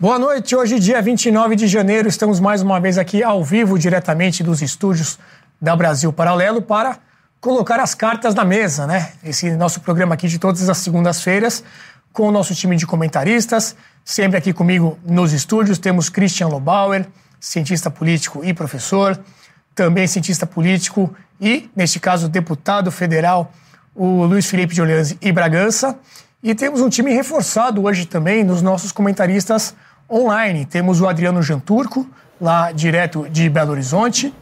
Boa noite, hoje dia 29 de janeiro, estamos mais uma vez aqui ao vivo, diretamente dos estúdios da Brasil Paralelo, para colocar as cartas na mesa, né? Esse nosso programa aqui de todas as segundas-feiras, com o nosso time de comentaristas, sempre aqui comigo nos estúdios, temos Christian Lobauer, cientista político e professor, também cientista político e, neste caso, deputado federal, o Luiz Felipe de Orleans e Bragança, e temos um time reforçado hoje também nos nossos comentaristas online. Temos o Adriano Janturco, lá direto de Belo Horizonte,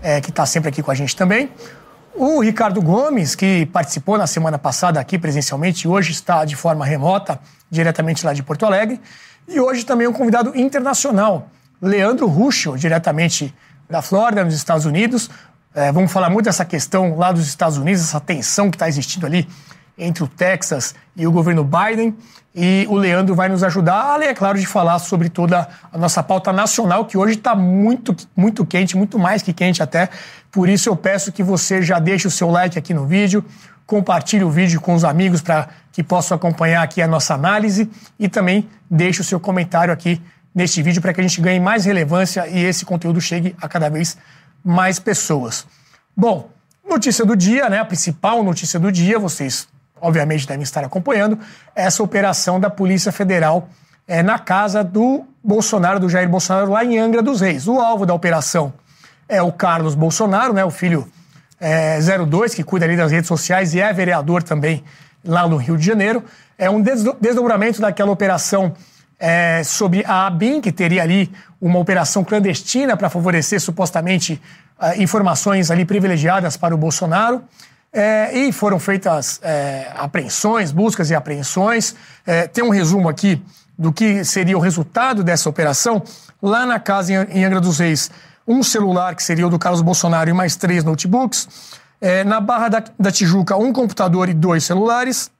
é, que está sempre aqui com a gente também. O Ricardo Gomes, que participou na semana passada aqui presencialmente, hoje está de forma remota, diretamente lá de Porto Alegre. E hoje também um convidado internacional, Leandro Ruschel, diretamente da Flórida, nos Estados Unidos. É, vamos falar muito dessa questão lá dos Estados Unidos, essa tensão que está existindo ali entre o Texas e o governo Biden. E o Leandro vai nos ajudar, além, é claro, de falar sobre toda a nossa pauta nacional, que hoje está muito, muito quente, muito mais que quente até. Por isso eu peço que você já deixe o seu like aqui no vídeo, compartilhe o vídeo com os amigos para que possam acompanhar aqui a nossa análise e também deixe o seu comentário aqui neste vídeo para que a gente ganhe mais relevância e esse conteúdo chegue a cada vez mais pessoas. Bom, notícia do dia, né? A principal notícia do dia, vocês obviamente devem estar acompanhando, essa operação da Polícia Federal é, na casa do Bolsonaro, do Jair Bolsonaro, lá em Angra dos Reis. O alvo da operação é o Carlos Bolsonaro, né, o filho é, 02, que cuida ali das redes sociais e é vereador também lá no Rio de Janeiro. É um desdobramento daquela operação é, sobre a ABIN, que teria ali uma operação clandestina para favorecer supostamente uh, informações ali privilegiadas para o Bolsonaro. É, e foram feitas é, apreensões, buscas e apreensões. É, tem um resumo aqui do que seria o resultado dessa operação. Lá na casa em Angra dos Reis, um celular, que seria o do Carlos Bolsonaro, e mais três notebooks. É, na Barra da, da Tijuca, um computador e dois celulares.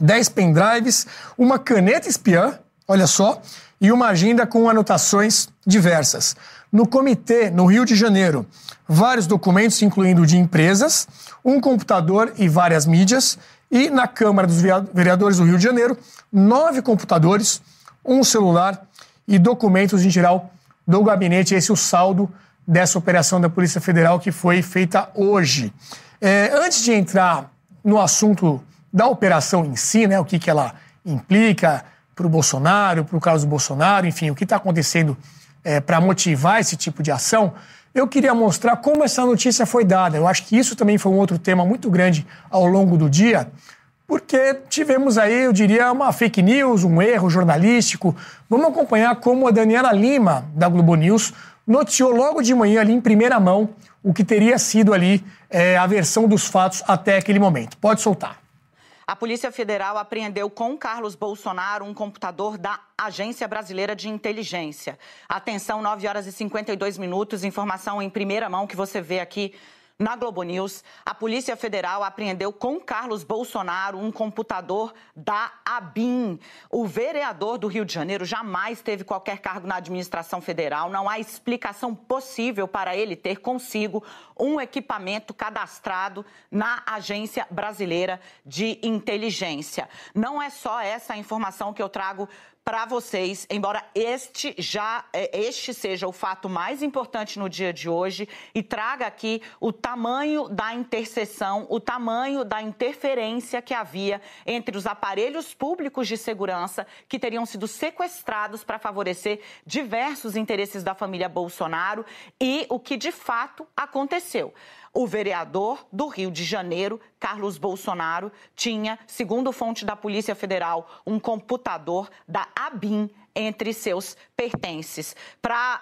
Dez pendrives, uma caneta espiã, olha só, e uma agenda com anotações diversas. No comitê, no Rio de Janeiro, vários documentos, incluindo de empresas, um computador e várias mídias. E na Câmara dos Vereadores do Rio de Janeiro, nove computadores, um celular e documentos em geral do gabinete. Esse é o saldo dessa operação da Polícia Federal que foi feita hoje. É, antes de entrar no assunto da operação em si, né, o que, que ela implica para o Bolsonaro, para o Carlos Bolsonaro, enfim, o que está acontecendo é, para motivar esse tipo de ação, eu queria mostrar como essa notícia foi dada. Eu acho que isso também foi um outro tema muito grande ao longo do dia, porque tivemos aí, eu diria, uma fake news, um erro jornalístico. Vamos acompanhar como a Daniela Lima, da Globo News, noticiou logo de manhã ali em primeira mão o que teria sido ali é, a versão dos fatos até aquele momento. Pode soltar. A Polícia Federal apreendeu com Carlos Bolsonaro um computador da Agência Brasileira de Inteligência. Atenção, 9 horas e 52 minutos, informação em primeira mão que você vê aqui na Globo News, a Polícia Federal apreendeu com Carlos Bolsonaro um computador da ABIN. O vereador do Rio de Janeiro jamais teve qualquer cargo na administração federal. Não há explicação possível para ele ter consigo um equipamento cadastrado na Agência Brasileira de Inteligência. Não é só essa informação que eu trago para vocês, embora este já é, este seja o fato mais importante no dia de hoje e traga aqui o tamanho da interseção, o tamanho da interferência que havia entre os aparelhos públicos de segurança que teriam sido sequestrados para favorecer diversos interesses da família Bolsonaro e o que de fato aconteceu. O vereador do Rio de Janeiro, Carlos Bolsonaro, tinha, segundo fonte da Polícia Federal, um computador da ABIN entre seus pertences. Para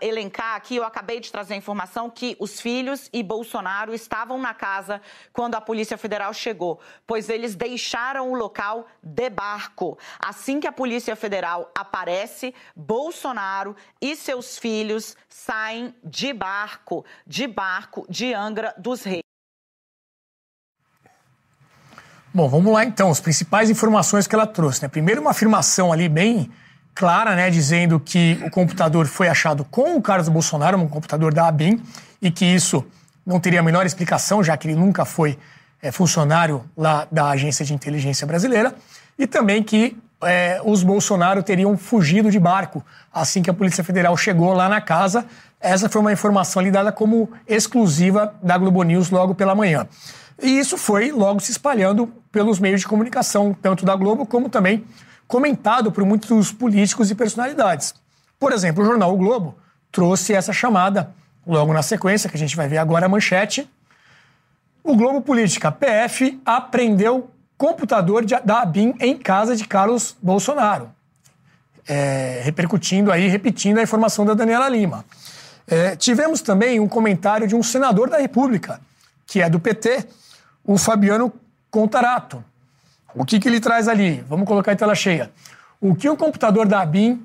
uh, elencar aqui, eu acabei de trazer a informação que os filhos e Bolsonaro estavam na casa quando a Polícia Federal chegou, pois eles deixaram o local de barco. Assim que a Polícia Federal aparece, Bolsonaro e seus filhos saem de barco, de barco de Angra dos Reis. Bom, vamos lá então, as principais informações que ela trouxe. Né? Primeiro, uma afirmação ali bem clara, né, dizendo que o computador foi achado com o Carlos Bolsonaro, um computador da ABIN, e que isso não teria a menor explicação, já que ele nunca foi é, funcionário lá da Agência de Inteligência Brasileira, e também que é, os Bolsonaro teriam fugido de barco assim que a Polícia Federal chegou lá na casa. Essa foi uma informação ali dada como exclusiva da Globo News logo pela manhã. E isso foi logo se espalhando pelos meios de comunicação, tanto da Globo como também comentado por muitos políticos e personalidades. Por exemplo, o jornal o Globo trouxe essa chamada logo na sequência, que a gente vai ver agora a manchete. O Globo Política, PF apreendeu computador de, da ABIN em casa de Carlos Bolsonaro. É, repercutindo aí, repetindo a informação da Daniela Lima. É, tivemos também um comentário de um senador da República, que é do PT, o Fabiano Contarato. O que, que ele traz ali? Vamos colocar em tela cheia. O que o computador da ABIN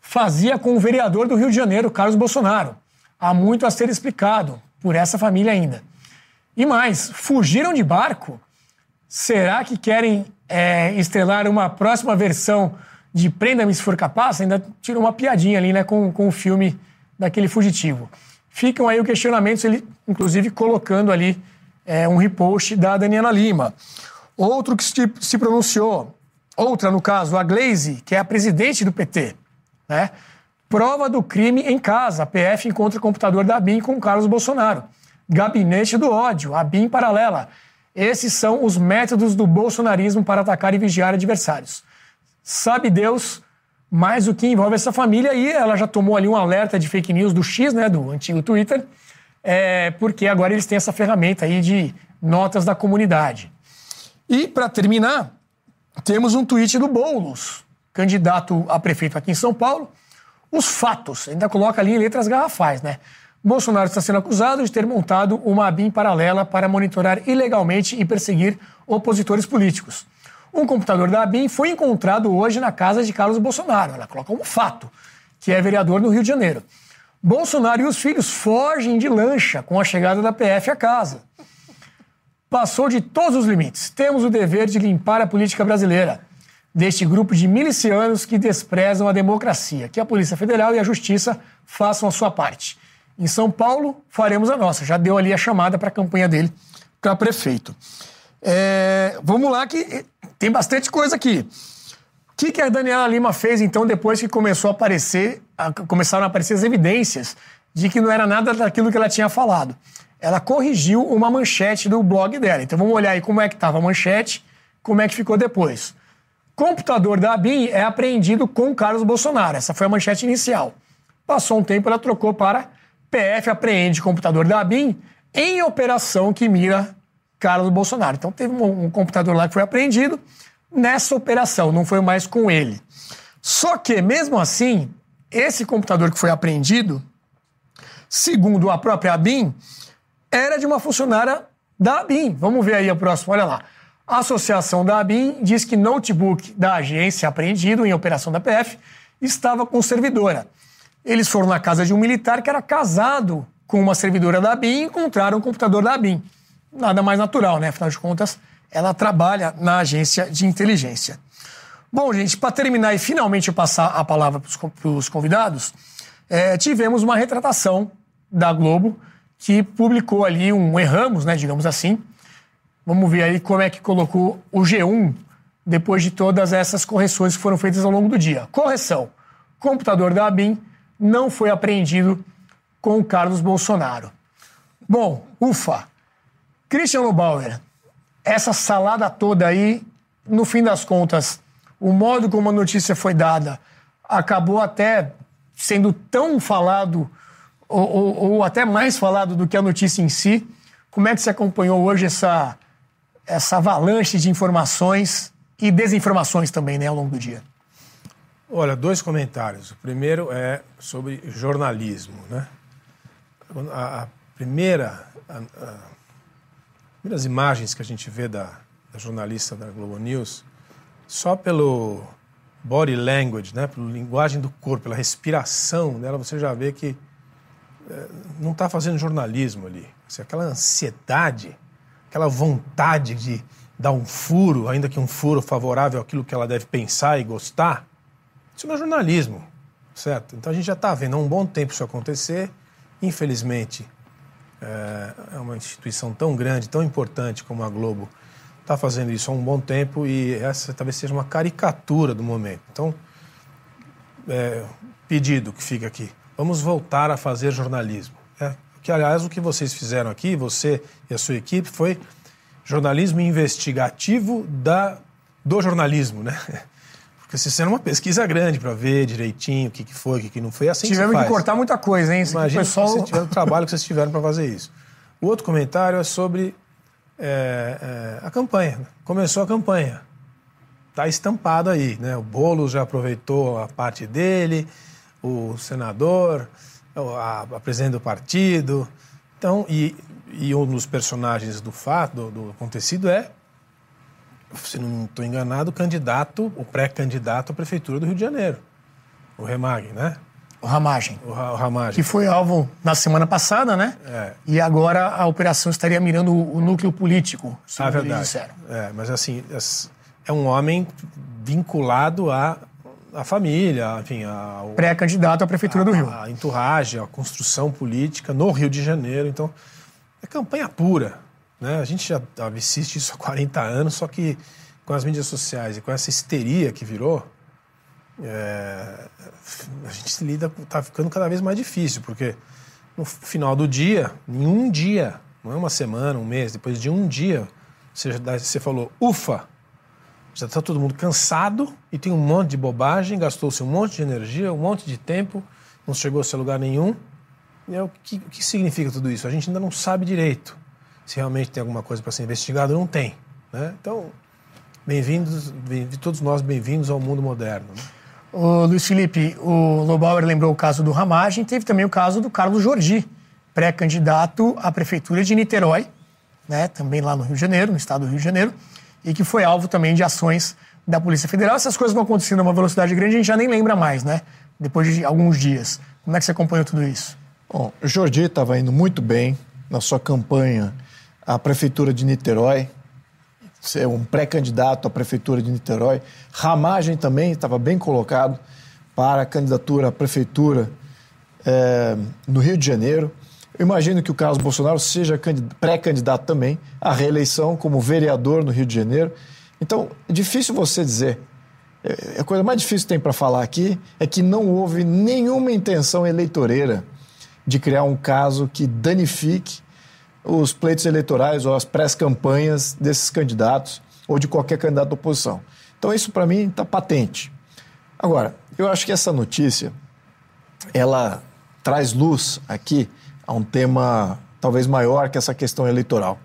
fazia com o vereador do Rio de Janeiro, Carlos Bolsonaro? Há muito a ser explicado por essa família ainda. E mais, fugiram de barco? Será que querem é, estrelar uma próxima versão de Prenda-me se for capaz? Ainda tirou uma piadinha ali né, com, com o filme daquele fugitivo. Ficam aí o questionamento, ele inclusive colocando ali é, um repost da Daniela Lima. Outro que se, pronunciou, outra no caso, a Glaze, que é a presidente do PT, né? Prova do crime em casa. A PF encontra o computador da BIM com Carlos Bolsonaro. Gabinete do ódio, a BIM paralela. Esses são os métodos do bolsonarismo para atacar e vigiar adversários. Sabe Deus mais o que envolve essa família e ela já tomou ali um alerta de fake news do X, né, do antigo Twitter, é, porque agora eles têm essa ferramenta aí de notas da comunidade. E, para terminar, temos um tweet do Boulos, candidato a prefeito aqui em São Paulo. Os fatos, ainda coloca ali em letras garrafais, né? Bolsonaro está sendo acusado de ter montado uma BIM paralela para monitorar ilegalmente e perseguir opositores políticos. Um computador da ABIN foi encontrado hoje na casa de Carlos Bolsonaro. Ela coloca um fato, que é vereador no Rio de Janeiro. Bolsonaro e os filhos fogem de lancha com a chegada da PF à casa. Passou de todos os limites. Temos o dever de limpar a política brasileira deste grupo de milicianos que desprezam a democracia. Que a Polícia Federal e a Justiça façam a sua parte. Em São Paulo, faremos a nossa. Já deu ali a chamada para a campanha dele para prefeito. É, vamos lá, que tem bastante coisa aqui. O que, que a Daniela Lima fez, então, depois que começou a aparecer, a, começaram a aparecer as evidências de que não era nada daquilo que ela tinha falado? Ela corrigiu uma manchete do blog dela. Então vamos olhar aí como é que estava a manchete, como é que ficou depois. Computador da ABIN é apreendido com Carlos Bolsonaro. Essa foi a manchete inicial. Passou um tempo, ela trocou para PF apreende computador da ABIN em operação que mira Carlos Bolsonaro. Então teve um, um computador lá que foi apreendido nessa operação, não foi mais com ele. Só que, mesmo assim, esse computador que foi apreendido, segundo a própria ABIN, era de uma funcionária da ABIN. Vamos ver aí a próxima, olha lá. A associação da ABIN diz que notebook da agência apreendido em operação da PF estava com servidora. Eles foram na casa de um militar que era casado com uma servidora da ABIN e encontraram o computador da ABIN. Nada mais natural, né? Afinal de contas, ela trabalha na agência de inteligência. Bom, gente, para terminar e finalmente passar a palavra para os convidados, é, tivemos uma retratação da Globo que publicou ali um erramos, né, digamos assim, Vamos ver aí como é que colocou o G1 depois de todas essas correções que foram feitas ao longo do dia. Correção: computador da ABIN não foi apreendido com o Carlos Bolsonaro. Bom, ufa. Christian Bauer, essa salada toda aí, no fim das contas, o modo como a notícia foi dada acabou até sendo tão falado, ou, ou, até mais falado do que a notícia em si. Como é que você acompanhou hoje essa essa avalanche de informações e desinformações também né, ao longo do dia? Olha, dois comentários. O primeiro é sobre jornalismo. Né? A, a primeira, a, a, primeiras imagens que a gente vê da, da, jornalista da Globo News, só pelo body language, né, pela linguagem do corpo, pela respiração dela, você já vê que não está fazendo jornalismo ali. Assim, aquela ansiedade aquela vontade de dar um furo, ainda que um furo favorável àquilo que ela deve pensar e gostar, isso não é jornalismo, certo? Então a gente já está vendo há um bom tempo isso acontecer. Infelizmente, é, é uma instituição tão grande, tão importante como a Globo, está fazendo isso há um bom tempo e essa talvez seja uma caricatura do momento. Então, é, pedido que fica aqui: vamos voltar a fazer jornalismo. É, que, aliás, o que vocês fizeram aqui, você e a sua equipe, foi jornalismo investigativo da, do jornalismo, né? Porque vocês fizeram uma pesquisa grande para ver direitinho o que, que foi, o que, que não foi. É assim Tivemos que, que cortar muita coisa, hein? Imagina pessoal... se tiver o trabalho que vocês tiveram para fazer isso. O outro comentário é sobre é, é, a campanha. Começou a campanha. Está estampado aí, né? O Boulos já aproveitou a parte dele, o senador, a, a presidente do partido. Então, e, e um dos personagens do fato, do, do acontecido é, se não estou enganado, o candidato, o pré-candidato à prefeitura do Rio de Janeiro, o Remag, né? O Ramagem. O, o Ramagem. Que foi alvo na semana passada, né? É. E agora a operação estaria mirando o, o núcleo político, segundo ah, verdade. eles disseram. É, mas assim, é um homem vinculado à, à família, enfim, ao... Pré-candidato à Prefeitura a, do Rio. A enturragem, a construção política no Rio de Janeiro. Então, é campanha pura. Né? A gente já assiste isso há 40 anos, só que com as mídias sociais e com essa histeria que virou, é, a gente lida, está ficando cada vez mais difícil, porque no final do dia, em um dia, não é uma semana, um mês, depois de um dia, você, você falou, ufa, já está todo mundo cansado e tem um monte de bobagem, gastou-se um monte de energia, um monte de tempo, não chegou-se a lugar nenhum. E é o, que, o que significa tudo isso? A gente ainda não sabe direito se realmente tem alguma coisa para ser investigado. Não tem. Né? Então, bem-vindos, bem, todos nós bem-vindos ao mundo moderno. Né? O Luiz Felipe, o Lobauer lembrou o caso do Ramagem, teve também o caso do Carlos Jordi, pré-candidato à prefeitura de Niterói, né, também lá no Rio de Janeiro, no estado do Rio de Janeiro, e que foi alvo também de ações da Polícia Federal. Essas coisas vão acontecendo a uma velocidade grande, a gente já nem lembra mais, né? Depois de alguns dias. Como é que você acompanhou tudo isso? Bom, o Jordi estava indo muito bem na sua campanha à Prefeitura de Niterói, ser um pré-candidato à Prefeitura de Niterói. Ramagem também estava bem colocado para a candidatura à Prefeitura é, no Rio de Janeiro. Eu imagino que o Carlos Bolsonaro seja pré-candidato também à reeleição como vereador no Rio de Janeiro. Então, é difícil você dizer. É, a coisa mais difícil que tem para falar aqui é que não houve nenhuma intenção eleitoreira de criar um caso que danifique os pleitos eleitorais ou as pré-campanhas desses candidatos ou de qualquer candidato da oposição. Então isso para mim está patente. Agora, eu acho que essa notícia ela traz luz aqui a um tema talvez maior que essa questão eleitoral.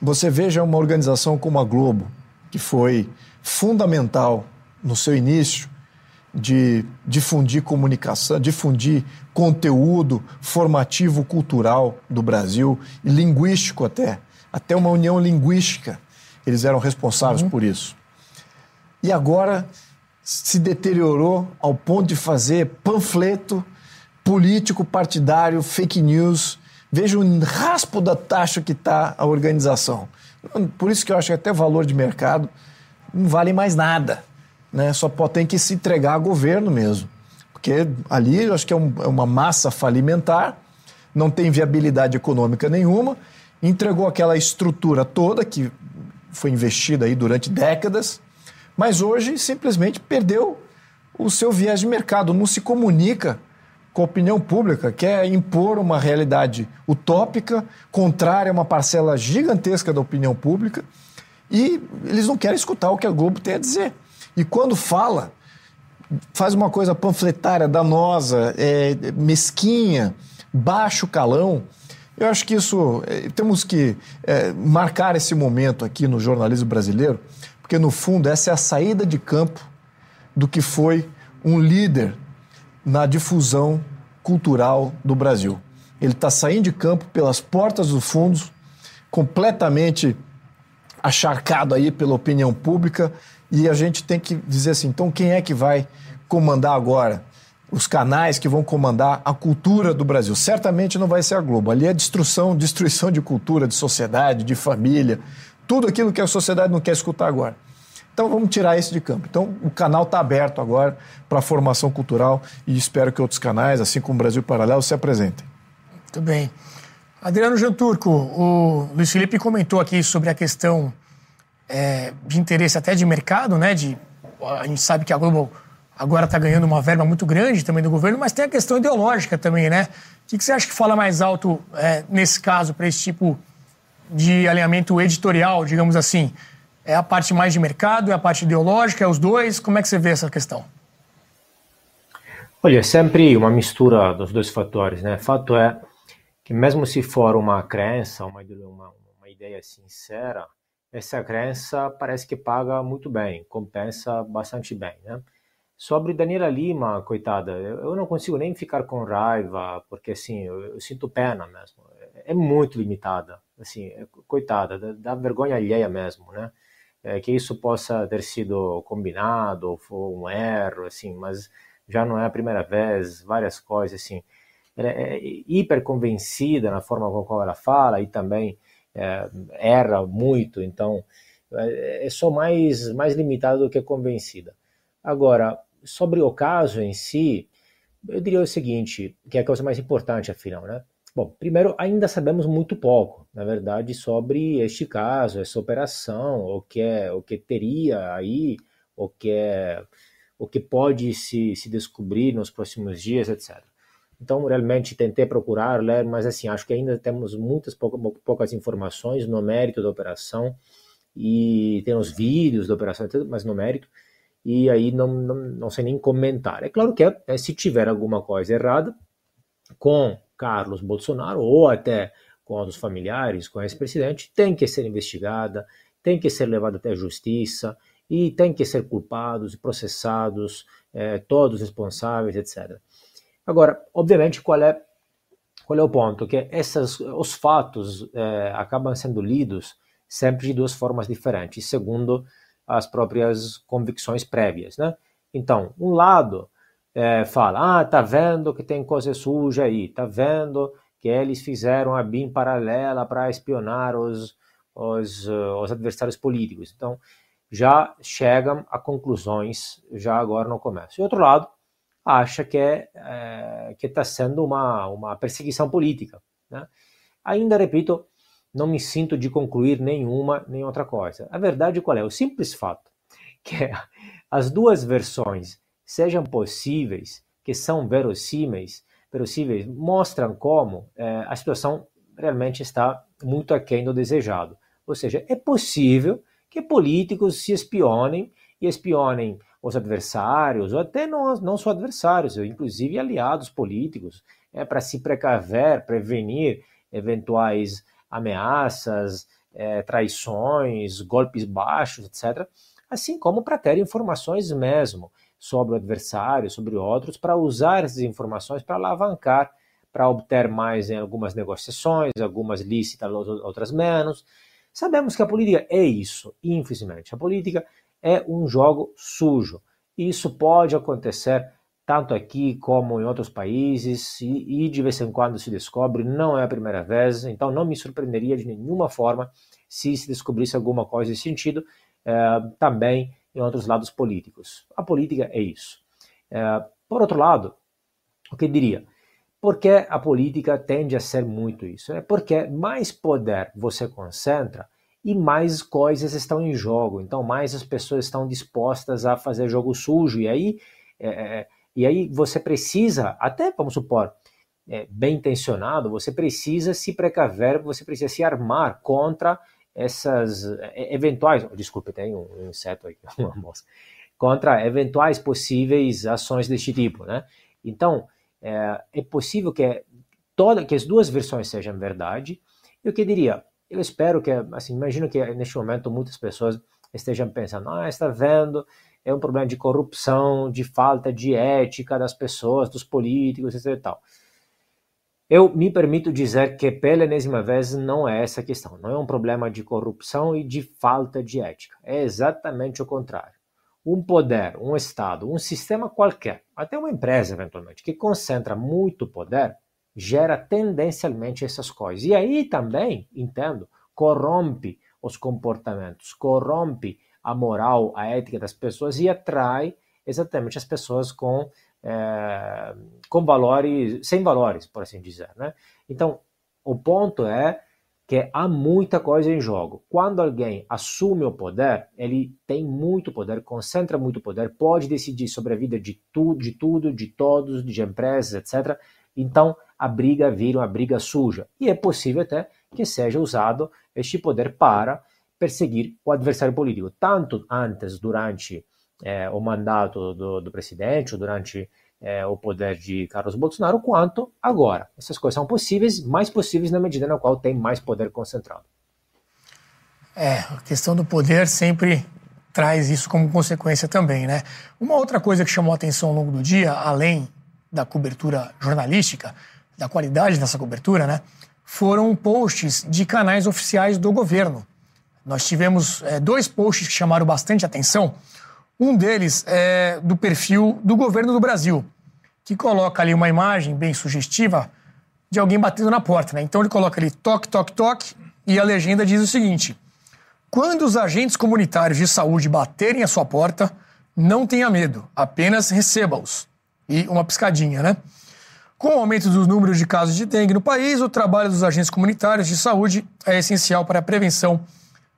Você veja uma organização como a Globo, que foi fundamental no seu início de difundir comunicação, difundir conteúdo formativo cultural do Brasil e linguístico até, até uma união linguística. Eles eram responsáveis uhum. por isso. E agora se deteriorou ao ponto de fazer panfleto político partidário, fake news. Veja o raspo da taxa que está a organização. Por isso que eu acho que até valor de mercado não vale mais nada né? Só pode, tem que se entregar a governo mesmo. Porque ali eu acho que é, um, é uma massa falimentar, não tem viabilidade econômica nenhuma, entregou aquela estrutura toda que foi investida aí durante décadas, mas hoje simplesmente perdeu o seu viés de mercado, não se comunica com a opinião pública, quer impor uma realidade utópica, contrária a uma parcela gigantesca da opinião pública, e eles não querem escutar o que a Globo tem a dizer. E quando fala, faz uma coisa panfletária, danosa, é, mesquinha, baixo calão. Eu acho que isso. É, temos que é, marcar esse momento aqui no jornalismo brasileiro, porque no fundo essa é a saída de campo do que foi um líder na difusão cultural do Brasil. Ele está saindo de campo pelas portas do fundo, completamente acharcado aí pela opinião pública, e a gente tem que dizer assim: então quem é que vai comandar agora? Os canais que vão comandar a cultura do Brasil. Certamente não vai ser a Globo. Ali é destruição, destruição de cultura, de sociedade, de família. tudo aquilo que a sociedade não quer escutar agora. Então vamos tirar esse de campo. Então o canal está aberto agora para formação cultural e espero que outros canais, assim como o Brasil Paralelo, se apresentem. Muito bem. Adriano Janturco, o Luiz Felipe comentou aqui sobre a questão é, de interesse até de mercado, né? De, a gente sabe que a Globo agora está ganhando uma verba muito grande também do governo, mas tem a questão ideológica também, né? O que, que você acha que fala mais alto é, nesse caso para esse tipo de alinhamento editorial, digamos assim? É a parte mais de mercado, é a parte ideológica, é os dois? Como é que você vê essa questão? Olha, é sempre uma mistura dos dois fatores, né? Fato é que mesmo se for uma crença, uma, uma, uma ideia sincera, essa crença parece que paga muito bem, compensa bastante bem, né? Sobre Daniela Lima, coitada, eu não consigo nem ficar com raiva, porque assim, eu, eu sinto pena mesmo. É muito limitada, assim, é, coitada, dá vergonha alheia mesmo, né? É, que isso possa ter sido combinado ou foi um erro, assim, mas já não é a primeira vez, várias coisas, assim. Ela é hiper convencida na forma como ela fala e também é, erra muito, então é, é só mais, mais limitada do que convencida. Agora, sobre o caso em si, eu diria o seguinte, que é a coisa mais importante, afinal, né? Bom, primeiro, ainda sabemos muito pouco, na verdade, sobre este caso, essa operação, o que é, o que teria aí, o que é, o que pode se, se descobrir nos próximos dias, etc. Então, realmente tentei procurar, ler, mas assim, acho que ainda temos muitas poucas, informações no mérito da operação e tem os vídeos da operação, mas no mérito e aí não, não, não sei nem comentar. É claro que é, se tiver alguma coisa errada com Carlos Bolsonaro ou até com os familiares, com esse presidente, tem que ser investigada, tem que ser levada até a justiça e tem que ser culpados e processados, é, todos responsáveis, etc. Agora, obviamente, qual é qual é o ponto? Que essas, os fatos é, acabam sendo lidos sempre de duas formas diferentes, segundo as próprias convicções prévias, né? Então, um lado é, fala, ah, tá vendo que tem coisa suja aí, tá vendo que eles fizeram a BIM paralela para espionar os, os, uh, os adversários políticos. Então, já chegam a conclusões já agora no começo. E outro lado acha que é, é que está sendo uma, uma perseguição política. Né? Ainda repito, não me sinto de concluir nenhuma nem outra coisa. A verdade qual é? O simples fato que as duas versões sejam possíveis, que são verossímeis, verossímeis mostram como é, a situação realmente está muito aquém do desejado. Ou seja, é possível que políticos se espionem e espionem os adversários, ou até não, não só adversários, inclusive aliados políticos, é, para se precaver, prevenir eventuais ameaças, é, traições, golpes baixos, etc. Assim como para ter informações mesmo sobre o adversário, sobre outros, para usar essas informações para alavancar, para obter mais em algumas negociações, algumas lícitas, outras menos. Sabemos que a política é isso, infelizmente. A política é um jogo sujo. Isso pode acontecer tanto aqui como em outros países, e, e, de vez em quando se descobre, não é a primeira vez, então não me surpreenderia de nenhuma forma se se descobrisse alguma coisa nesse sentido, é, também em outros lados políticos. A política é isso. É, por outro lado, o que diria? Porque a política tende a ser muito isso? É porque mais poder você concentra e mais coisas estão em jogo, então mais as pessoas estão dispostas a fazer jogo sujo, e aí é, é e aí você precisa, até vamos supor, é, bem intencionado, você precisa se precaver, você precisa se armar contra essas é, eventuais, oh, desculpe, tem um, inseto aí, uma mosca, contra eventuais possíveis ações deste tipo, né? Então, é, é possível que, toda, que as duas versões sejam verdade. Eu que diria, eu espero que, assim, imagino que neste momento muitas pessoas estejam pensando, ah, está vendo, é um problema de corrupção, de falta de ética das pessoas, dos políticos, etc. Tal. Eu me permito dizer que, pela enésima vez, não é essa a questão. Não é um problema de corrupção e de falta de ética. É exatamente o contrário. Um poder, um Estado, um sistema qualquer, até uma empresa, eventualmente, que concentra muito poder, gera tendencialmente essas coisas. E aí também, entendo, corrompe os comportamentos, corrompe a moral, a ética das pessoas e atrai exatamente as pessoas com, é, com valores, sem valores, por assim dizer. Né? Então, o ponto é que há muita coisa em jogo. Quando alguém assume o poder, ele tem muito poder, concentra muito poder, pode decidir sobre a vida de tudo, de tudo, de todos, de empresas, etc. Então, a briga vira uma briga suja. E é possível até que seja usado este poder para perseguir o adversário político, tanto antes, durante é, o mandato do, do presidente, durante é, o poder de Carlos Bolsonaro, quanto agora. Essas coisas são possíveis, mais possíveis na medida na qual tem mais poder concentrado. É, a questão do poder sempre traz isso como consequência também, né? Uma outra coisa que chamou a atenção ao longo do dia, além da cobertura jornalística, da qualidade dessa cobertura, né? Foram posts de canais oficiais do governo. Nós tivemos é, dois posts que chamaram bastante atenção. Um deles é do perfil do governo do Brasil, que coloca ali uma imagem bem sugestiva de alguém batendo na porta. Né? Então ele coloca ali toque, toque, toque, e a legenda diz o seguinte: quando os agentes comunitários de saúde baterem a sua porta, não tenha medo, apenas receba-os. E uma piscadinha, né? Com o aumento dos números de casos de dengue no país, o trabalho dos agentes comunitários de saúde é essencial para a prevenção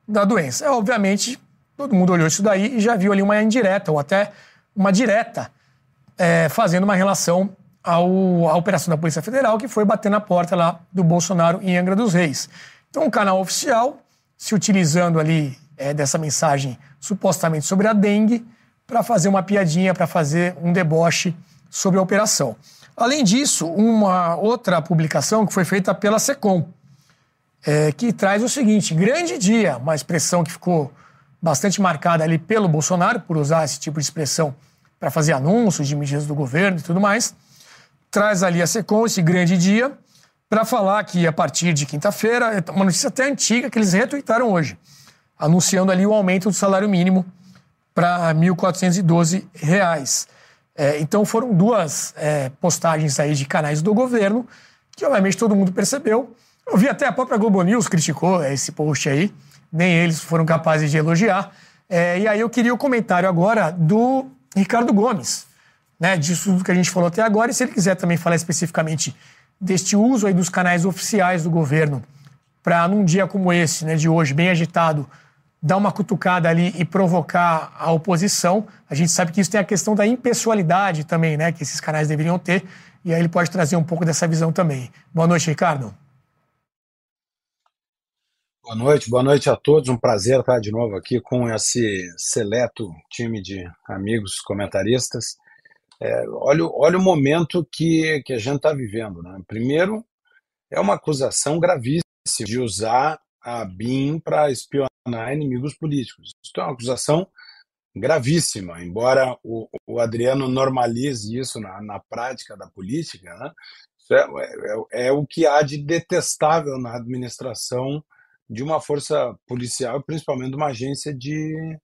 da doença. É, obviamente, todo mundo olhou isso daí e já viu ali uma indireta, ou até uma direta, é, fazendo uma relação ao, à operação da Polícia Federal, que foi bater na porta lá do Bolsonaro em Angra dos Reis. Então, o canal oficial se utilizando ali é, dessa mensagem supostamente sobre a dengue para fazer uma piadinha, para fazer um deboche sobre a operação. Além disso, uma outra publicação que foi feita pela SECOM, é, que traz o seguinte: grande dia, uma expressão que ficou bastante marcada ali pelo Bolsonaro, por usar esse tipo de expressão para fazer anúncios de medidas do governo e tudo mais. Traz ali a SECOM, esse grande dia, para falar que a partir de quinta-feira, é uma notícia até antiga que eles retuitaram hoje, anunciando ali o aumento do salário mínimo para R$ 1.412. É, então foram duas é, postagens aí de canais do governo que obviamente todo mundo percebeu eu vi até a própria Globo News criticou esse post aí, nem eles foram capazes de elogiar. É, e aí eu queria o comentário agora do Ricardo Gomes, né, disso que a gente falou até agora, e se ele quiser também falar especificamente deste uso aí dos canais oficiais do governo para, num dia como esse, né, de hoje, bem agitado, dar uma cutucada ali e provocar a oposição. A gente sabe que isso tem a questão da impessoalidade também, né, que esses canais deveriam ter, e aí ele pode trazer um pouco dessa visão também. Boa noite, Ricardo. Boa noite, boa noite a todos. Um prazer estar de novo aqui com esse seleto time de amigos comentaristas. É, olha, olha o momento que, que a gente está vivendo. Né? Primeiro, é uma acusação gravíssima de usar a BIM para espionar inimigos políticos. Isso é uma acusação gravíssima, embora o, o Adriano normalize isso na, na prática da política, né? É, é, é o que há de detestável na administração de uma força policial, principalmente de uma agência de,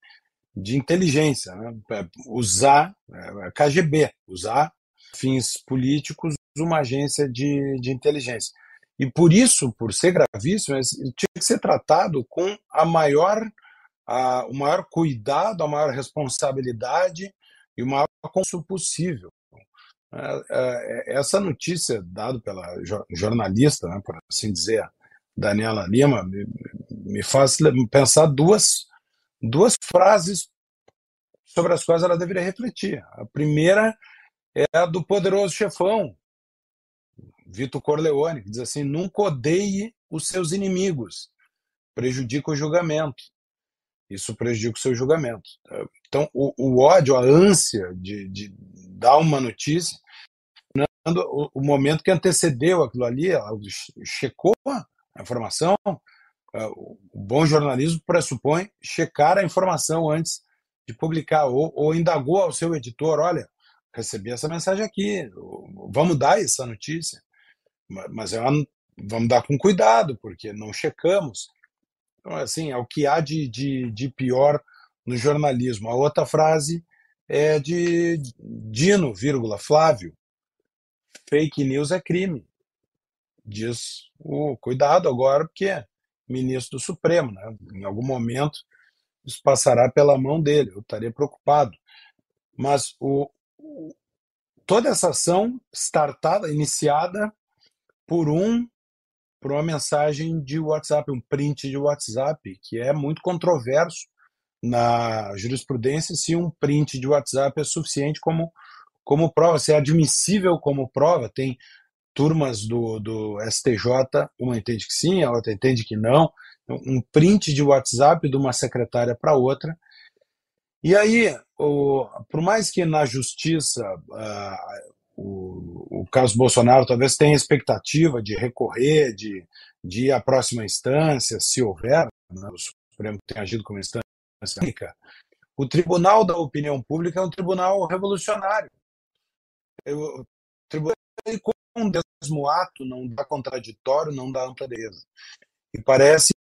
de inteligência, né? É, usar é, é KGB, usar fins políticos uma agência de, de inteligência. E por isso, por ser gravíssimo, tinha que ser tratado com a maior, a, o maior cuidado, a maior responsabilidade e o maior consumo possível. Essa notícia dada pela jornalista, né, por assim dizer, Daniela Lima me, me faz pensar duas, duas frases sobre as quais ela deveria refletir. A primeira é a do poderoso chefão, Vitor Corleone, que diz assim: nunca odeie os seus inimigos, prejudica o julgamento. Isso prejudica o seu julgamento. Então, o, o ódio, a ânsia de, de dar uma notícia, o, o momento que antecedeu aquilo ali, ela checou a informação, é, o bom jornalismo pressupõe checar a informação antes de publicar, ou, ou indagou ao seu editor: olha, recebi essa mensagem aqui, vamos dar essa notícia, mas é uma, vamos dar com cuidado, porque não checamos. Então, assim, é o que há de, de, de pior no jornalismo. A outra frase é de Dino, vírgula, Flávio. Fake news é crime diz o cuidado agora, porque ministro do Supremo. Né? Em algum momento, isso passará pela mão dele, eu estaria preocupado. Mas o, o, toda essa ação startada, iniciada por um por uma mensagem de WhatsApp, um print de WhatsApp, que é muito controverso na jurisprudência se um print de WhatsApp é suficiente como, como prova, se é admissível como prova. Tem turmas do, do STJ, uma entende que sim, a outra entende que não. Um print de WhatsApp de uma secretária para outra. E aí, o, por mais que na justiça uh, o, o Carlos Bolsonaro talvez tenha expectativa de recorrer, de, de ir à próxima instância, se houver, né, o Supremo tem agido como instância única, o Tribunal da Opinião Pública é um tribunal revolucionário. O tribunal um mesmo ato não dá contraditório, não dá ampla defesa. E parece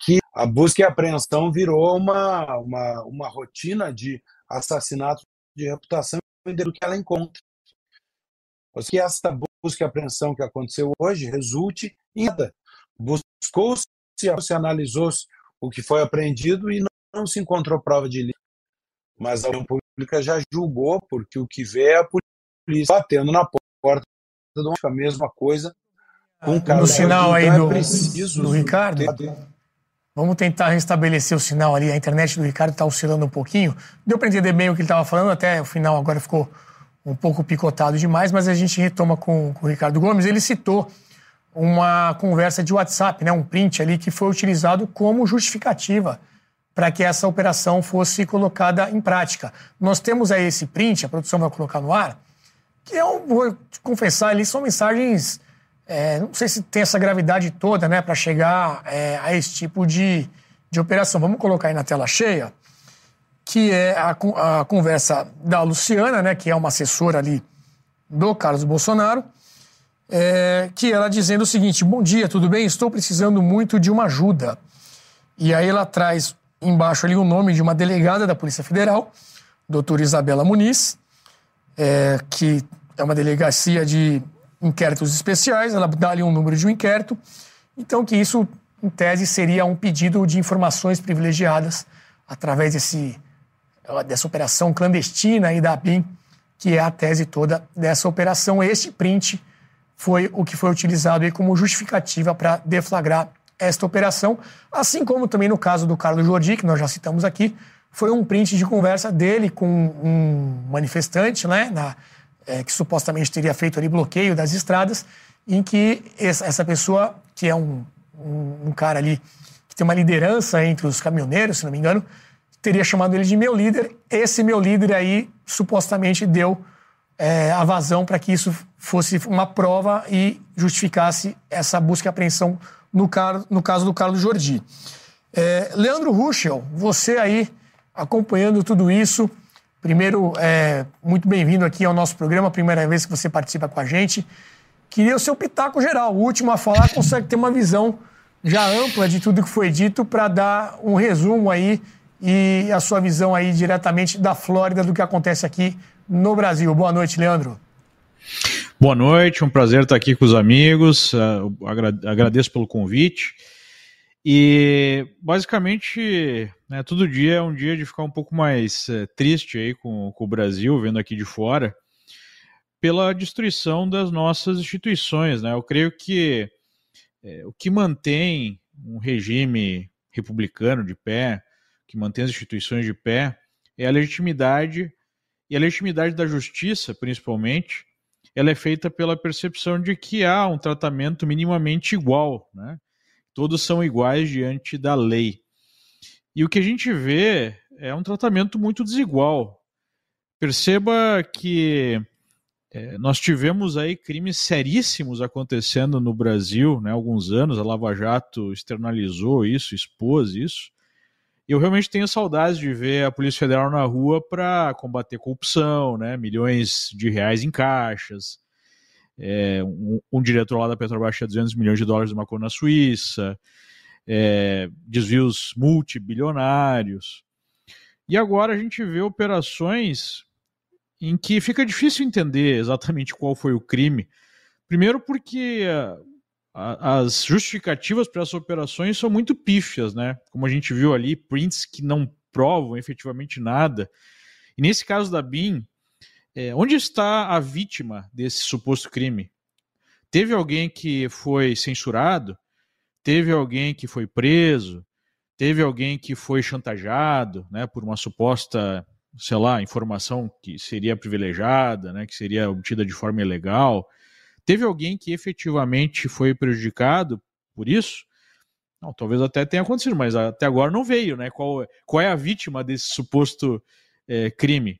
que a busca e apreensão virou uma, uma, uma rotina de assassinato de reputação do que ela encontra que esta busca e apreensão que aconteceu hoje resulte em nada. Buscou-se, se analisou-se o que foi apreendido e não, não se encontrou prova de ilícito. Mas a opinião pública já julgou, porque o que vê é a polícia batendo na porta a mesma coisa com o. No sinal aí então do, é do Ricardo. Vamos tentar restabelecer o sinal ali. A internet do Ricardo está oscilando um pouquinho. Deu para entender bem o que ele estava falando, até o final agora ficou um pouco picotado demais, mas a gente retoma com, com o Ricardo Gomes. Ele citou uma conversa de WhatsApp, né, um print ali que foi utilizado como justificativa para que essa operação fosse colocada em prática. Nós temos aí esse print, a produção vai colocar no ar, que eu vou confessar ali, são mensagens, é, não sei se tem essa gravidade toda, né, para chegar é, a esse tipo de, de operação. Vamos colocar aí na tela cheia que é a, a conversa da Luciana, né, que é uma assessora ali do Carlos Bolsonaro, é, que ela dizendo o seguinte: Bom dia, tudo bem? Estou precisando muito de uma ajuda. E aí ela traz embaixo ali o nome de uma delegada da Polícia Federal, doutora Isabela Muniz, é, que é uma delegacia de inquéritos especiais, ela dá ali um número de um inquérito. Então, que isso, em tese, seria um pedido de informações privilegiadas através desse dessa operação clandestina aí da BIM, que é a tese toda dessa operação. Este print foi o que foi utilizado aí como justificativa para deflagrar esta operação, assim como também no caso do Carlos Jordi, que nós já citamos aqui, foi um print de conversa dele com um manifestante, né, na, é, que supostamente teria feito ali bloqueio das estradas, em que essa pessoa, que é um, um, um cara ali que tem uma liderança entre os caminhoneiros, se não me engano, teria chamado ele de meu líder. Esse meu líder aí supostamente deu é, a vazão para que isso fosse uma prova e justificasse essa busca e apreensão no, car no caso do Carlos Jordi. É, Leandro Ruschel, você aí acompanhando tudo isso. Primeiro, é, muito bem-vindo aqui ao nosso programa, primeira vez que você participa com a gente. Queria o seu pitaco geral. O último a falar consegue ter uma visão já ampla de tudo que foi dito para dar um resumo aí e a sua visão aí diretamente da Flórida do que acontece aqui no Brasil. Boa noite, Leandro. Boa noite, um prazer estar aqui com os amigos. Uh, agradeço pelo convite. E basicamente, né, todo dia é um dia de ficar um pouco mais uh, triste aí com, com, o Brasil, vendo aqui de fora, pela destruição das nossas instituições. Né? Eu creio que uh, o que mantém um regime republicano de pé, que mantém as instituições de pé é a legitimidade e a legitimidade da justiça, principalmente, ela é feita pela percepção de que há um tratamento minimamente igual, né? Todos são iguais diante da lei. E o que a gente vê é um tratamento muito desigual. Perceba que é, nós tivemos aí crimes seríssimos acontecendo no Brasil, né, há alguns anos, a Lava Jato externalizou isso, expôs isso, eu realmente tenho saudades de ver a Polícia Federal na rua para combater corrupção, né? Milhões de reais em caixas. É, um, um, diretor lá da Petrobras tinha 200 milhões de dólares de uma conta na Suíça, é, desvios multibilionários. E agora a gente vê operações em que fica difícil entender exatamente qual foi o crime. Primeiro, porque as justificativas para essas operações são muito pífias, né? Como a gente viu ali, prints que não provam efetivamente nada. E nesse caso da BIM, é, onde está a vítima desse suposto crime? Teve alguém que foi censurado? Teve alguém que foi preso? Teve alguém que foi chantageado, né, por uma suposta, sei lá, informação que seria privilegiada, né, que seria obtida de forma ilegal? Teve alguém que efetivamente foi prejudicado por isso? Não, talvez até tenha acontecido, mas até agora não veio, né? Qual, qual é a vítima desse suposto é, crime?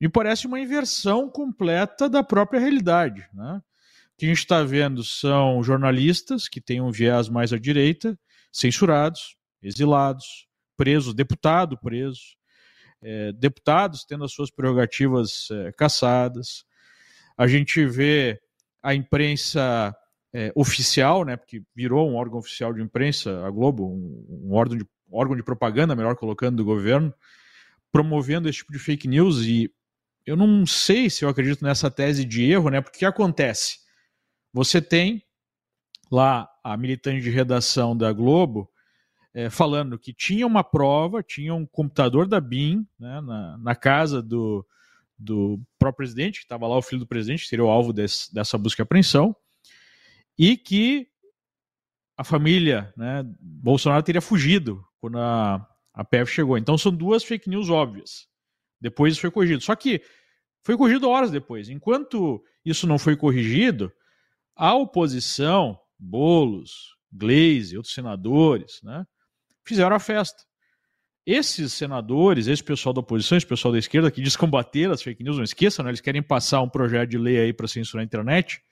Me parece uma inversão completa da própria realidade. Né? O que a gente está vendo são jornalistas que têm um viés mais à direita, censurados, exilados, presos, deputado preso, é, deputados tendo as suas prerrogativas é, caçadas. A gente vê a imprensa é, oficial, né, porque virou um órgão oficial de imprensa, a Globo, um, um órgão, de, órgão de propaganda, melhor colocando, do governo, promovendo esse tipo de fake news e eu não sei se eu acredito nessa tese de erro, né? Porque o que acontece? Você tem lá a militante de redação da Globo é, falando que tinha uma prova, tinha um computador da BIM né, na, na casa do, do próprio presidente, que estava lá o filho do presidente, que seria o alvo desse, dessa busca e apreensão, e que a família né, Bolsonaro teria fugido quando a, a PF chegou. Então são duas fake news óbvias. Depois isso foi corrigido. Só que foi corrigido horas depois. Enquanto isso não foi corrigido, a oposição, Bolos, Glaze, outros senadores, né, fizeram a festa esses senadores, esse pessoal da oposição, esse pessoal da esquerda que diz combater as fake news, não esqueçam, né? eles querem passar um projeto de lei aí para censurar a internet,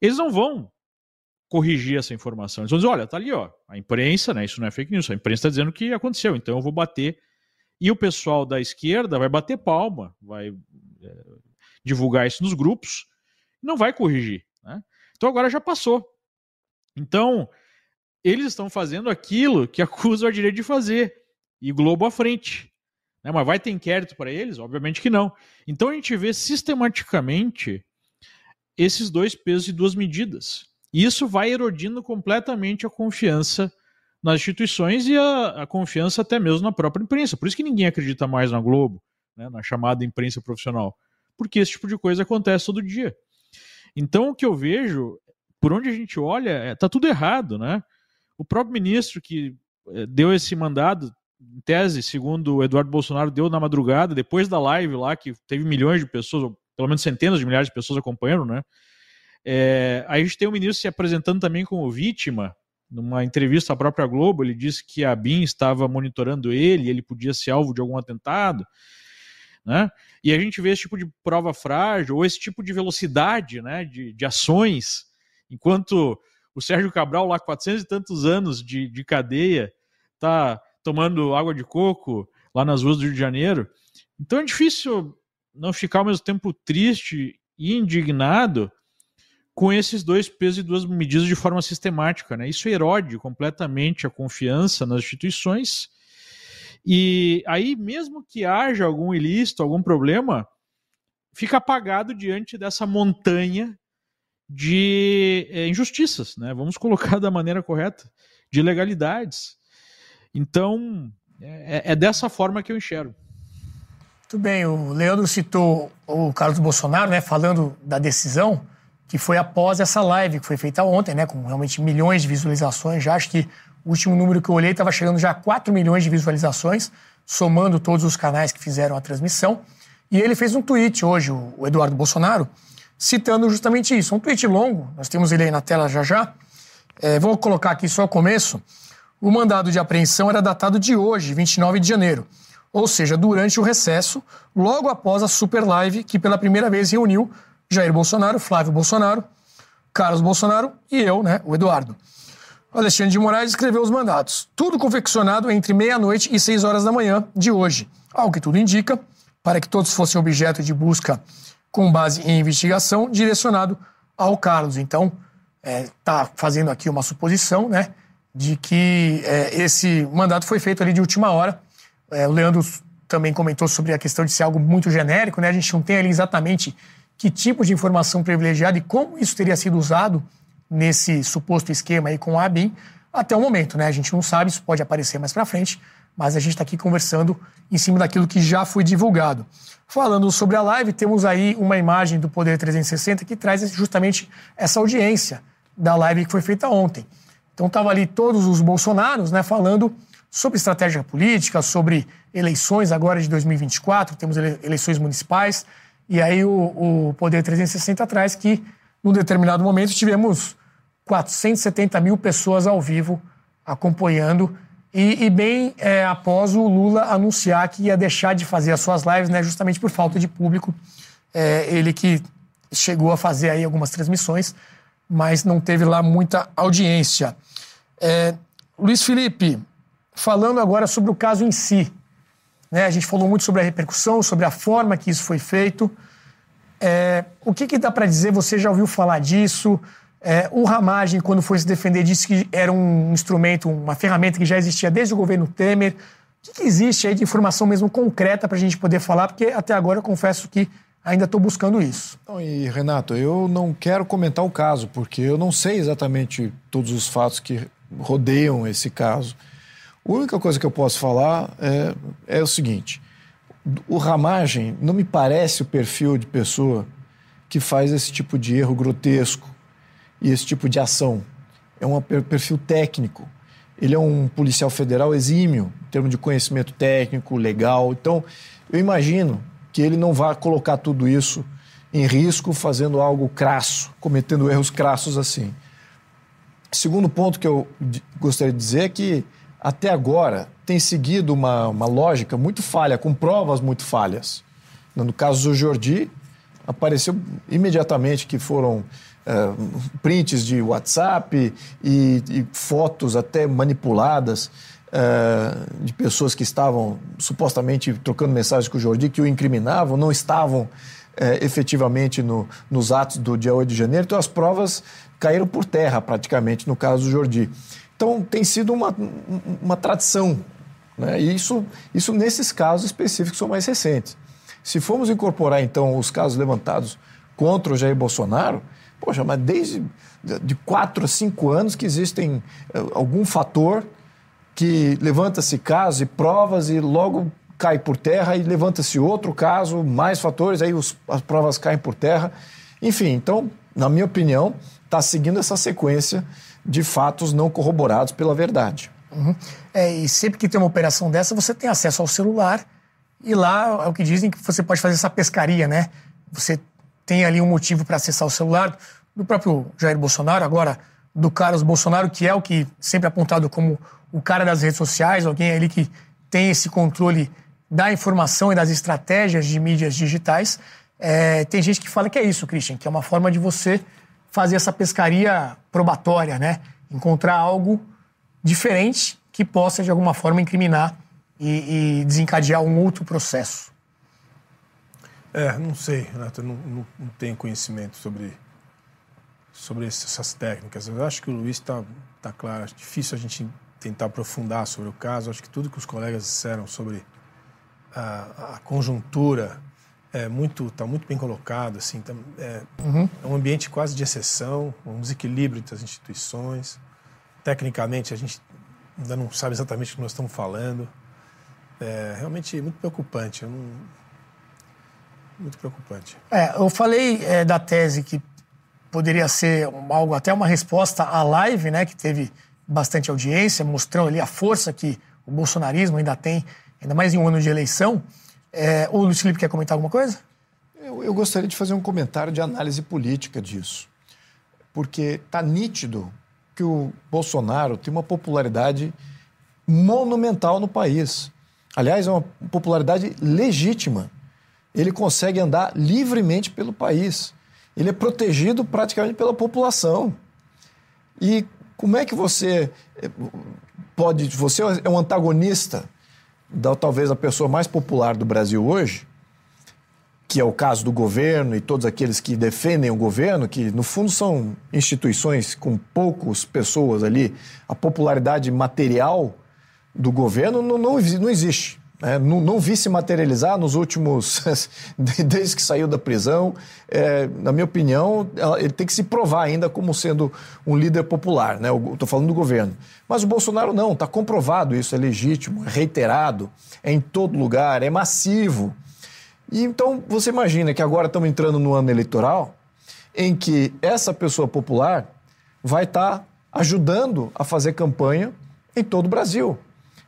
eles não vão corrigir essa informação. Eles vão dizer, olha, tá ali, ó, a imprensa, né? Isso não é fake news, a imprensa está dizendo que aconteceu, então eu vou bater. E o pessoal da esquerda vai bater palma, vai é, divulgar isso nos grupos, não vai corrigir. Né? Então agora já passou. Então, eles estão fazendo aquilo que acusam a direita de fazer e Globo à frente. Né? Mas vai ter inquérito para eles? Obviamente que não. Então a gente vê sistematicamente esses dois pesos e duas medidas. E isso vai erodindo completamente a confiança nas instituições e a, a, confiança até mesmo na própria imprensa. Por isso que ninguém acredita mais na Globo, né, na chamada imprensa profissional. Porque esse tipo de coisa acontece todo dia. Então o que eu vejo, por onde a gente olha, é, tá tudo errado, né? O próprio ministro que é, deu esse mandado em tese, segundo o Eduardo Bolsonaro deu na madrugada, depois da live lá, que teve milhões de pessoas, pelo menos centenas de milhares de pessoas acompanhando, né? É, aí a gente tem o ministro se apresentando também como vítima. Numa entrevista à própria Globo, ele disse que a BIM estava monitorando ele ele podia ser alvo de algum atentado. Né? E a gente vê esse tipo de prova frágil, ou esse tipo de velocidade né, de, de ações, enquanto o Sérgio Cabral, lá, 400 e tantos anos de, de cadeia, está tomando água de coco lá nas ruas do Rio de Janeiro. Então é difícil não ficar ao mesmo tempo triste e indignado com esses dois pesos e duas medidas de forma sistemática. Né? Isso erode completamente a confiança nas instituições. E aí, mesmo que haja algum ilícito, algum problema, fica apagado diante dessa montanha de é, injustiças, né? Vamos colocar da maneira correta, de ilegalidades. Então, é, é dessa forma que eu enxergo. Muito bem, o Leandro citou o Carlos Bolsonaro, né, falando da decisão que foi após essa live que foi feita ontem, né, com realmente milhões de visualizações. Já acho que o último número que eu olhei estava chegando já a 4 milhões de visualizações, somando todos os canais que fizeram a transmissão. E ele fez um tweet hoje, o Eduardo Bolsonaro, citando justamente isso. Um tweet longo, nós temos ele aí na tela já já. É, vou colocar aqui só o começo. O mandado de apreensão era datado de hoje, 29 de janeiro, ou seja, durante o recesso, logo após a super live que pela primeira vez reuniu Jair Bolsonaro, Flávio Bolsonaro, Carlos Bolsonaro e eu, né, o Eduardo. O Alexandre de Moraes escreveu os mandados. Tudo confeccionado entre meia-noite e seis horas da manhã de hoje. Ao que tudo indica, para que todos fossem objeto de busca com base em investigação, direcionado ao Carlos. Então, está é, fazendo aqui uma suposição, né? de que é, esse mandato foi feito ali de última hora. É, o Leandro também comentou sobre a questão de ser algo muito genérico, né? A gente não tem ali exatamente que tipo de informação privilegiada e como isso teria sido usado nesse suposto esquema aí com a ABIN até o momento, né? A gente não sabe, isso pode aparecer mais para frente, mas a gente está aqui conversando em cima daquilo que já foi divulgado. Falando sobre a live, temos aí uma imagem do Poder 360 que traz justamente essa audiência da live que foi feita ontem. Então estavam ali todos os bolsonaros, né, falando sobre estratégia política, sobre eleições agora de 2024, temos eleições municipais, e aí o, o Poder 360 traz que, num determinado momento, tivemos 470 mil pessoas ao vivo acompanhando, e, e bem é, após o Lula anunciar que ia deixar de fazer as suas lives, né, justamente por falta de público. É, ele que chegou a fazer aí algumas transmissões, mas não teve lá muita audiência. É, Luiz Felipe, falando agora sobre o caso em si. Né, a gente falou muito sobre a repercussão, sobre a forma que isso foi feito. É, o que, que dá para dizer? Você já ouviu falar disso? É, o Ramagem, quando foi se defender, disse que era um instrumento, uma ferramenta que já existia desde o governo Temer. O que, que existe aí de informação mesmo concreta para a gente poder falar? Porque até agora eu confesso que ainda estou buscando isso. Não, e Renato, eu não quero comentar o caso, porque eu não sei exatamente todos os fatos que rodeiam esse caso. A única coisa que eu posso falar é, é o seguinte: o Ramagem não me parece o perfil de pessoa que faz esse tipo de erro grotesco e esse tipo de ação. É um perfil técnico. Ele é um policial federal exímio, em termos de conhecimento técnico, legal. Então, eu imagino que ele não vá colocar tudo isso em risco fazendo algo crasso, cometendo erros crassos assim. Segundo ponto que eu gostaria de dizer é que, até agora, tem seguido uma, uma lógica muito falha, com provas muito falhas. No caso do Jordi, apareceu imediatamente que foram uh, prints de WhatsApp e, e fotos até manipuladas uh, de pessoas que estavam supostamente trocando mensagens com o Jordi, que o incriminavam, não estavam uh, efetivamente no, nos atos do dia 8 de janeiro. Então as provas caíram por terra praticamente no caso do Jordi. Então tem sido uma, uma tradição. Né? E isso, isso nesses casos específicos são mais recentes. Se formos incorporar, então, os casos levantados contra o Jair Bolsonaro, poxa, mas desde de quatro a cinco anos que existem eh, algum fator que levanta-se casos e provas e logo cai por terra e levanta-se outro caso, mais fatores, aí os, as provas caem por terra. Enfim, então, na minha opinião, está seguindo essa sequência de fatos não corroborados pela verdade. Uhum. É, e sempre que tem uma operação dessa, você tem acesso ao celular e lá é o que dizem que você pode fazer essa pescaria, né? Você tem ali um motivo para acessar o celular do próprio Jair Bolsonaro, agora do Carlos Bolsonaro, que é o que sempre apontado como o cara das redes sociais, alguém ali que tem esse controle da informação e das estratégias de mídias digitais. É, tem gente que fala que é isso, Christian, que é uma forma de você fazer essa pescaria probatória, né? Encontrar algo diferente que possa, de alguma forma, incriminar e, e desencadear um outro processo? É, não sei, Renato, não, não, não tenho conhecimento sobre, sobre essas técnicas. Eu acho que o Luiz está tá claro, é difícil a gente tentar aprofundar sobre o caso. Acho que tudo que os colegas disseram sobre a, a conjuntura é muito está muito bem colocado assim tá, é, uhum. é, um ambiente quase de exceção um desequilíbrio entre as instituições tecnicamente a gente ainda não sabe exatamente o que nós estamos falando é realmente muito preocupante. Não... Muito preocupante. É, eu falei é, da tese que poderia ser algo, até uma resposta à live, né, que teve bastante audiência, mostrando ali a força que o bolsonarismo ainda tem, ainda mais em um ano de eleição. É, o Luiz Felipe quer comentar alguma coisa? Eu, eu gostaria de fazer um comentário de análise política disso. Porque está nítido que o Bolsonaro tem uma popularidade monumental no país. Aliás, é uma popularidade legítima. Ele consegue andar livremente pelo país. Ele é protegido praticamente pela população. E como é que você eh, pode. Você é um antagonista da talvez a pessoa mais popular do Brasil hoje, que é o caso do governo e todos aqueles que defendem o governo, que no fundo são instituições com poucas pessoas ali, a popularidade material do governo não, não, não existe. Né? Não, não, vi se materializar nos últimos. desde que saiu da prisão. É, na minha opinião, ele tem que se provar ainda como sendo um líder popular. Né? Estou falando do governo. Mas o Bolsonaro não, está comprovado isso, é legítimo, é reiterado, é em todo lugar, é massivo. E então você imagina que agora estamos entrando no ano eleitoral em que essa pessoa popular vai estar tá ajudando a fazer campanha em todo o Brasil.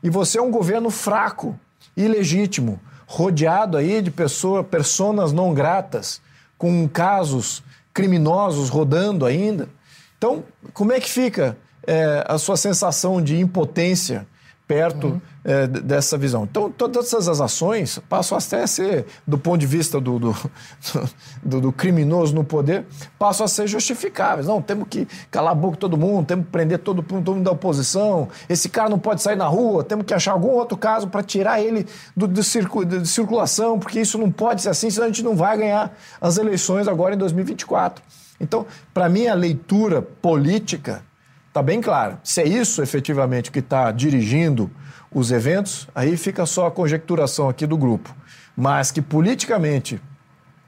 E você é um governo fraco, ilegítimo, rodeado aí de pessoas, personas não gratas, com casos criminosos rodando ainda. Então, como é que fica é, a sua sensação de impotência perto uhum. É, dessa visão. Então, todas essas ações passam até a ser, do ponto de vista do, do, do, do, criminoso no poder, passam a ser justificáveis. Não, temos que calar a boca de todo mundo, temos que prender todo, todo mundo da oposição, esse cara não pode sair na rua, temos que achar algum outro caso para tirar ele do, do circu, de circulação, porque isso não pode ser assim, senão a gente não vai ganhar as eleições agora em 2024. Então, para mim, a leitura política Está bem claro. Se é isso efetivamente que está dirigindo os eventos, aí fica só a conjecturação aqui do grupo. Mas que politicamente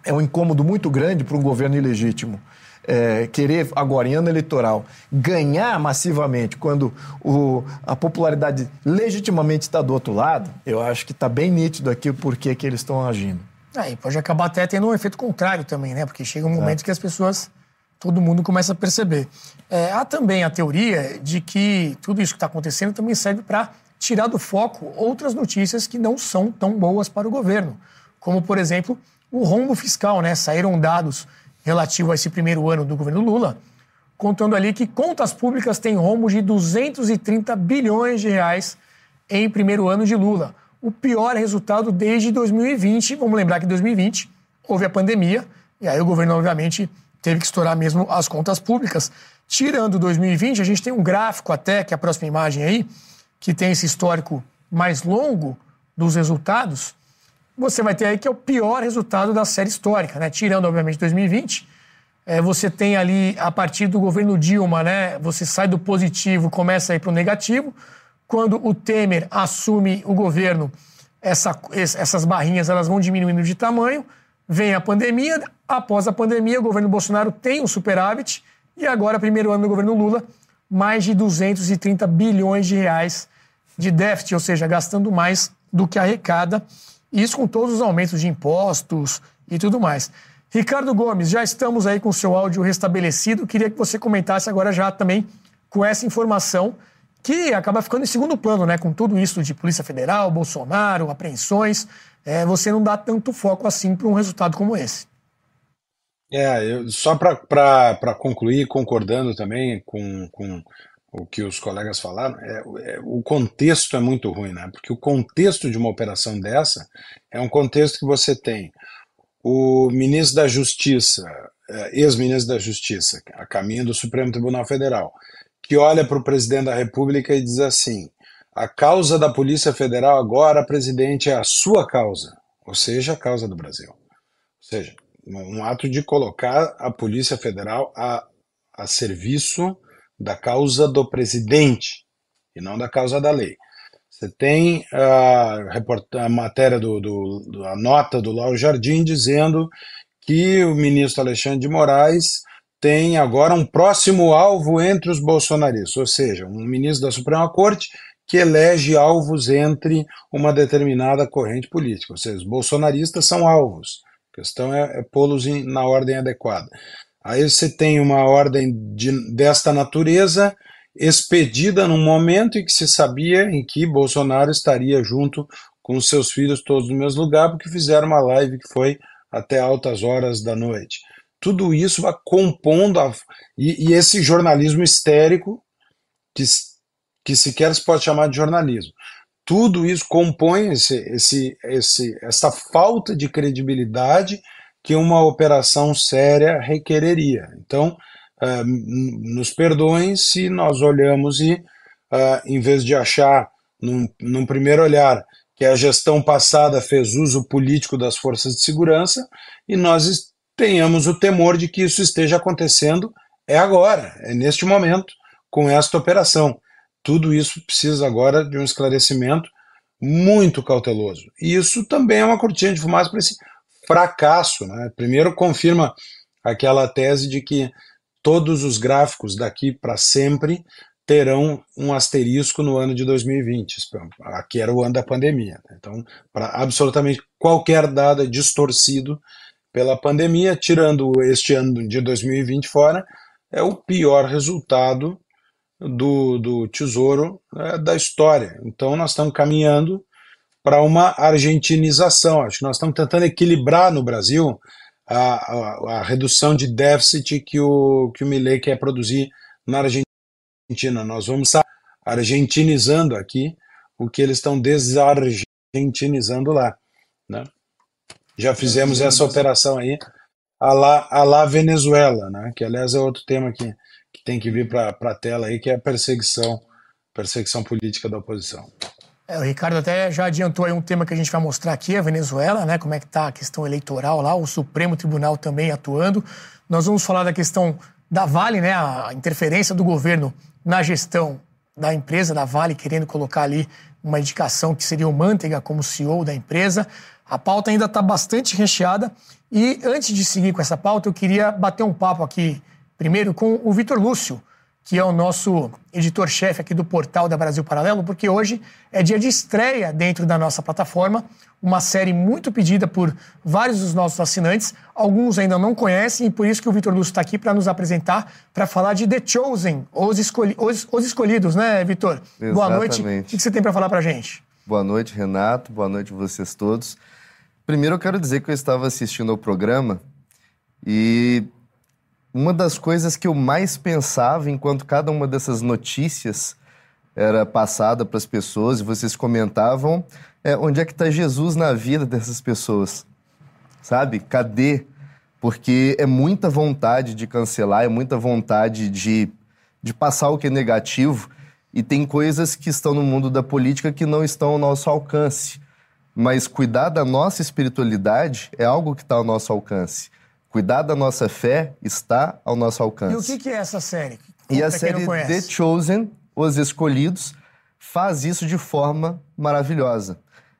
é um incômodo muito grande para um governo ilegítimo. É, querer, agora, em ano eleitoral, ganhar massivamente quando o, a popularidade legitimamente está do outro lado, eu acho que está bem nítido aqui o porquê que eles estão agindo. Aí pode acabar até tendo um efeito contrário também, né? Porque chega um momento que as pessoas todo mundo começa a perceber. É, há também a teoria de que tudo isso que está acontecendo também serve para tirar do foco outras notícias que não são tão boas para o governo, como, por exemplo, o rombo fiscal. Né? Saíram dados relativos a esse primeiro ano do governo Lula, contando ali que contas públicas têm rombo de 230 bilhões de reais em primeiro ano de Lula. O pior resultado desde 2020. Vamos lembrar que em 2020 houve a pandemia, e aí o governo, obviamente, teve que estourar mesmo as contas públicas. Tirando 2020, a gente tem um gráfico até, que é a próxima imagem aí, que tem esse histórico mais longo dos resultados. Você vai ter aí que é o pior resultado da série histórica, né? Tirando, obviamente, 2020. É, você tem ali, a partir do governo Dilma, né? Você sai do positivo, começa a ir para o negativo. Quando o Temer assume o governo, essa, essas barrinhas elas vão diminuindo de tamanho. Vem a pandemia, após a pandemia, o governo Bolsonaro tem um superávit e agora, primeiro ano do governo Lula, mais de 230 bilhões de reais de déficit, ou seja, gastando mais do que arrecada, isso com todos os aumentos de impostos e tudo mais. Ricardo Gomes, já estamos aí com o seu áudio restabelecido. Queria que você comentasse agora já também com essa informação que acaba ficando em segundo plano, né? Com tudo isso de Polícia Federal, Bolsonaro, apreensões é, você não dá tanto foco assim para um resultado como esse. É, eu, só para concluir, concordando também com, com o que os colegas falaram, é, é, o contexto é muito ruim, né? Porque o contexto de uma operação dessa é um contexto que você tem o ministro da Justiça, é, ex-ministro da Justiça, a caminho do Supremo Tribunal Federal, que olha para o presidente da República e diz assim: a causa da Polícia Federal agora, presidente, é a sua causa, ou seja, a causa do Brasil. Ou seja, um ato de colocar a Polícia Federal a, a serviço da causa do presidente e não da causa da lei. Você tem a, a matéria do, do, a nota do Lauro Jardim dizendo que o ministro Alexandre de Moraes tem agora um próximo alvo entre os bolsonaristas, ou seja, um ministro da Suprema Corte que elege alvos entre uma determinada corrente política. Ou seja, os bolsonaristas são alvos. A questão é, é pô-los na ordem adequada. Aí você tem uma ordem de, desta natureza expedida num momento em que se sabia em que Bolsonaro estaria junto com seus filhos todos no mesmo lugar, porque fizeram uma live que foi até altas horas da noite. Tudo isso vai compondo a, e, e esse jornalismo histérico que que sequer se pode chamar de jornalismo. Tudo isso compõe esse, esse, esse, essa falta de credibilidade que uma operação séria requereria. Então, uh, nos perdoem se nós olhamos e, uh, em vez de achar, num, num primeiro olhar, que a gestão passada fez uso político das forças de segurança, e nós tenhamos o temor de que isso esteja acontecendo é agora, é neste momento, com esta operação. Tudo isso precisa agora de um esclarecimento muito cauteloso. E isso também é uma cortina de fumaça para esse fracasso. Né? Primeiro, confirma aquela tese de que todos os gráficos daqui para sempre terão um asterisco no ano de 2020. Aqui era o ano da pandemia. Né? Então, para absolutamente qualquer dado é distorcido pela pandemia, tirando este ano de 2020 fora, é o pior resultado do, do Tesouro né, da história. Então, nós estamos caminhando para uma argentinização. Acho que nós estamos tentando equilibrar no Brasil a, a, a redução de déficit que o, que o Milley quer produzir na Argentina. Nós vamos estar argentinizando aqui o que eles estão desargentinizando lá. Né? Já fizemos essa operação aí a lá, a lá Venezuela, né? que aliás é outro tema que, que tem que vir para a tela aí, que é a perseguição, perseguição política da oposição. É, o Ricardo até já adiantou aí um tema que a gente vai mostrar aqui, a Venezuela, né? Como é que está a questão eleitoral lá, o Supremo Tribunal também atuando. Nós vamos falar da questão da Vale, né? A interferência do governo na gestão da empresa da Vale, querendo colocar ali uma indicação que seria o Manteiga como CEO da empresa. A pauta ainda está bastante recheada. E antes de seguir com essa pauta, eu queria bater um papo aqui, primeiro, com o Vitor Lúcio, que é o nosso editor-chefe aqui do portal da Brasil Paralelo, porque hoje é dia de estreia dentro da nossa plataforma, uma série muito pedida por vários dos nossos assinantes. Alguns ainda não conhecem e por isso que o Vitor Lúcio está aqui para nos apresentar, para falar de The Chosen, os, escolhi os, os escolhidos, né, Vitor? Boa noite. O que você tem para falar para gente? Boa noite, Renato. Boa noite a vocês todos. Primeiro, eu quero dizer que eu estava assistindo ao programa e uma das coisas que eu mais pensava enquanto cada uma dessas notícias era passada para as pessoas e vocês comentavam é onde é que está Jesus na vida dessas pessoas, sabe? Cadê? Porque é muita vontade de cancelar, é muita vontade de, de passar o que é negativo e tem coisas que estão no mundo da política que não estão ao nosso alcance. Mas cuidar da nossa espiritualidade é algo que está ao nosso alcance. Cuidar da nossa fé está ao nosso alcance. E o que, que é essa série? E a série The Chosen, Os Escolhidos, faz isso de forma maravilhosa.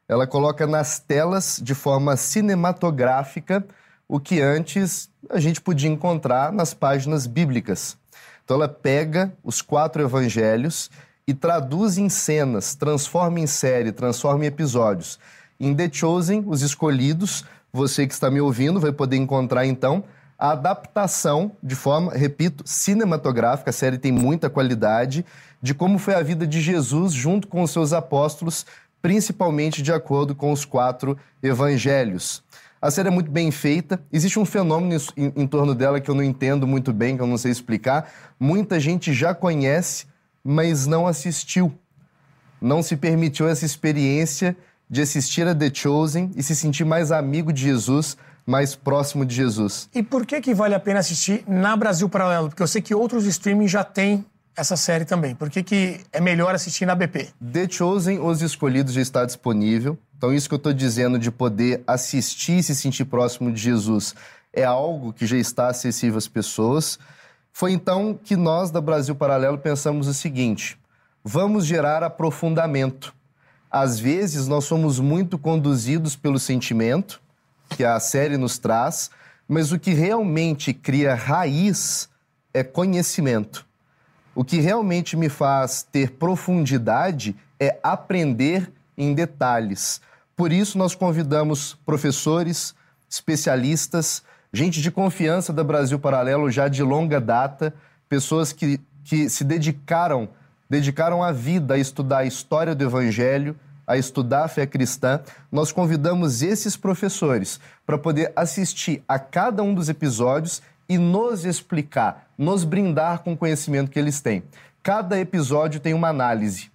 Ela coloca nas telas, de forma cinematográfica, o que antes a gente podia encontrar nas páginas bíblicas. Então ela pega os quatro evangelhos e traduz em cenas, transforma em série, transforma em episódios. Em The Chosen, Os Escolhidos, você que está me ouvindo vai poder encontrar então a adaptação de forma, repito, cinematográfica. A série tem muita qualidade de como foi a vida de Jesus junto com os seus apóstolos, principalmente de acordo com os quatro evangelhos. A série é muito bem feita. Existe um fenômeno em, em, torno dela que eu não entendo muito bem, que eu não sei explicar. Muita gente já conhece, mas não assistiu. Não se permitiu essa experiência de assistir a The Chosen e se sentir mais amigo de Jesus, mais próximo de Jesus. E por que, que vale a pena assistir na Brasil Paralelo? Porque eu sei que outros streaming já têm essa série também. Por que, que é melhor assistir na BP? The Chosen, Os Escolhidos, já está disponível. Então, isso que eu estou dizendo de poder assistir e se sentir próximo de Jesus é algo que já está acessível às pessoas. Foi então que nós, da Brasil Paralelo, pensamos o seguinte: vamos gerar aprofundamento. Às vezes nós somos muito conduzidos pelo sentimento que a série nos traz, mas o que realmente cria raiz é conhecimento. O que realmente me faz ter profundidade é aprender em detalhes. Por isso, nós convidamos professores, especialistas, gente de confiança da Brasil Paralelo já de longa data, pessoas que, que se dedicaram dedicaram a vida a estudar a história do Evangelho, a estudar a fé cristã. Nós convidamos esses professores para poder assistir a cada um dos episódios e nos explicar, nos brindar com o conhecimento que eles têm. Cada episódio tem uma análise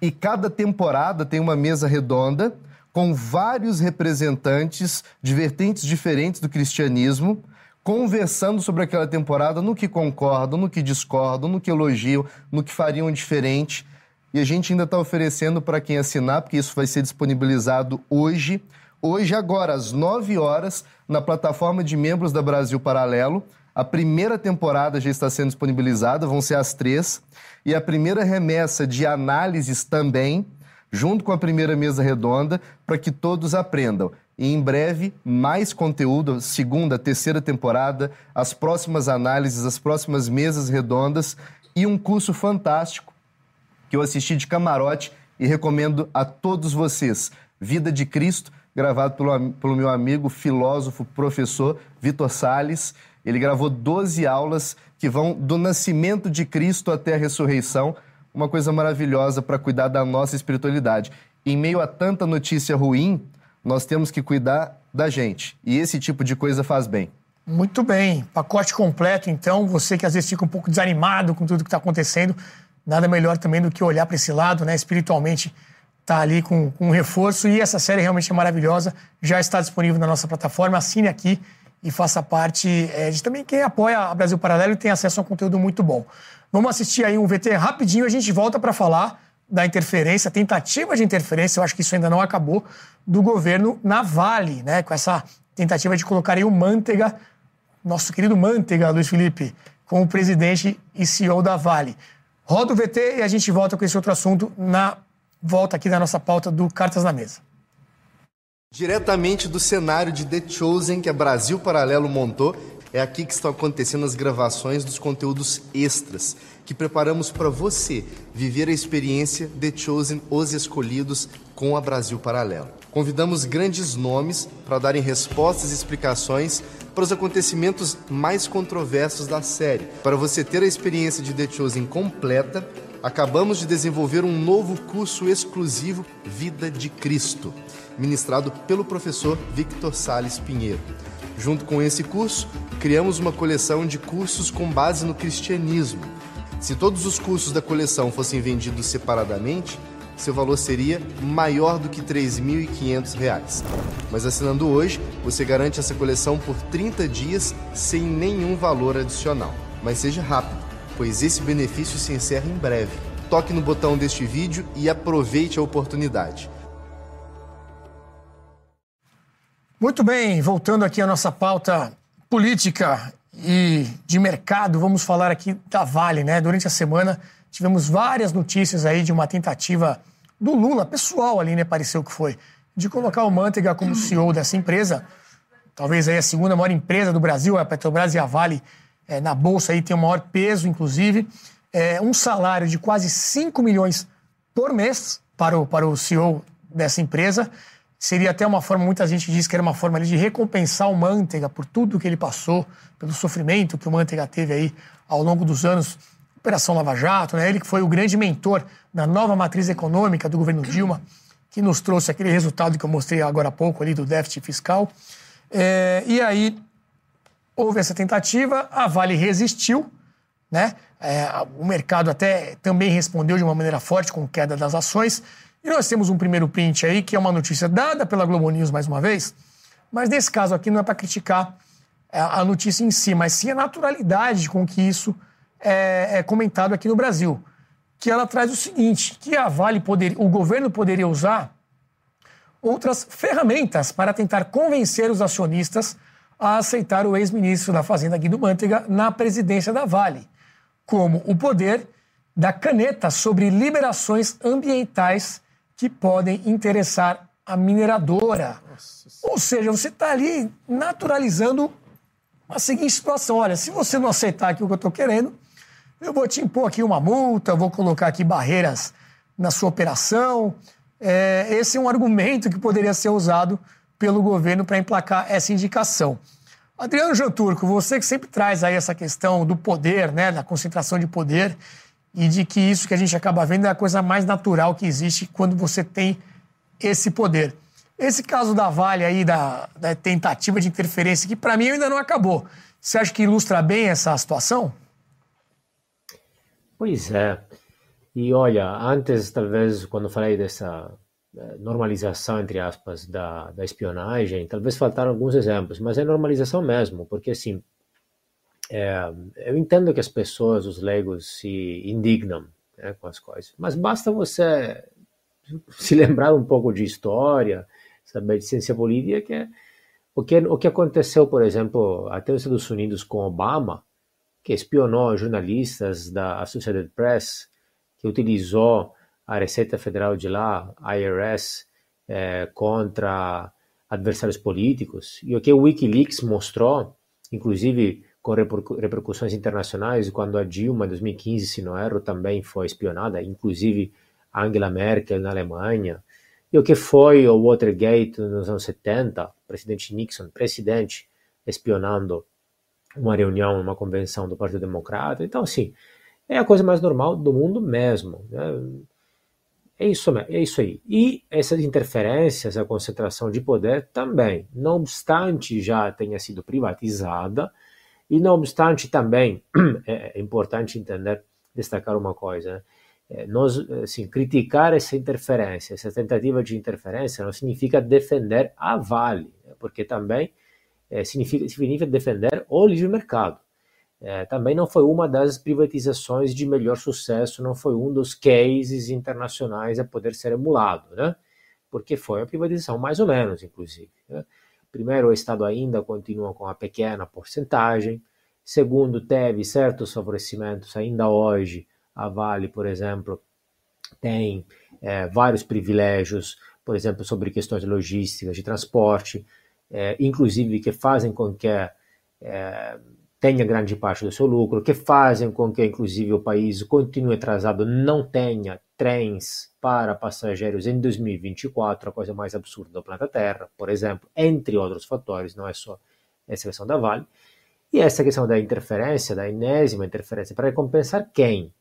e cada temporada tem uma mesa redonda com vários representantes de vertentes diferentes do cristianismo conversando sobre aquela temporada, no que concordam, no que discordam, no que elogiam, no que fariam diferente. E a gente ainda está oferecendo para quem assinar, porque isso vai ser disponibilizado hoje, hoje agora, às 9 horas, na plataforma de membros da Brasil Paralelo. A primeira temporada já está sendo disponibilizada, vão ser as três. E a primeira remessa de análises também junto com a primeira mesa redonda, para que todos aprendam. E em breve, mais conteúdo, segunda, terceira temporada, as próximas análises, as próximas mesas redondas e um curso fantástico que eu assisti de camarote e recomendo a todos vocês. Vida de Cristo, gravado pelo, pelo meu amigo, filósofo, professor Vitor Sales. Ele gravou 12 aulas que vão do nascimento de Cristo até a ressurreição, uma coisa maravilhosa para cuidar da nossa espiritualidade. Em meio a tanta notícia ruim, nós temos que cuidar da gente. E esse tipo de coisa faz bem. Muito bem. Pacote completo, então. Você que às vezes fica um pouco desanimado com tudo que está acontecendo, nada melhor também do que olhar para esse lado, né? Espiritualmente, tá ali com, com um reforço. E essa série realmente é maravilhosa. Já está disponível na nossa plataforma. Assine aqui e faça parte é, de também quem apoia a Brasil Paralelo e tem acesso a um conteúdo muito bom. Vamos assistir aí um VT rapidinho, a gente volta para falar da interferência, tentativa de interferência, eu acho que isso ainda não acabou, do governo na Vale, né? Com essa tentativa de colocar aí o Manteiga, nosso querido Manteiga, Luiz Felipe, como presidente e CEO da Vale. Roda o VT e a gente volta com esse outro assunto na volta aqui da nossa pauta do Cartas na Mesa. Diretamente do cenário de The Chosen que a Brasil Paralelo montou, é aqui que estão acontecendo as gravações dos conteúdos extras que preparamos para você viver a experiência The Chosen Os Escolhidos com a Brasil Paralelo. Convidamos grandes nomes para darem respostas e explicações para os acontecimentos mais controversos da série. Para você ter a experiência de The Chosen completa, acabamos de desenvolver um novo curso exclusivo Vida de Cristo ministrado pelo professor Victor Sales Pinheiro. Junto com esse curso, criamos uma coleção de cursos com base no cristianismo. Se todos os cursos da coleção fossem vendidos separadamente, seu valor seria maior do que R$ 3.500. Mas assinando hoje, você garante essa coleção por 30 dias sem nenhum valor adicional. Mas seja rápido, pois esse benefício se encerra em breve. Toque no botão deste vídeo e aproveite a oportunidade. Muito bem, voltando aqui à nossa pauta política e de mercado, vamos falar aqui da Vale, né? Durante a semana tivemos várias notícias aí de uma tentativa do Lula, pessoal ali, né? Pareceu que foi, de colocar o Manteiga como CEO dessa empresa. Talvez aí a segunda maior empresa do Brasil, a Petrobras e a Vale, é, na bolsa aí tem o maior peso, inclusive. É, um salário de quase 5 milhões por mês para o, para o CEO dessa empresa. Seria até uma forma, muita gente diz que era uma forma de recompensar o Manteiga por tudo que ele passou, pelo sofrimento que o Manteiga teve aí ao longo dos anos, Operação Lava Jato, né? Ele que foi o grande mentor da nova matriz econômica do governo Dilma, que nos trouxe aquele resultado que eu mostrei agora há pouco ali do déficit fiscal. É, e aí houve essa tentativa, a Vale resistiu, né? É, o mercado até também respondeu de uma maneira forte com queda das ações. E nós temos um primeiro print aí, que é uma notícia dada pela Globo News mais uma vez, mas nesse caso aqui não é para criticar a notícia em si, mas sim a naturalidade com que isso é, é, comentado aqui no Brasil. Que ela traz o seguinte: que a Vale poderia, o governo poderia usar outras ferramentas para tentar convencer os acionistas a aceitar o ex-ministro da Fazenda Guido Mantega na presidência da Vale, como o poder da caneta sobre liberações ambientais que podem interessar a mineradora. Nossa. Ou seja, você está ali naturalizando a seguinte situação: olha, se você não aceitar aqui o que eu estou querendo, eu vou te impor aqui uma multa, vou colocar aqui barreiras na sua operação. É, esse é um argumento que poderia ser usado pelo governo para emplacar essa indicação. Adriano Janturco, você que sempre traz aí essa questão do poder, né, da concentração de poder, e de que isso que a gente acaba vendo é a coisa mais natural que existe quando você tem esse poder. Esse caso da Vale aí, da, da tentativa de interferência, que para mim ainda não acabou. Você acha que ilustra bem essa situação? Pois é. E olha, antes, talvez, quando falei dessa eh, normalização, entre aspas, da, da espionagem, talvez faltaram alguns exemplos, mas é normalização mesmo, porque assim, é, eu entendo que as pessoas, os leigos, se indignam né, com as coisas, mas basta você se lembrar um pouco de história, saber de ciência política, que é, o, que, o que aconteceu, por exemplo, até os Estados Unidos com Obama, que espionou jornalistas da Associated Press, que utilizou a Receita Federal de lá, IRS, é, contra adversários políticos. E o que o Wikileaks mostrou, inclusive com repercussões internacionais, quando a Dilma, em 2015, se não erro, também foi espionada, inclusive Angela Merkel na Alemanha. E o que foi o Watergate nos anos 70, presidente Nixon, presidente, espionando uma reunião, uma convenção do Partido Democrata. Então, assim, é a coisa mais normal do mundo mesmo. Né? É isso, é isso aí. E essas interferências, a concentração de poder também, não obstante já tenha sido privatizada, e não obstante também, é, é importante entender, destacar uma coisa, né? é, nós, assim, criticar essa interferência, essa tentativa de interferência, não significa defender a Vale, né? porque também é, significa, significa defender o livre mercado. É, também não foi uma das privatizações de melhor sucesso, não foi um dos cases internacionais a poder ser emulado, né? porque foi a privatização mais ou menos, inclusive. Né? Primeiro, o Estado ainda continua com a pequena porcentagem. Segundo, teve certos favorecimentos ainda hoje. A Vale, por exemplo, tem é, vários privilégios, por exemplo, sobre questões logísticas, de transporte, é, inclusive que fazem com que é, tenha grande parte do seu lucro, que fazem com que, inclusive, o país continue atrasado, não tenha trens para passageiros em 2024, a coisa mais absurda do planeta Terra, por exemplo, entre outros fatores, não é só essa questão da Vale. E essa questão da interferência, da enésima interferência, para compensar quem?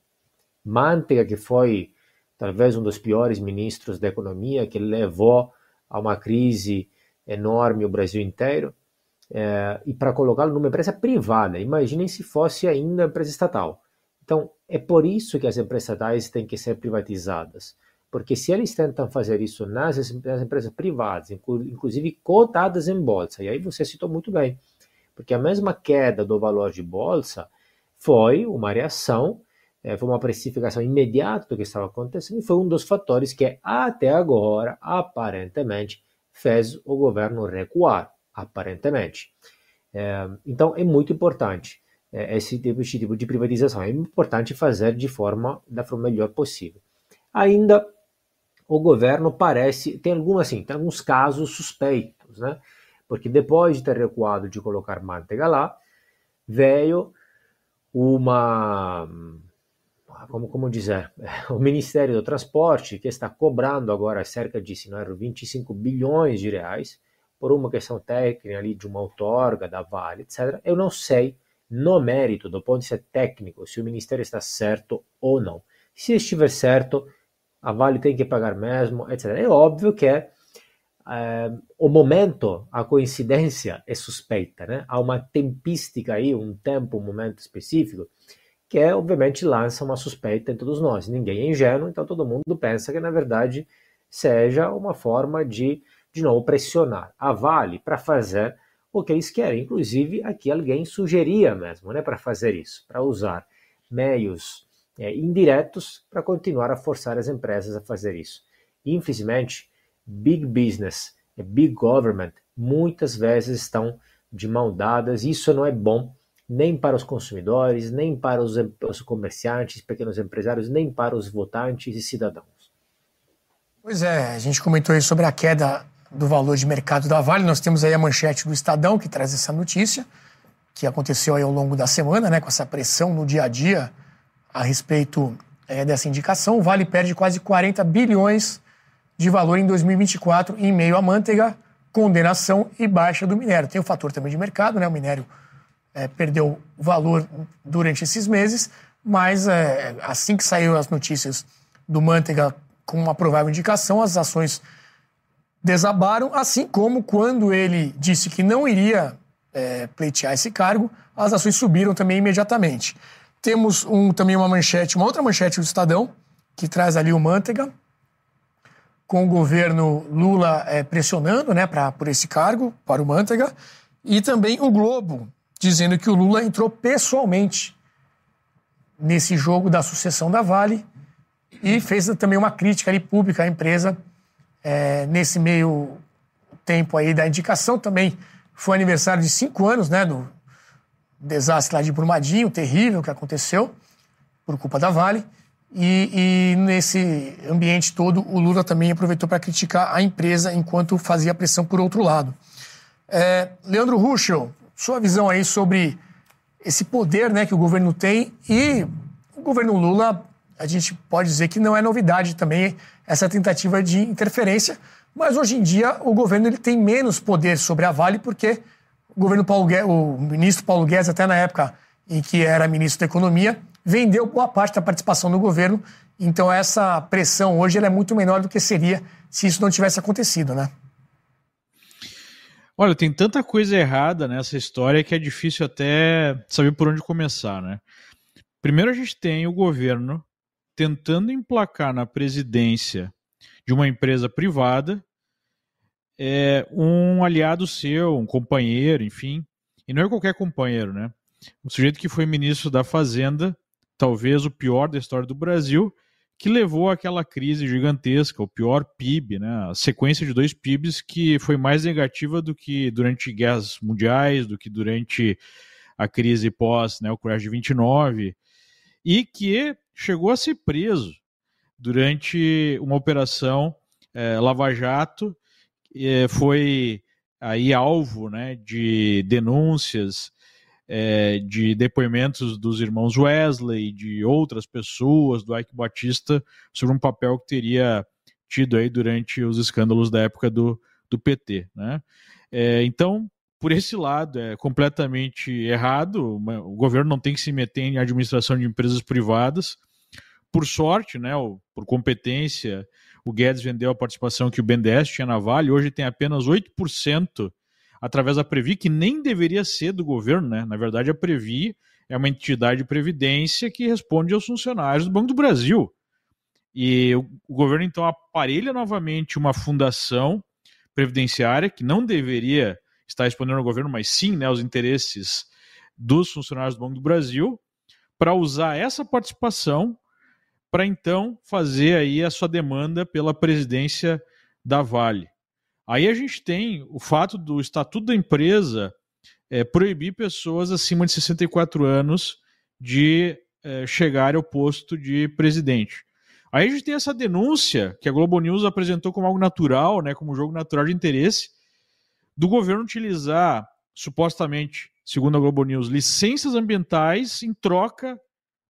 Mantega, que foi talvez um dos piores ministros da economia, que levou a uma crise enorme o Brasil inteiro, é, e para colocá-lo numa empresa privada. Imaginem se fosse ainda empresa estatal. Então, é por isso que as empresas estatais têm que ser privatizadas. Porque se eles tentam fazer isso nas, nas empresas privadas, inclusive cotadas em bolsa, e aí você citou muito bem, porque a mesma queda do valor de bolsa foi uma reação, é, foi uma precificação imediata do que estava acontecendo, e foi um dos fatores que até agora, aparentemente, fez o governo recuar aparentemente. É, então é muito importante é, esse, tipo, esse tipo de privatização. É importante fazer de forma da forma melhor possível. Ainda o governo parece tem algumas assim, tem alguns casos suspeitos, né? Porque depois de ter recuado de colocar manteiga lá, veio uma como, como dizer, o Ministério do Transporte, que está cobrando agora cerca de, se não erro, 25 bilhões de reais por uma questão técnica ali de uma outorga da Vale, etc. Eu não sei, no mérito, do ponto de vista técnico, se o Ministério está certo ou não. Se estiver certo, a Vale tem que pagar mesmo, etc. É óbvio que é, o momento, a coincidência é suspeita, né? Há uma tempística aí, um tempo, um momento específico, que é, obviamente lança uma suspeita em todos nós. Ninguém é ingênuo, então todo mundo pensa que na verdade seja uma forma de de novo, pressionar a Vale para fazer o que eles querem. Inclusive, aqui alguém sugeria mesmo né, para fazer isso, para usar meios é, indiretos para continuar a forçar as empresas a fazer isso. Infelizmente, big business e big government muitas vezes estão de mão dadas. Isso não é bom nem para os consumidores, nem para os, os comerciantes, pequenos empresários, nem para os votantes e cidadãos. Pois é, a gente comentou aí sobre a queda do valor de mercado da Vale. Nós temos aí a manchete do Estadão que traz essa notícia, que aconteceu aí ao longo da semana, né, com essa pressão no dia a dia a respeito é, dessa indicação. O Vale perde quase 40 bilhões de valor em 2024 em meio à manteiga, condenação e baixa do minério. Tem o fator também de mercado, né? O minério é, perdeu valor durante esses meses, mas é, assim que saiu as notícias do manteiga com uma provável indicação, as ações desabaram, assim como quando ele disse que não iria é, pleitear esse cargo, as ações subiram também imediatamente. Temos um, também uma manchete, uma outra manchete do Estadão, que traz ali o Manteiga, com o governo Lula é, pressionando né, pra, por esse cargo, para o Manteiga, e também o Globo, dizendo que o Lula entrou pessoalmente nesse jogo da sucessão da Vale e fez também uma crítica ali pública à empresa é, nesse meio tempo aí da indicação também foi aniversário de cinco anos, né, do desastre lá de Brumadinho, terrível que aconteceu por culpa da Vale. E, e, nesse ambiente todo, o Lula também aproveitou para criticar a empresa enquanto fazia pressão por outro lado. É, Leandro Ruschel, sua visão aí sobre esse poder né, que o governo tem e o governo Lula, a gente pode dizer que não é novidade também essa tentativa de interferência, mas hoje em dia o governo ele tem menos poder sobre a Vale porque o governo Paulo Guedes, o ministro Paulo Guedes até na época em que era ministro da Economia, vendeu boa parte da participação do governo. Então essa pressão hoje é muito menor do que seria se isso não tivesse acontecido, né? Olha, tem tanta coisa errada nessa história que é difícil até saber por onde começar, né? Primeiro a gente tem o governo tentando emplacar na presidência de uma empresa privada é, um aliado seu, um companheiro, enfim. E não é qualquer companheiro, né? O sujeito que foi ministro da Fazenda, talvez o pior da história do Brasil, que levou àquela crise gigantesca, o pior PIB, né? a sequência de dois PIBs que foi mais negativa do que durante guerras mundiais, do que durante a crise pós né, o crash de 29, e que chegou a ser preso durante uma operação é, Lava Jato, é, foi aí alvo né, de denúncias é, de depoimentos dos irmãos Wesley, de outras pessoas, do Ike Batista, sobre um papel que teria tido aí durante os escândalos da época do, do PT. Né? É, então, por esse lado, é completamente errado. O governo não tem que se meter em administração de empresas privadas. Por sorte, né, por competência, o Guedes vendeu a participação que o BNDES tinha na Vale. Hoje tem apenas 8% através da Previ, que nem deveria ser do governo, né? Na verdade, a Previ é uma entidade de previdência que responde aos funcionários do Banco do Brasil. E o, governo, então, aparelha novamente uma fundação previdenciária que não deveria estar respondendo ao governo, mas sim né, aos interesses dos funcionários do Banco do Brasil, para usar essa participação para então fazer aí a sua demanda pela presidência da Vale. Aí a gente tem o fato do estatuto da empresa é, proibir pessoas acima de 64 anos de é, chegar ao posto de presidente. Aí a gente tem essa denúncia que a Globo News apresentou como algo natural, né, como jogo natural de interesse, do governo utilizar, supostamente, segundo a Globo News, licenças ambientais em troca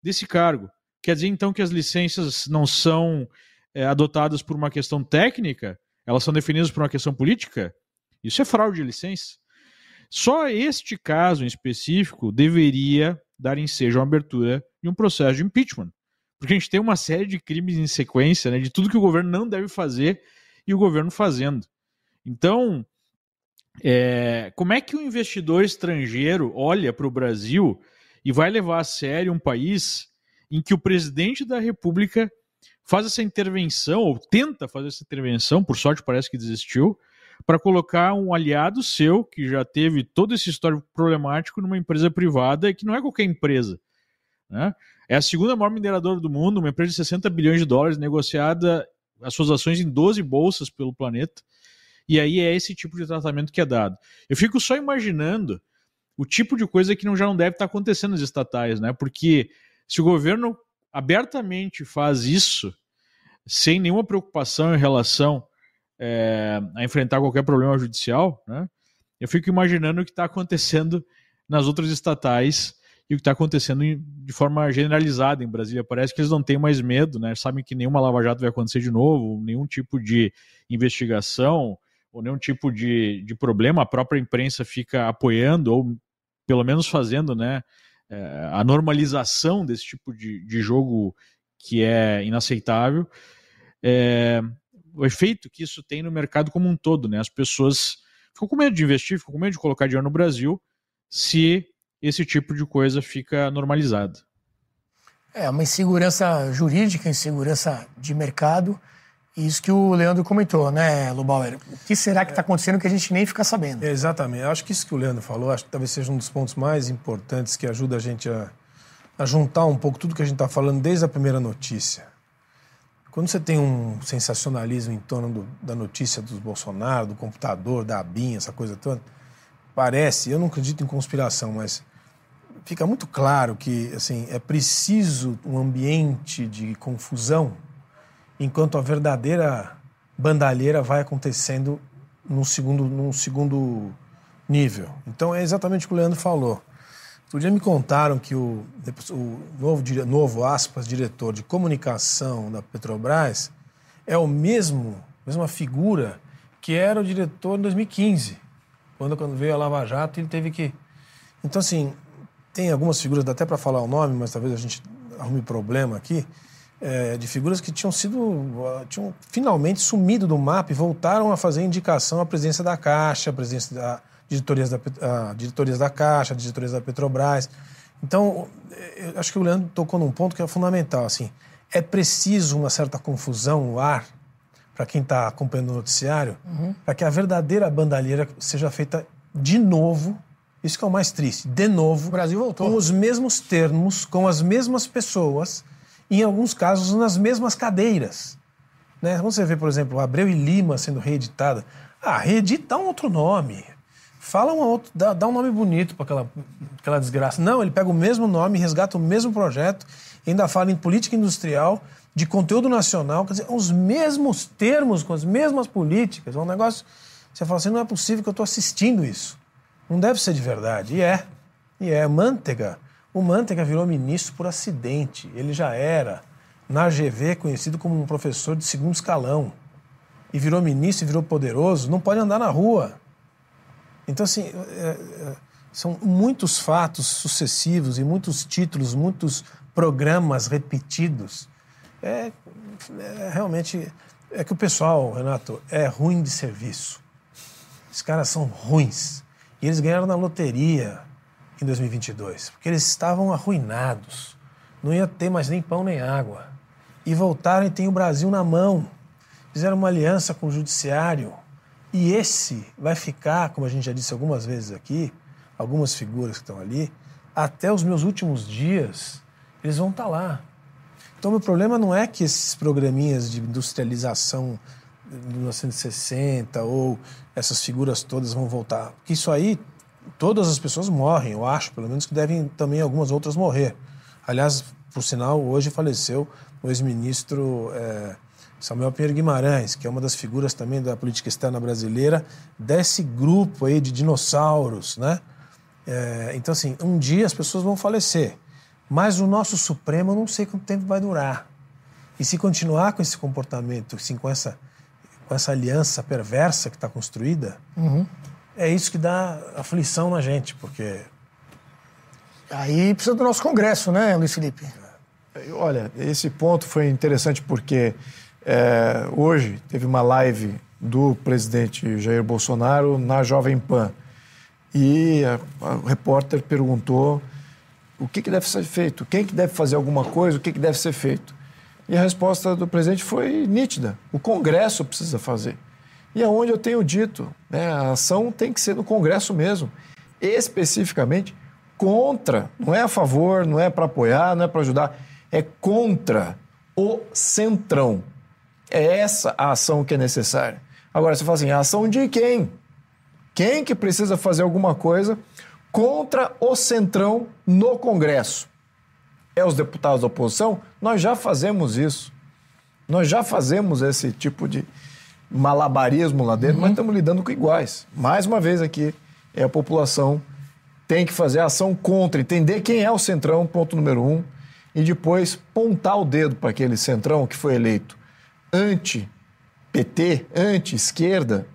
desse cargo. Quer dizer, então, que as licenças não são é, adotadas por uma questão técnica, elas são definidas por uma questão política, isso é fraude de licença. Só este caso em específico deveria dar ensejo uma abertura de um processo de impeachment. Porque a gente tem uma série de crimes em sequência, né, de tudo que o governo não deve fazer e o governo fazendo. Então, é, como é que o um investidor estrangeiro olha para o Brasil e vai levar a sério um país em que o presidente da República faz essa intervenção, ou tenta fazer essa intervenção, por sorte parece que desistiu, para colocar um aliado seu, que já teve todo esse histórico problemático, numa empresa privada, que não é qualquer empresa. Né? É a segunda maior mineradora do mundo, uma empresa de 60 bilhões de dólares, negociada as suas ações em 12 bolsas pelo planeta. E aí é esse tipo de tratamento que é dado. Eu fico só imaginando o tipo de coisa que não, já não deve estar acontecendo nas estatais, né? Porque se o governo abertamente faz isso, sem nenhuma preocupação em relação é, a enfrentar qualquer problema judicial, né? eu fico imaginando o que está acontecendo nas outras estatais e o que está acontecendo de forma generalizada em Brasília. Parece que eles não têm mais medo, né? Sabem que nenhuma lava-jato vai acontecer de novo, nenhum tipo de investigação ou nenhum tipo de, de problema. A própria imprensa fica apoiando ou pelo menos fazendo, né? é, a normalização desse tipo de, de jogo que é inaceitável, é, o efeito que isso tem no mercado como um todo, né? As pessoas ficam com medo de investir, ficam com medo de colocar dinheiro no Brasil se esse tipo de coisa fica normalizado. É uma insegurança jurídica, insegurança de mercado isso que o Leandro comentou, né, Lubauer? O que será que está acontecendo que a gente nem fica sabendo? É, exatamente. Eu acho que isso que o Leandro falou, acho que talvez seja um dos pontos mais importantes que ajuda a gente a, a juntar um pouco tudo que a gente está falando desde a primeira notícia. Quando você tem um sensacionalismo em torno do, da notícia dos Bolsonaro, do computador, da ABIN, essa coisa toda, parece, eu não acredito em conspiração, mas fica muito claro que assim é preciso um ambiente de confusão enquanto a verdadeira bandalheira vai acontecendo num segundo, num segundo nível. Então é exatamente o que o Leandro falou. Outro dia me contaram que o, o novo, novo, aspas, diretor de comunicação da Petrobras é o mesmo, mesma figura que era o diretor em 2015, quando, quando veio a Lava Jato ele teve que... Então, assim, tem algumas figuras, dá até para falar o nome, mas talvez a gente arrume problema aqui, é, de figuras que tinham sido, tinham finalmente sumido do mapa e voltaram a fazer indicação à presidência da Caixa, à presidência da diretorias da, a, diretorias da Caixa, diretorias da Petrobras. Então, eu acho que o Leandro tocou num ponto que é fundamental. Assim, é preciso uma certa confusão no ar para quem está acompanhando o noticiário, uhum. para que a verdadeira bandalheira seja feita de novo. Isso que é o mais triste. De novo. O Brasil voltou. Com os mesmos termos, com as mesmas pessoas em alguns casos nas mesmas cadeiras. Né? Você vê, por exemplo, Abreu e Lima sendo reeditada, ah, reedita um outro nome. Fala um outro, dá, dá um nome bonito para aquela, aquela desgraça. Não, ele pega o mesmo nome, resgata o mesmo projeto, ainda fala em política industrial, de conteúdo nacional, quer dizer, os mesmos termos, com as mesmas políticas. É um negócio. Você fala assim, não é possível que eu estou assistindo isso. Não deve ser de verdade. E é. E é. Manteiga o Manteiga virou ministro por acidente. Ele já era, na GV, conhecido como um professor de segundo escalão. E virou ministro e virou poderoso, não pode andar na rua. Então, assim, é, é, são muitos fatos sucessivos e muitos títulos, muitos programas repetidos. É, é realmente. É que o pessoal, Renato, é ruim de serviço. Os caras são ruins. E eles ganharam na loteria em 2022, porque eles estavam arruinados, não ia ter mais nem pão nem água. E voltaram e tem o Brasil na mão. Fizeram uma aliança com o judiciário. E esse vai ficar, como a gente já disse algumas vezes aqui, algumas figuras que estão ali, até os meus últimos dias, eles vão estar tá lá. Então, meu problema não é que esses programinhas de industrialização de 1960 ou essas figuras todas vão voltar. Porque isso aí todas as pessoas morrem, eu acho, pelo menos que devem também algumas outras morrer. Aliás, por sinal, hoje faleceu o ex-ministro é, Samuel Pinheiro Guimarães, que é uma das figuras também da política externa brasileira, desse grupo aí de dinossauros, né? É, então, assim, um dia as pessoas vão falecer, mas o nosso Supremo eu não sei quanto tempo vai durar. E se continuar com esse comportamento, assim, com essa, com essa aliança perversa que está construída, uhum é isso que dá aflição na gente, porque. Aí precisa do nosso Congresso, né, Luiz Felipe? Olha, esse ponto foi interessante porque é, hoje teve uma live do presidente Jair Bolsonaro na Jovem Pan. E o repórter perguntou o que, que, deve ser feito, quem que deve fazer alguma coisa, o que, que deve ser feito. E a resposta do presidente foi nítida: o Congresso precisa fazer. E é onde eu tenho dito, né, a ação tem que ser no Congresso mesmo, especificamente contra, não é a favor, não é para apoiar, não é para ajudar, é contra o centrão. É essa a ação que é necessária. Agora você fala assim, a ação de quem? Quem que precisa fazer alguma coisa contra o centrão no Congresso? É os deputados da oposição? Nós já fazemos isso. Nós já fazemos esse tipo de, malabarismo lá dentro, uhum. mas estamos lidando com iguais. Mais uma vez aqui, é a população tem que fazer ação contra, entender quem é o centrão, ponto número um, e depois pontar o dedo para aquele centrão que foi eleito anti-PT, anti-esquerda,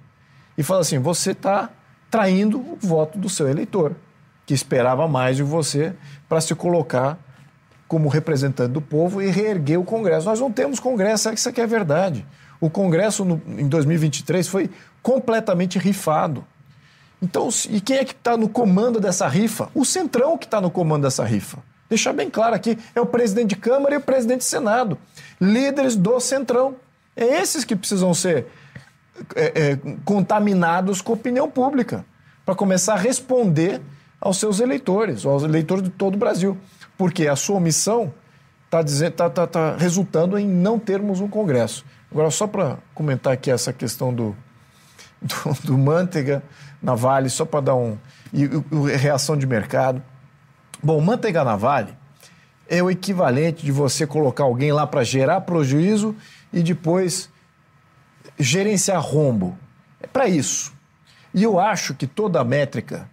e falar assim: você está traindo o voto do seu eleitor, que esperava mais de você para se colocar como representante do povo e reerguer o Congresso. Nós não temos Congresso, isso aqui é verdade. O Congresso no, em 2023 foi completamente rifado. Então, e quem é que está no comando dessa rifa? O Centrão que está no comando dessa rifa. Deixar bem claro aqui, é o presidente de Câmara e o presidente de Senado. Líderes do Centrão. É esses que precisam ser é, é, contaminados com a opinião pública, para começar a responder aos seus eleitores, aos eleitores de todo o Brasil. Porque a sua omissão está tá, tá, tá resultando em não termos um Congresso. Agora, só para comentar aqui essa questão do, do, do Manteiga na Vale, só para dar um. E, e, reação de mercado. Bom, manteiga na Vale é o equivalente de você colocar alguém lá para gerar prejuízo e depois gerenciar rombo. É para isso. E eu acho que toda a métrica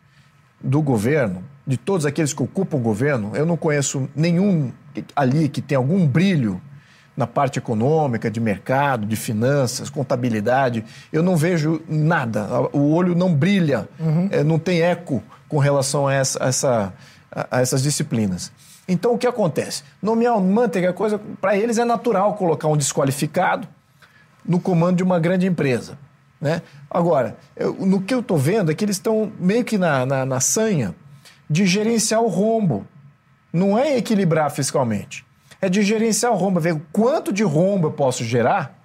do governo, de todos aqueles que ocupam o governo, eu não conheço nenhum ali que tem algum brilho na parte econômica, de mercado, de finanças, contabilidade. Eu não vejo nada. O olho não brilha, uhum. é, não tem eco com relação a, essa, a, essa, a essas disciplinas. Então, o que acontece? Nomear manteiga, coisa, para eles é natural colocar um desqualificado no comando de uma grande empresa. Né? Agora, eu, no que eu estou vendo é que eles estão meio que na, na, na sanha de gerenciar o rombo. Não é equilibrar fiscalmente. É de gerenciar o rombo, ver quanto de rombo eu posso gerar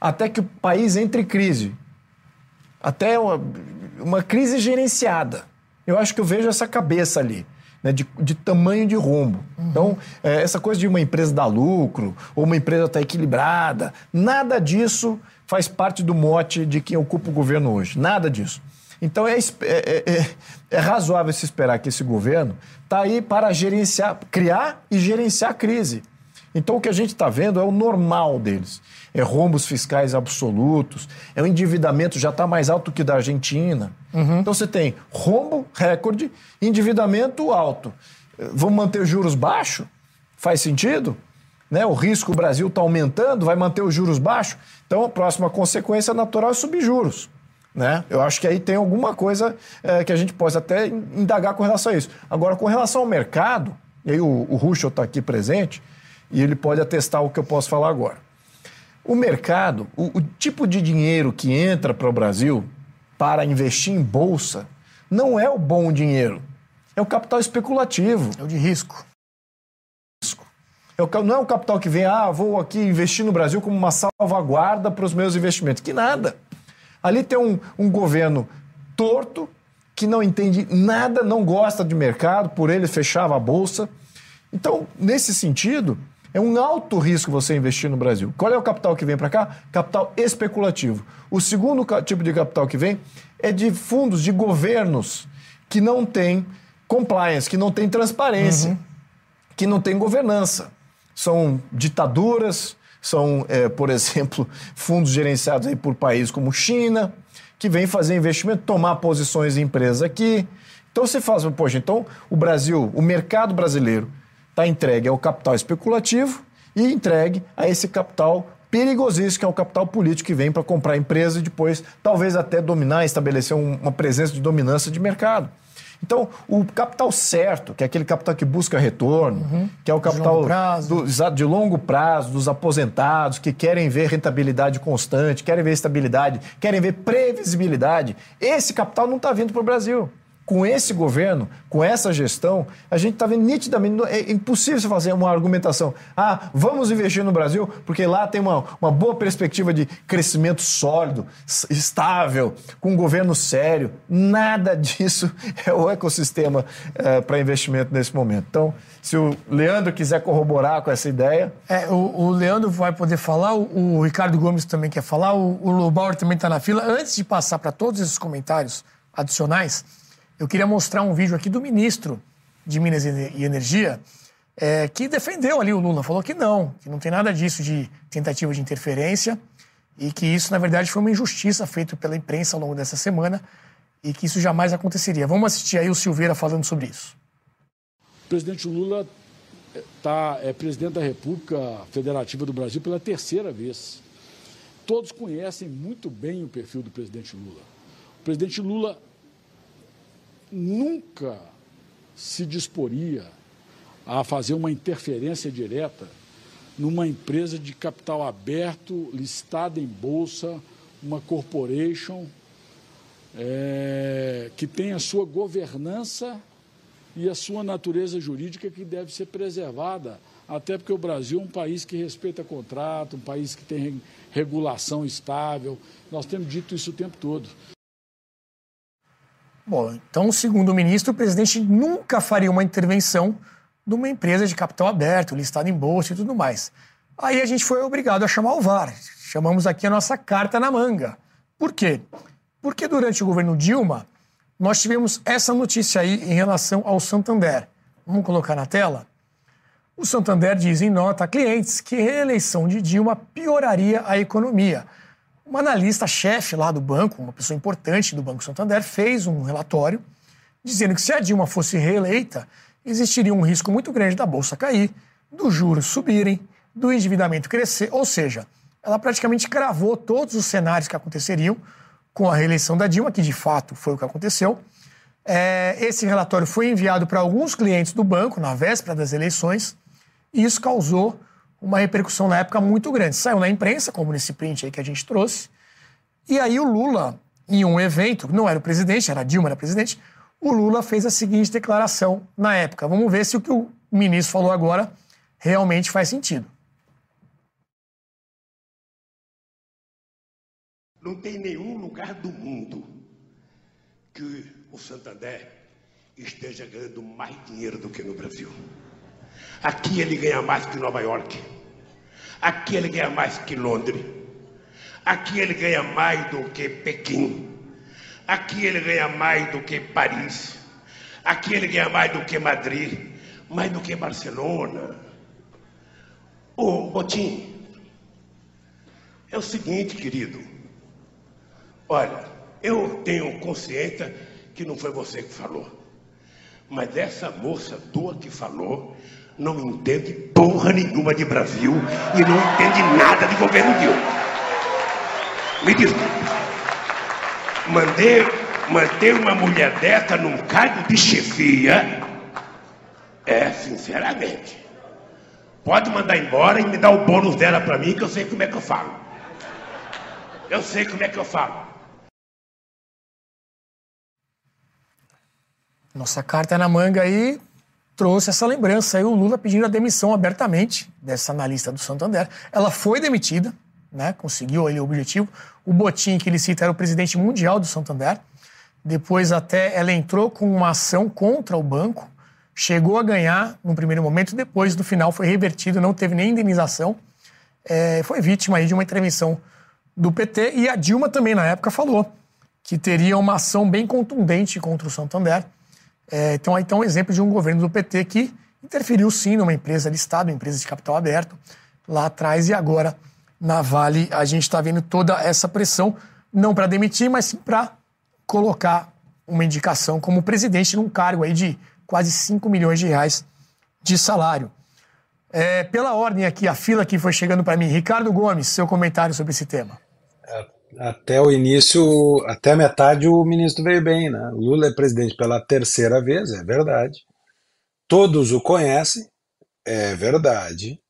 até que o país entre em crise. Até uma, uma crise gerenciada. Eu acho que eu vejo essa cabeça ali. Né, de, de, tamanho de rombo. Uhum. Então, é, essa coisa de uma empresa dar lucro, ou uma empresa estar tá equilibrada, nada disso faz parte do mote de quem ocupa o governo hoje. Nada disso. Então, é, é, é, é, é razoável se esperar que esse governo está aí para gerenciar, criar e gerenciar a crise. Então, o que a gente está vendo é o normal deles. É rombos fiscais absolutos, é o endividamento já está mais alto que o da Argentina. Uhum. Então, você tem rombo, recorde, endividamento alto. Vamos manter os juros baixos? Faz sentido? Né? O risco o Brasil está aumentando, vai manter os juros baixos. Então, a próxima consequência natural é subir juros. Né? Eu acho que aí tem alguma coisa é, que a gente pode até indagar com relação a isso. Agora, com relação ao mercado, e aí o, o Ruschel está aqui presente, e ele pode atestar o que eu posso falar agora. O mercado, o, o tipo de dinheiro que entra para o Brasil para investir em bolsa, não é o bom dinheiro. É o capital especulativo. É o de risco. É o, não é o capital que vem, ah, vou aqui investir no Brasil como uma salvaguarda para os meus investimentos. Que nada. Ali tem um, um governo torto, que não entende nada, não gosta de mercado, por ele fechava a bolsa. Então, nesse sentido, é um alto risco você investir no Brasil. Qual é o capital que vem para cá? Capital especulativo. O segundo tipo de capital que vem é de fundos de governos que não têm compliance, que não têm transparência, uhum. que não têm governança. São ditaduras, são, é, por exemplo, fundos gerenciados aí por países como China, que vem fazer investimento, tomar posições em empresas aqui. Então você faz, poxa, então o Brasil, o mercado brasileiro está entregue ao capital especulativo e entregue a esse capital perigosíssimo, que é o capital político que vem para comprar empresas e depois talvez até dominar, estabelecer um, uma presença de dominância de mercado. Então, o capital certo, que é aquele capital que busca retorno, uhum. que é o capital de longo, prazo. Do, de longo prazo, dos aposentados, que querem ver rentabilidade constante, querem ver estabilidade, querem ver previsibilidade, esse capital não está vindo para o Brasil com esse governo, com essa gestão, a gente está vendo nitidamente. É impossível você fazer uma argumentação. Ah, vamos investir no Brasil, porque lá tem uma, uma boa perspectiva de crescimento sólido, estável, com um governo sério. Nada disso é o ecossistema é, para investimento nesse momento. Então, se o Leandro quiser corroborar com essa ideia. É, o, o Leandro vai poder falar, o, o, Ricardo Gomes também quer falar, o, o Lobauer também está na fila. Antes de passar para todos esses comentários adicionais. Eu queria mostrar um vídeo aqui do ministro de Minas e Energia, é, que defendeu ali o Lula, falou que não, que não tem nada disso de tentativa de interferência e que isso, na verdade, foi uma injustiça feita pela imprensa ao longo dessa semana e que isso jamais aconteceria. Vamos assistir aí o Silveira falando sobre isso. O presidente Lula tá, é presidente da República Federativa do Brasil pela terceira vez. Todos conhecem muito bem o perfil do presidente Lula. O presidente Lula nunca se disporia a fazer uma interferência direta numa empresa de capital aberto, listada em bolsa, uma corporation é, que tem a sua governança e a sua natureza jurídica que deve ser preservada, até porque o Brasil é um país que respeita contrato, um país que tem regulação estável. Nós temos dito isso o tempo todo. Bom, então, segundo o ministro, o presidente nunca faria uma intervenção numa empresa de capital aberto, listada em bolsa e tudo mais. Aí a gente foi obrigado a chamar o VAR. Chamamos aqui a nossa carta na manga. Por quê? Porque durante o governo Dilma, nós tivemos essa notícia aí em relação ao Santander. Vamos colocar na tela? O Santander diz em nota a clientes que a reeleição de Dilma pioraria a economia. Uma analista-chefe lá do banco, uma pessoa importante do Banco Santander, fez um relatório dizendo que se a Dilma fosse reeleita, existiria um risco muito grande da bolsa cair, dos juros subirem, do endividamento crescer, ou seja, ela praticamente cravou todos os cenários que aconteceriam com a reeleição da Dilma, que de fato foi o que aconteceu. É, esse relatório foi enviado para alguns clientes do banco na véspera das eleições e isso causou uma repercussão na época muito grande. Saiu na imprensa, como nesse print aí que a gente trouxe. E aí o Lula, em um evento, não era o presidente, era Dilma, era presidente, o Lula fez a seguinte declaração na época. Vamos ver se o que o ministro falou agora realmente faz sentido. Não tem nenhum lugar do mundo que o Santander esteja ganhando mais dinheiro do que no Brasil. Aqui ele ganha mais que Nova York. Aqui ele ganha mais que Londres. Aqui ele ganha mais do que Pequim. Aqui ele ganha mais do que Paris. Aqui ele ganha mais do que Madrid. Mais do que Barcelona. Ô, Botim, é o seguinte, querido. Olha, eu tenho consciência que não foi você que falou. Mas essa moça tua que falou não entende porra nenhuma de Brasil e não entende nada de governo Dilma. Me desculpe. Mandei, manter uma mulher dessa num cargo de chefia é, sinceramente. Pode mandar embora e me dar o bônus dela para mim, que eu sei como é que eu falo. Eu sei como é que eu falo. Nossa carta na manga aí trouxe essa lembrança aí, o Lula pedindo a demissão abertamente dessa analista do Santander. Ela foi demitida, né, conseguiu ali o objetivo. O Botim, que ele cita, era o presidente mundial do Santander. Depois até ela entrou com uma ação contra o banco, chegou a ganhar no primeiro momento, depois do final foi revertido, não teve nem indenização. É, foi vítima aí de uma intervenção do PT e a Dilma também na época falou que teria uma ação bem contundente contra o Santander. É, então, aí está um exemplo de um governo do PT que interferiu sim numa empresa de Estado, uma empresa de capital aberto, lá atrás e agora na Vale a gente está vendo toda essa pressão, não para demitir, mas sim para colocar uma indicação como presidente num cargo aí de quase 5 milhões de reais de salário. É, pela ordem aqui, a fila que foi chegando para mim. Ricardo Gomes, seu comentário sobre esse tema. É, até o início, até a metade, o ministro veio bem, né? Lula é presidente pela terceira vez, é verdade. Todos o conhecem, é verdade.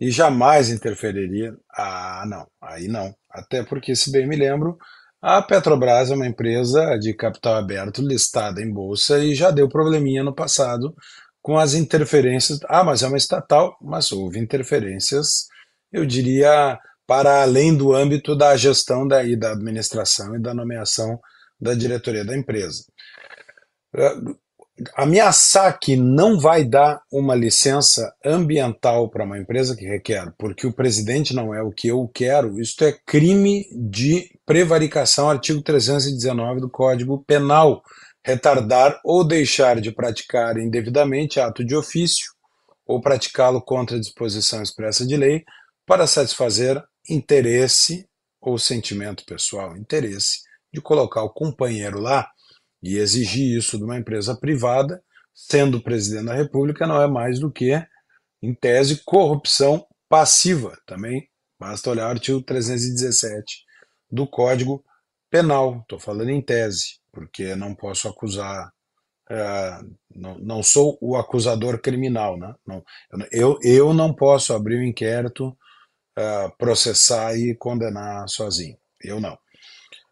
E jamais interferiria. Ah, não, aí não. Até porque, se bem me lembro, a Petrobras é uma empresa de capital aberto listada em bolsa e já deu probleminha no passado com as interferências. Ah, mas é uma estatal, mas houve interferências, eu diria, para além do âmbito da gestão da, e da administração e da nomeação da diretoria da empresa. Ameaçar que não vai dar uma licença ambiental para uma empresa que requer, porque o presidente não é o que eu quero, isso é crime de prevaricação, artigo 319 do Código Penal. Retardar ou deixar de praticar indevidamente ato de ofício ou praticá-lo contra a disposição expressa de lei para satisfazer interesse ou sentimento pessoal, interesse de colocar o companheiro lá e exigir isso de uma empresa privada, sendo presidente da República, não é mais do que, em tese, corrupção passiva. Também basta olhar o artigo 317 do Código Penal. Estou falando em tese, porque não posso acusar. É, não, não sou o acusador criminal, né? Não, eu, eu não posso abrir um inquérito uh, processar e condenar sozinho. Eu não.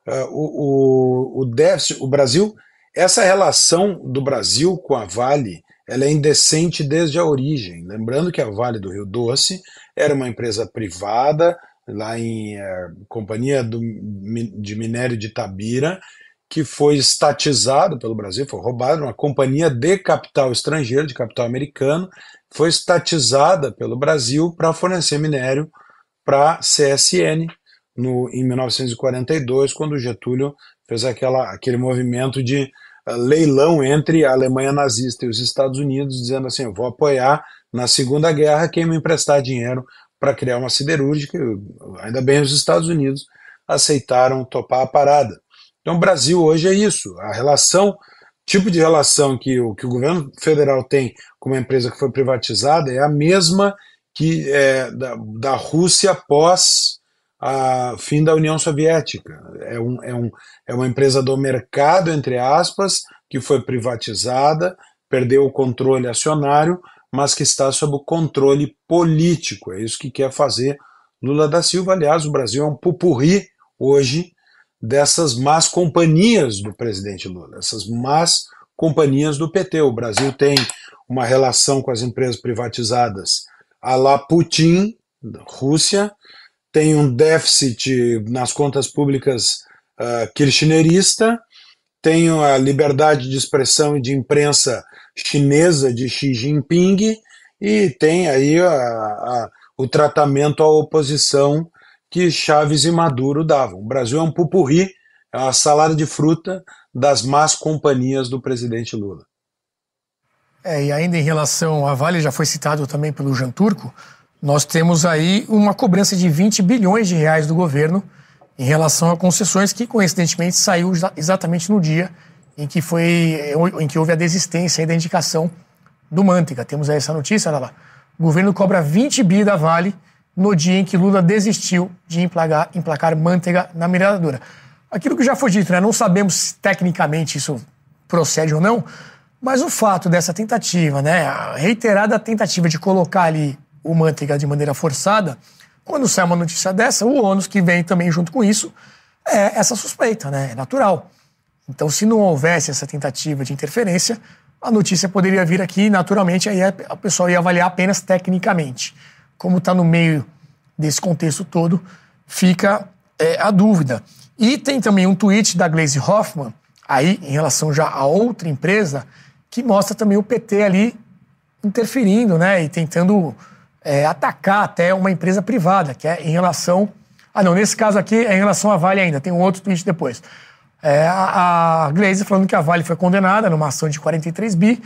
Uh, o, o, o déficit, o Brasil, essa relação do Brasil com a Vale, ela é indecente desde a origem. Lembrando que a Vale do Rio Doce era uma empresa privada, lá em uh, Companhia do, de Minério de Tabira, que foi estatizado pelo Brasil, foi roubado, uma companhia de capital estrangeiro, de capital americano, foi estatizada pelo Brasil para fornecer minério para CSN no, em 1942, quando Getúlio fez aquela, aquele movimento de uh, leilão entre a Alemanha nazista e os Estados Unidos, dizendo assim: eu vou apoiar na Segunda Guerra quem me emprestar dinheiro para criar uma siderúrgica. Ainda bem os Estados Unidos aceitaram topar a parada. Então, o Brasil hoje é isso. A relação, tipo de relação que o, que o governo federal tem com uma empresa que foi privatizada é a mesma que é, da, da Rússia após a fim da União Soviética. É, um, é, um, é uma empresa do mercado, entre aspas, que foi privatizada, perdeu o controle acionário, mas que está sob o controle político. É isso que quer fazer Lula da Silva. Aliás, o Brasil é um pupurri hoje dessas más companhias do presidente Lula, essas más companhias do PT. O Brasil tem uma relação com as empresas privatizadas a la Putin, Rússia, tem um déficit nas contas públicas uh, kirchnerista, tem a liberdade de expressão e de imprensa chinesa de Xi Jinping e tem aí a, a, o tratamento à oposição que Chaves e Maduro davam. O Brasil é um pupurri, é uma salada de fruta das más companhias do presidente Lula. É, e ainda em relação à Vale, já foi citado também pelo Jean Turco, nós temos aí uma cobrança de 20 bilhões de reais do governo em relação a concessões que, coincidentemente, saiu exatamente no dia em que, foi, em que houve a desistência da indicação do Manteiga. Temos aí essa notícia, olha lá. O governo cobra 20 bi da Vale no dia em que Lula desistiu de emplacar, emplacar Manteiga na miradora. Aquilo que já foi dito, né? não sabemos se tecnicamente isso procede ou não, mas o fato dessa tentativa, né, a reiterada tentativa de colocar ali o Manteiga de maneira forçada, quando sai uma notícia dessa, o ônus que vem também junto com isso é essa suspeita, né? É natural. Então, se não houvesse essa tentativa de interferência, a notícia poderia vir aqui naturalmente, aí a pessoa ia avaliar apenas tecnicamente. Como está no meio desse contexto todo, fica é, a dúvida. E tem também um tweet da Glaze Hoffman, aí em relação já a outra empresa, que mostra também o PT ali interferindo, né? E tentando é, atacar até uma empresa privada, que é em relação. Ah, não, nesse caso aqui é em relação à Vale ainda, tem um outro tweet depois. É, a, a falando que a Vale foi condenada numa ação de 43 bi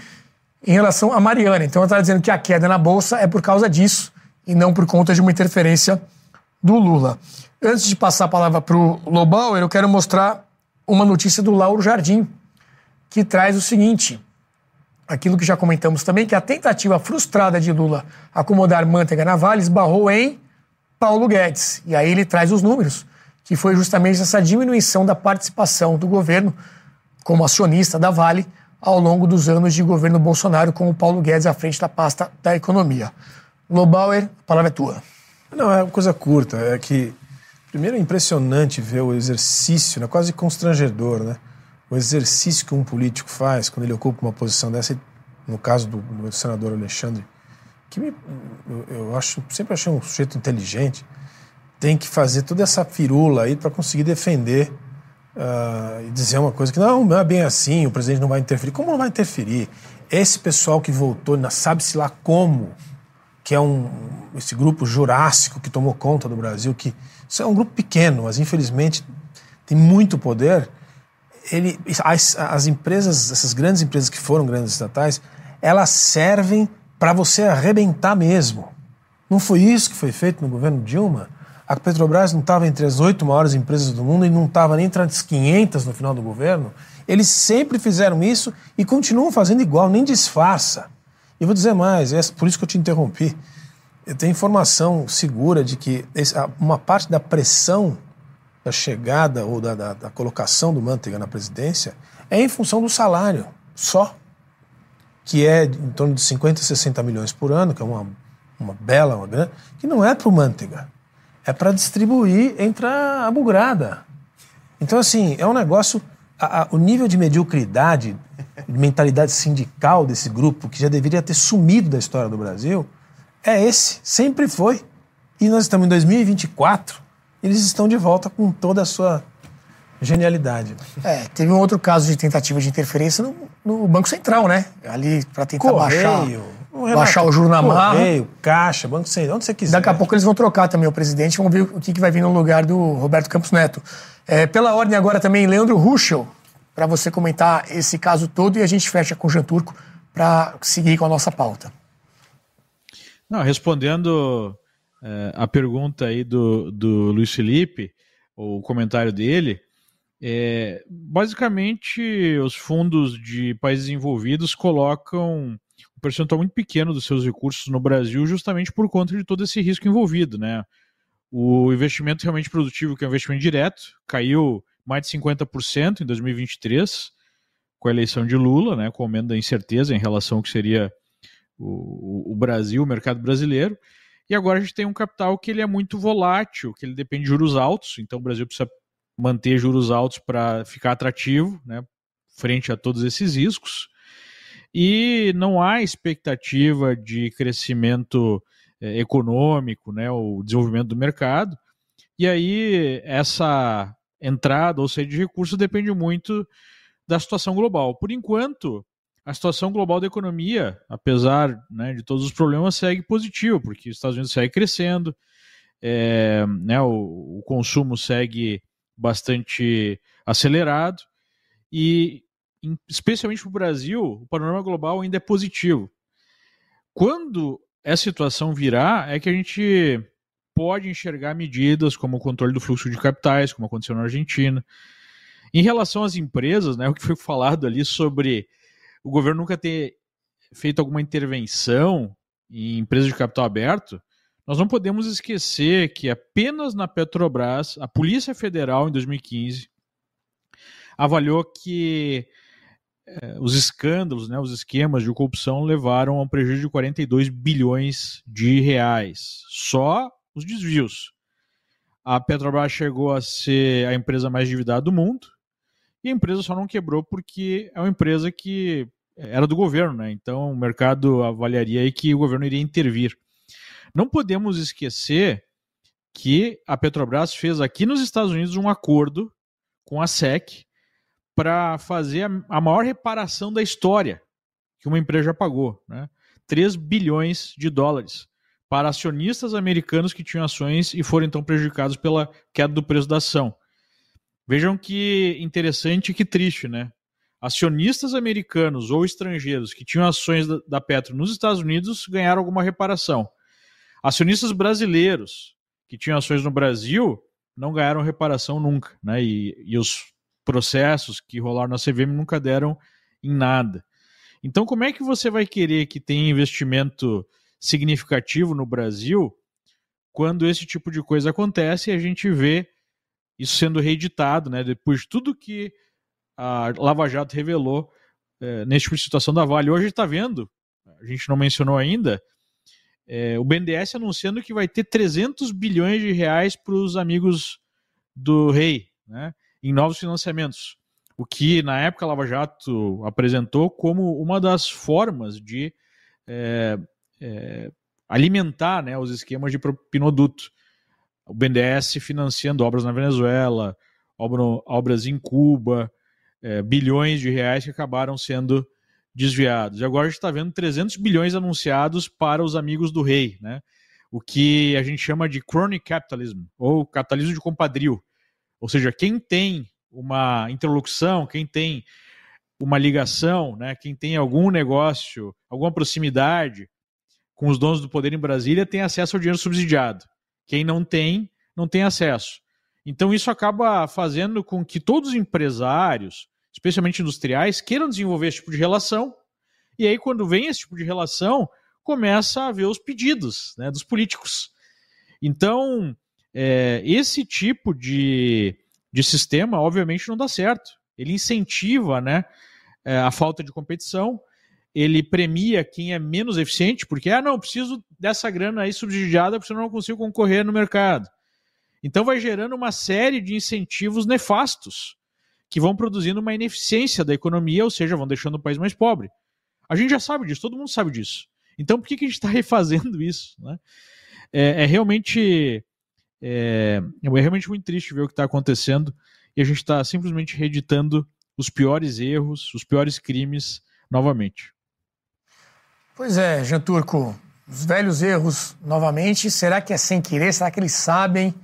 em relação a Mariana. Então ela está dizendo que a queda na Bolsa é por causa disso e não por conta de uma interferência do Lula. Antes de passar a palavra para o Lobauer, eu quero mostrar uma notícia do Lauro Jardim, que traz o seguinte: aquilo que já comentamos também, que a tentativa frustrada de Lula acomodar Manteiga na Vale esbarrou em Paulo Guedes. E aí ele traz os números, que foi justamente essa diminuição da participação do governo como acionista da Vale ao longo dos anos de governo Bolsonaro, com o Paulo Guedes à frente da pasta da economia. Lobauer, a palavra é tua. Não, é uma coisa curta. É que, primeiro, é impressionante ver o exercício, né, quase constrangedor, né? O exercício que um político faz quando ele ocupa uma posição dessa, no caso do, do senador Alexandre, que me, eu, acho, sempre achei um sujeito inteligente, tem que fazer toda essa firula aí para conseguir defender uh, e dizer uma coisa que não, não é bem assim, o presidente não vai interferir. Como não vai interferir? Esse pessoal que voltou, sabe-se lá como, que é um, esse grupo jurássico que tomou conta do Brasil, que isso é um grupo pequeno, mas infelizmente tem muito poder ele, as, as empresas, essas grandes empresas que foram grandes estatais, elas servem para você arrebentar mesmo. Não foi isso que foi feito no governo Dilma? A Petrobras não estava entre as oito maiores empresas do mundo e não estava nem entre as 500 no final do governo. Eles sempre fizeram isso e continuam fazendo igual, nem disfarça. E vou dizer mais, é por isso que eu te interrompi. Eu tenho informação segura de que uma parte da pressão da chegada ou da, da, da colocação do Manteiga na presidência é em função do salário só, que é em torno de 50, 60 milhões por ano, que é uma, uma bela, uma grande, que não é para o Manteiga, é para distribuir entre a, a bugrada. Então, assim, é um negócio. A, a, o nível de mediocridade, de mentalidade sindical desse grupo, que já deveria ter sumido da história do Brasil, é esse, sempre foi. E nós estamos em 2024 eles estão de volta com toda a sua genialidade. É, teve um outro caso de tentativa de interferência no, no Banco Central, né? Ali para tentar Correio, baixar, baixar o juro na marra. Correio, Caixa, Banco Central, onde você quiser. Daqui a pouco eles vão trocar também o presidente, vamos ver o que, que vai vir no lugar do Roberto Campos Neto. É, pela ordem agora também, Leandro Ruschel, para você comentar esse caso todo e a gente fecha com o Jean Turco para seguir com a nossa pauta. Não, respondendo é, a pergunta aí do, do Luiz Felipe, o comentário dele, é, basicamente os fundos de países envolvidos colocam um percentual muito pequeno dos seus recursos no Brasil justamente por conta de todo esse risco envolvido, né? O investimento realmente produtivo, que é um investimento direto, caiu mais de 50% em 2023, com a eleição de Lula, né, com o aumento da incerteza em relação ao que seria o, o Brasil, o mercado brasileiro. E agora a gente tem um capital que ele é muito volátil, que ele depende de juros altos, então o Brasil precisa manter juros altos para ficar atrativo, né, frente a todos esses riscos. E não há expectativa de crescimento é, econômico, né, o desenvolvimento do mercado. E aí essa entrada ou saída de recursos depende muito da situação global. Por enquanto, a situação global da economia, apesar né, de todos os problemas, segue positiva, porque os Estados Unidos segue crescendo, é, né, o, o, consumo segue bastante acelerado e, especialmente para o Brasil, o panorama global ainda é positivo. Quando essa situação virar, é que a gente pode enxergar medidas como o controle do fluxo de capitais, como aconteceu na Argentina. Em relação às empresas, né, o que foi falado ali sobre o governo nunca ter feito alguma intervenção em empresas de capital aberto, nós não podemos esquecer que apenas na Petrobras, a Polícia Federal, em 2015, avaliou que eh, os escândalos, né, os esquemas de corrupção levaram a um prejuízo de 42 bilhões de reais. Só os desvios. A Petrobras chegou a ser a empresa mais endividada do mundo e a empresa só não quebrou porque é uma empresa que era do governo, né? Então o mercado avaliaria aí que o governo iria intervir. Não podemos esquecer que a Petrobras fez aqui nos Estados Unidos um acordo com a SEC para fazer a maior reparação da história que uma empresa já pagou, né? 3 bilhões de dólares para acionistas americanos que tinham ações e foram então prejudicados pela queda do preço da ação. Vejam que interessante e que triste, né? Acionistas americanos ou estrangeiros que tinham ações da Petro nos Estados Unidos ganharam alguma reparação. Acionistas brasileiros que tinham ações no Brasil não ganharam reparação nunca, né? E, e os processos que rolaram na CVM nunca deram em nada. Então, como é que você vai querer que tenha investimento significativo no Brasil quando esse tipo de coisa acontece e a gente vê isso sendo reeditado, né? Depois de tudo que a Lava Jato revelou é, tipo de situação da Vale. Hoje está vendo, a gente não mencionou ainda, é, o BNDES anunciando que vai ter 300 bilhões de reais para os amigos do rei, né? Em novos financiamentos. O que na época a Lava Jato apresentou como uma das formas de é, é, alimentar né, os esquemas de propinoduto. O BNDES financiando obras na Venezuela, obras em Cuba, é, bilhões de reais que acabaram sendo desviados. E agora a gente está vendo 300 bilhões anunciados para os amigos do rei, né? o que a gente chama de crony capitalism, ou capitalismo de compadrio. Ou seja, quem tem uma interlocução, quem tem uma ligação, né, quem tem algum negócio, alguma proximidade com os donos do poder em Brasília tem acesso ao dinheiro subsidiado. Quem não tem, não tem acesso. Então isso acaba fazendo com que todos os empresários, especialmente industriais, queiram desenvolver esse tipo de relação. E aí, quando vem esse tipo de relação, começa a ver os pedidos né, dos políticos. Então, é, esse tipo de, de sistema, obviamente, não dá certo. Ele incentiva né, é, a falta de competição, ele premia quem é menos eficiente, porque, ah, não, preciso dessa grana aí subsidiada, porque senão não consigo concorrer no mercado. Então vai gerando uma série de incentivos nefastos que vão produzindo uma ineficiência da economia, ou seja, vão deixando o país mais pobre. A gente já sabe disso, todo mundo sabe disso. Então por que, que a gente está refazendo isso? Né? É, é, realmente é, é, realmente muito triste ver o que está acontecendo e a gente está simplesmente reeditando os piores erros, os piores crimes novamente. Pois é, Jean Turco, os velhos erros novamente, será que é sem querer? Será que eles sabem?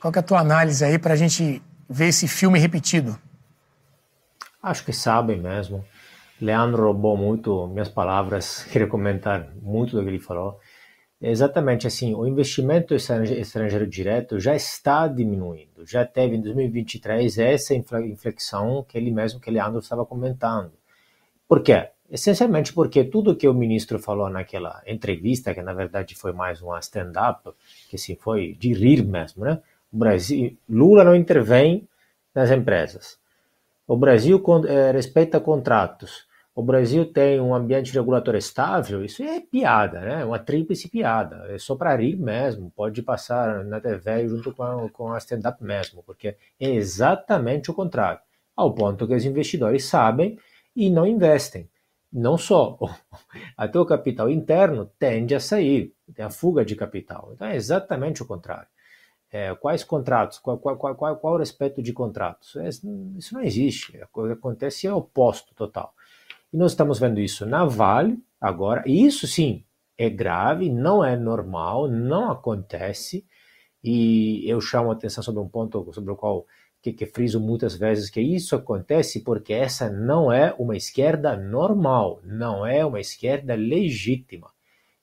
Qual é a tua análise aí para a gente ver esse filme repetido? Acho que sabem mesmo. Leandro roubou muito minhas palavras, queria comentar muito do que ele falou. Exatamente assim, o investimento estrangeiro direto já está diminuindo. Já teve em 2023 essa inflexão que ele mesmo, que Leandro estava comentando. Por quê? Essencialmente porque tudo que o ministro falou naquela entrevista, que na verdade foi mais uma stand-up, que se foi de rir mesmo, né? O Brasil, Lula não intervém nas empresas. O Brasil é, respeita contratos. O Brasil tem um ambiente regulatório estável. Isso é piada, né? Uma tríplice piada. É só para rir mesmo. Pode passar na TV junto com a, com a stand-up mesmo, porque é exatamente o contrário. Ao ponto que os investidores sabem e não investem. Não só, até o capital interno tende a sair, tem a fuga de capital. Então é exatamente o contrário. É, quais contratos? Qual, qual, qual, qual, qual o respeito de contratos? É, isso não existe. O que acontece é o oposto total. E nós estamos vendo isso na Vale agora. E isso sim é grave, não é normal, não acontece. E eu chamo a atenção sobre um ponto sobre o qual que, que friso muitas vezes que isso acontece porque essa não é uma esquerda normal, não é uma esquerda legítima,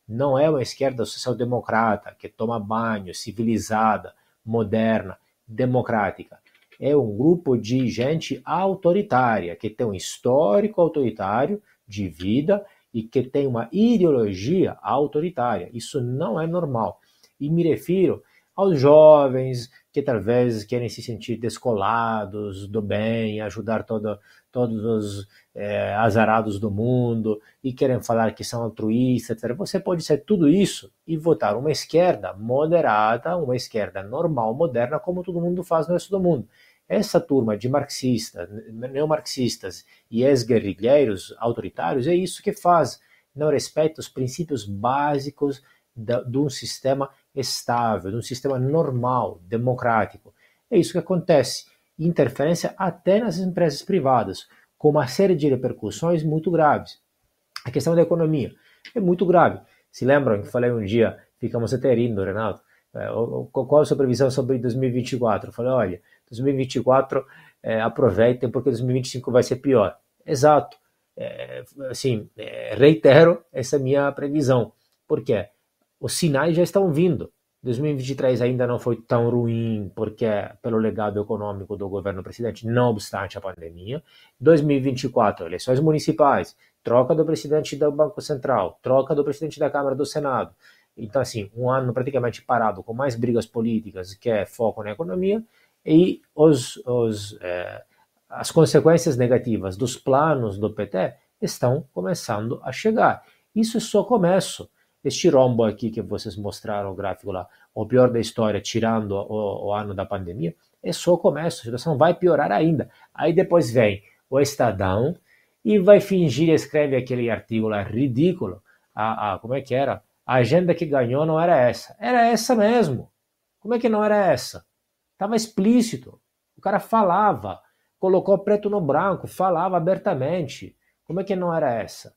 não é uma esquerda social-democrata que toma banho, civilizada, moderna, democrática. É um grupo de gente autoritária, que tem um histórico autoritário de vida e que tem uma ideologia autoritária. Isso não é normal. E me refiro aos jovens que talvez querem se sentir descolados do bem, ajudar todo, todos os é, azarados do mundo e querem falar que são altruístas, etc. Você pode ser tudo isso e votar uma esquerda moderada, uma esquerda normal, moderna, como todo mundo faz no resto do mundo. Essa turma de marxistas, neomarxistas e ex-guerrilheiros autoritários é isso que faz. Não respeita os princípios básicos de, de um sistema estável, de um sistema normal, democrático. É isso que acontece. Interferência até nas empresas privadas, com uma série de repercussões muito graves. A questão da economia é muito grave. Se lembram que falei um dia, ficamos até rindo, Renato, é, qual a sua previsão sobre 2024? Eu falei, olha, 2024 é, aproveitem porque 2025 vai ser pior. Exato. É, assim, é, reitero essa minha previsão. Por quê? Os sinais já estão vindo. 2023 ainda não foi tão ruim porque pelo legado econômico do governo presidente, não obstante a pandemia. 2024, eleições municipais, troca do presidente do Banco Central, troca do presidente da Câmara do Senado. Então, assim, um ano praticamente parado, com mais brigas políticas que é foco na economia, e os, os, é, as consequências negativas dos planos do PT estão começando a chegar. Isso é só começo. Este rombo aqui que vocês mostraram o gráfico lá, o pior da história, tirando o, o ano da pandemia, é só o começo, a situação vai piorar ainda. Aí depois vem o Estadão e vai fingir, escreve aquele artigo lá ridículo, a, a, como é que era? A agenda que ganhou não era essa. Era essa mesmo. Como é que não era essa? Estava explícito. O cara falava, colocou preto no branco, falava abertamente. Como é que não era essa?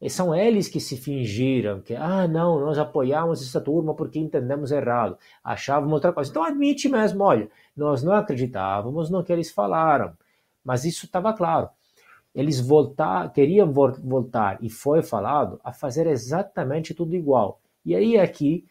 E são eles que se fingiram que, ah, não, nós apoiamos essa turma porque entendemos errado, achávamos outra coisa. Então admite mesmo, olha, nós não acreditávamos no que eles falaram, mas isso estava claro. Eles voltar, queriam voltar, e foi falado, a fazer exatamente tudo igual. E aí aqui,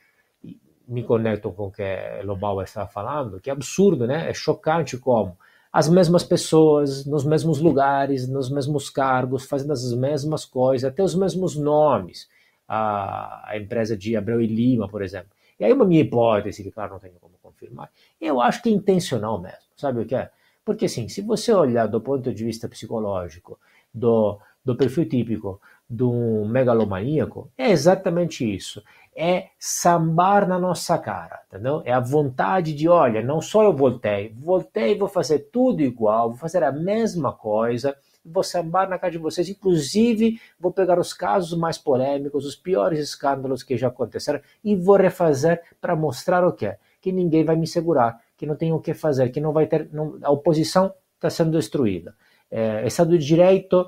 me conecto com o que Lobau estava falando, que é absurdo, né? É chocante como as mesmas pessoas, nos mesmos lugares, nos mesmos cargos, fazendo as mesmas coisas, até os mesmos nomes. A, a empresa de Abreu e Lima, por exemplo. E aí uma minha hipótese, que claro não tenho como confirmar, eu acho que é intencional mesmo, sabe o que é? Porque assim, se você olhar do ponto de vista psicológico, do, do perfil típico de um megalomaníaco, é exatamente isso é sambar na nossa cara, entendeu? É a vontade de, olha, não só eu voltei, voltei vou fazer tudo igual, vou fazer a mesma coisa, vou sambar na cara de vocês, inclusive vou pegar os casos mais polêmicos, os piores escândalos que já aconteceram e vou refazer para mostrar o quê? Que ninguém vai me segurar, que não tem o que fazer, que não vai ter, não, a oposição está sendo destruída. É, Estado de Direito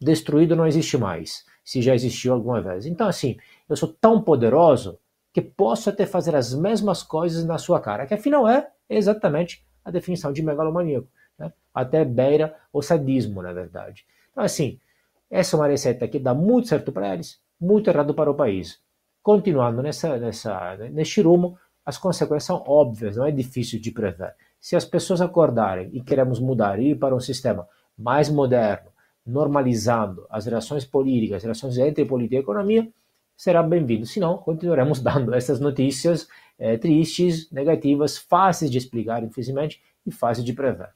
destruído não existe mais, se já existiu alguma vez. Então, assim, eu sou tão poderoso que posso até fazer as mesmas coisas na sua cara, que afinal é exatamente a definição de megalomaníaco. né? até beira o sadismo, na verdade. Então, assim, essa é uma receita que dá muito certo para eles, muito errado para o país. Continuando nessa, nessa, nesse rumo, as consequências são óbvias, não é difícil de prever. Se as pessoas acordarem e queremos mudar, ir para um sistema mais moderno, normalizando as relações políticas, as relações entre política e economia, será bem-vindo. Senão, continuaremos dando essas notícias é, tristes, negativas, fáceis de explicar, infelizmente, e fáceis de prever.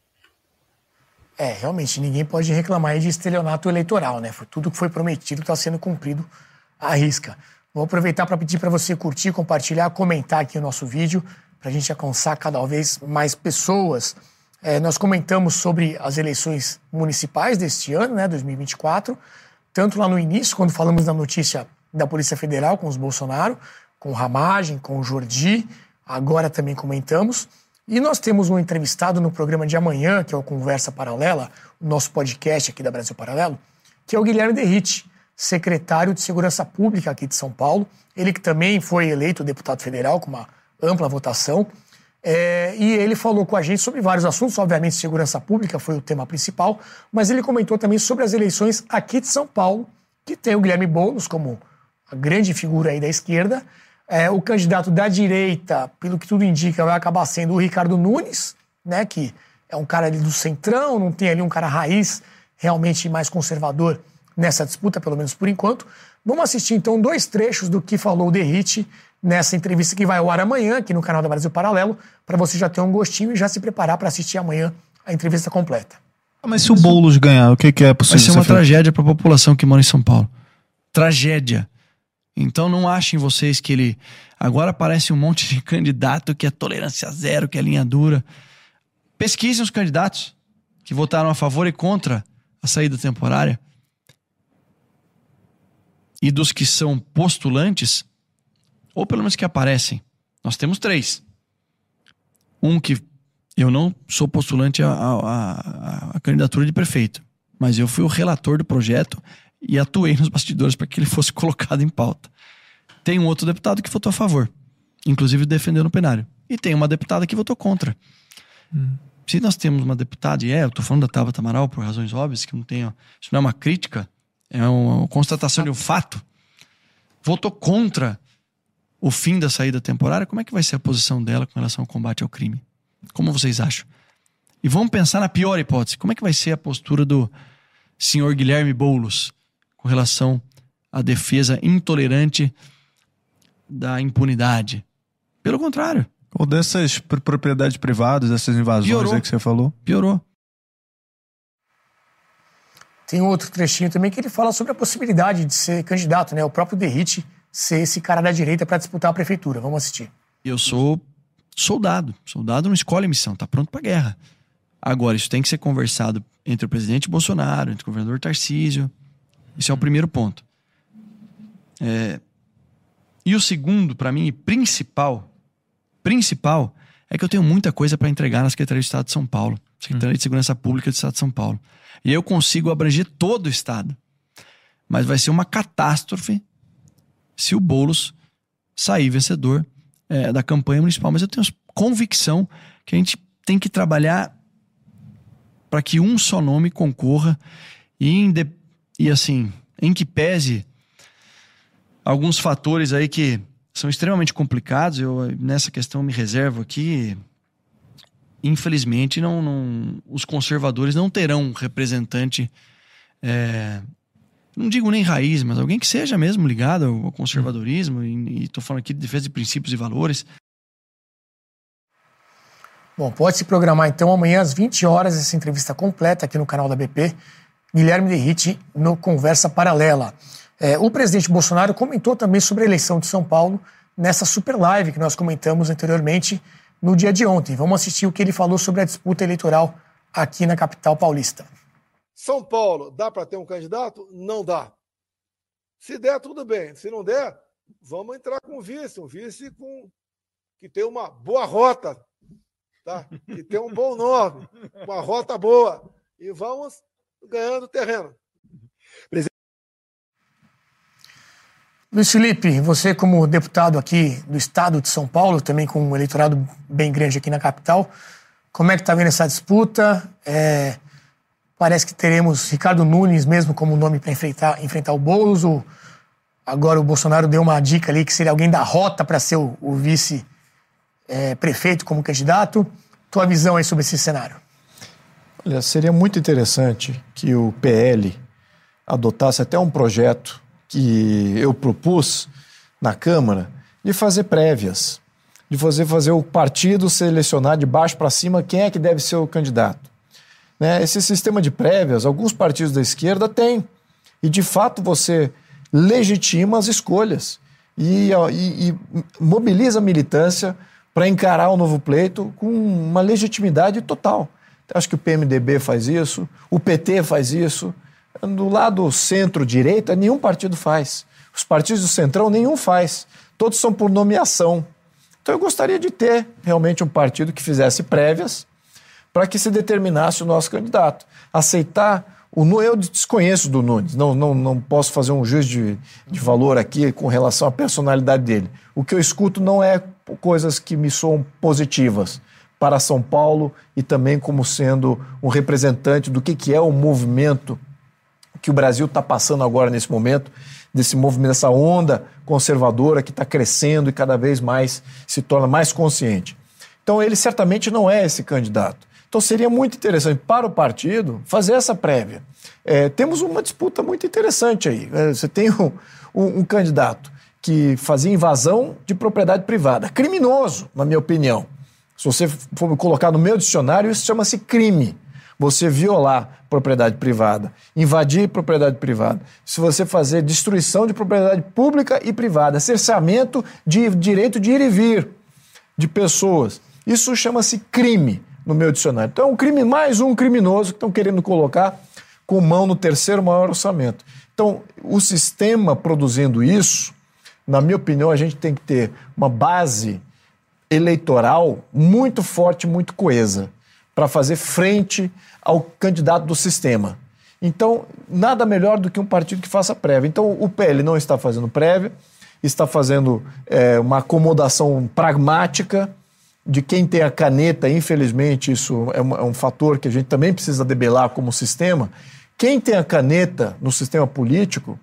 É, realmente, ninguém pode reclamar de estelionato eleitoral, né? Tudo que foi prometido está sendo cumprido à risca. Vou aproveitar para pedir para você curtir, compartilhar, comentar aqui o nosso vídeo, para a gente alcançar cada vez mais pessoas. É, nós comentamos sobre as eleições municipais deste ano, né, 2024, tanto lá no início, quando falamos da notícia da Polícia Federal com os Bolsonaro, com o Ramagem, com o Jordi, agora também comentamos. E nós temos um entrevistado no programa de amanhã, que é o Conversa Paralela, o nosso podcast aqui da Brasil Paralelo, que é o Guilherme Derrite, secretário de Segurança Pública aqui de São Paulo. Ele que também foi eleito deputado federal com uma ampla votação. É, e ele falou com a gente sobre vários assuntos, obviamente segurança pública foi o tema principal, mas ele comentou também sobre as eleições aqui de São Paulo, que tem o Guilherme Boulos como a grande figura aí da esquerda, é, o candidato da direita, pelo que tudo indica, vai acabar sendo o Ricardo Nunes, né, que é um cara ali do centrão, não tem ali um cara raiz realmente mais conservador nessa disputa, pelo menos por enquanto. Vamos assistir então dois trechos do que falou o Derrite nessa entrevista que vai ao ar amanhã aqui no canal da Brasil Paralelo, para você já ter um gostinho e já se preparar para assistir amanhã a entrevista completa. Ah, mas se o Boulos ganhar, o que, que é possível? Vai ser uma tragédia para a população que mora em São Paulo. Tragédia. Então não achem vocês que ele. Agora aparece um monte de candidato que é tolerância zero, que é linha dura. Pesquisem os candidatos que votaram a favor e contra a saída temporária. E dos que são postulantes, ou pelo menos que aparecem. Nós temos três. Um que eu não sou postulante à candidatura de prefeito, mas eu fui o relator do projeto e atuei nos bastidores para que ele fosse colocado em pauta. Tem um outro deputado que votou a favor, inclusive defendendo o plenário. E tem uma deputada que votou contra. Hum. Se nós temos uma deputada, e é, eu estou falando da Tabata Amaral por razões óbvias, que não tem, isso não é uma crítica, é uma constatação de um fato, votou contra o fim da saída temporária, como é que vai ser a posição dela com relação ao combate ao crime? Como vocês acham? E vamos pensar na pior hipótese, como é que vai ser a postura do senhor Guilherme Boulos com relação à defesa intolerante da impunidade. Pelo contrário. Ou dessas propriedades privadas, dessas invasões Piorou. aí que você falou? Piorou. Tem outro trechinho também que ele fala sobre a possibilidade de ser candidato, né? O próprio Derrite ser esse cara da direita para disputar a prefeitura. Vamos assistir. Eu sou soldado. Soldado não escolhe missão, tá pronto para guerra. Agora, isso tem que ser conversado entre o presidente Bolsonaro, entre o governador Tarcísio, isso é o primeiro ponto. É... E o segundo, para mim, principal, principal, é que eu tenho muita coisa para entregar na Secretaria de Estado de São Paulo, Secretaria de Segurança Pública do Estado de São Paulo. E eu consigo abranger todo o Estado. Mas vai ser uma catástrofe se o Boulos sair vencedor é, da campanha municipal. Mas eu tenho convicção que a gente tem que trabalhar para que um só nome concorra e, e assim, em que pese alguns fatores aí que são extremamente complicados, eu nessa questão me reservo aqui. Infelizmente, não, não os conservadores não terão um representante, é, não digo nem raiz, mas alguém que seja mesmo ligado ao conservadorismo, e estou falando aqui de defesa de princípios e valores. Bom, pode se programar então amanhã às 20 horas essa entrevista completa aqui no canal da BP. Guilherme Derrite no Conversa Paralela. É, o presidente Bolsonaro comentou também sobre a eleição de São Paulo nessa super live que nós comentamos anteriormente no dia de ontem. Vamos assistir o que ele falou sobre a disputa eleitoral aqui na capital paulista. São Paulo, dá para ter um candidato? Não dá. Se der, tudo bem. Se não der, vamos entrar com vice, um vice com que tem uma boa rota, tá? Que tem um bom nome, uma rota boa. E vamos ganhando terreno. Luiz Felipe, você como deputado aqui do estado de São Paulo, também com um eleitorado bem grande aqui na capital, Como é que está vendo essa disputa? É, parece que teremos Ricardo Nunes mesmo como nome para enfrentar, enfrentar o Boulos. Ou agora o Bolsonaro deu uma dica ali que seria alguém da rota para ser o, o vice-prefeito é, como candidato. Tua visão aí sobre esse cenário? Olha, seria muito interessante que o PL adotasse até um projeto que eu propus na Câmara de fazer prévias, de fazer, fazer o partido selecionar de baixo para cima quem é que deve ser o candidato. Né? Esse sistema de prévias, alguns partidos da esquerda têm. E, de fato, você legitima as escolhas e, e, e mobiliza a militância para encarar o novo pleito com uma legitimidade total. Acho que o PMDB faz isso, o PT faz isso. Do lado centro-direita, nenhum partido faz. Os partidos do centrão, nenhum faz. Todos são por nomeação. Então eu gostaria de ter realmente um partido que fizesse prévias para que se determinasse o nosso candidato. Aceitar o eu desconheço do Nunes, não, não, não posso fazer um juízo de, de valor aqui com relação à personalidade dele. O que eu escuto não é coisas que me soam positivas para São Paulo e também como sendo um representante do que, que é o movimento que o Brasil está passando agora nesse momento, desse movimento, dessa onda conservadora que está crescendo e cada vez mais se torna mais consciente. Então ele certamente não é esse candidato. Então seria muito interessante para o partido fazer essa prévia. É, temos uma disputa muito interessante aí. É, você tem um, um, um candidato que fazia invasão de propriedade privada, criminoso, na minha opinião. Se você for colocar no meu dicionário, isso chama-se crime. Você violar propriedade privada, invadir propriedade privada. Se você fazer destruição de propriedade pública e privada, cerceamento de direito de ir e vir de pessoas. Isso chama-se crime no meu dicionário. Então é um crime, mais um criminoso que estão querendo colocar com mão no terceiro maior orçamento. Então, o sistema produzindo isso, na minha opinião, a gente tem que ter uma base eleitoral muito forte, muito coesa, para fazer frente ao candidato do sistema. Então, nada melhor do que um partido que faça prévia. Então, o PL não está fazendo prévia, está fazendo é, uma acomodação pragmática de quem tem a caneta, infelizmente, isso é um, é um fator que a gente também precisa debelar como sistema. Quem tem a caneta no sistema político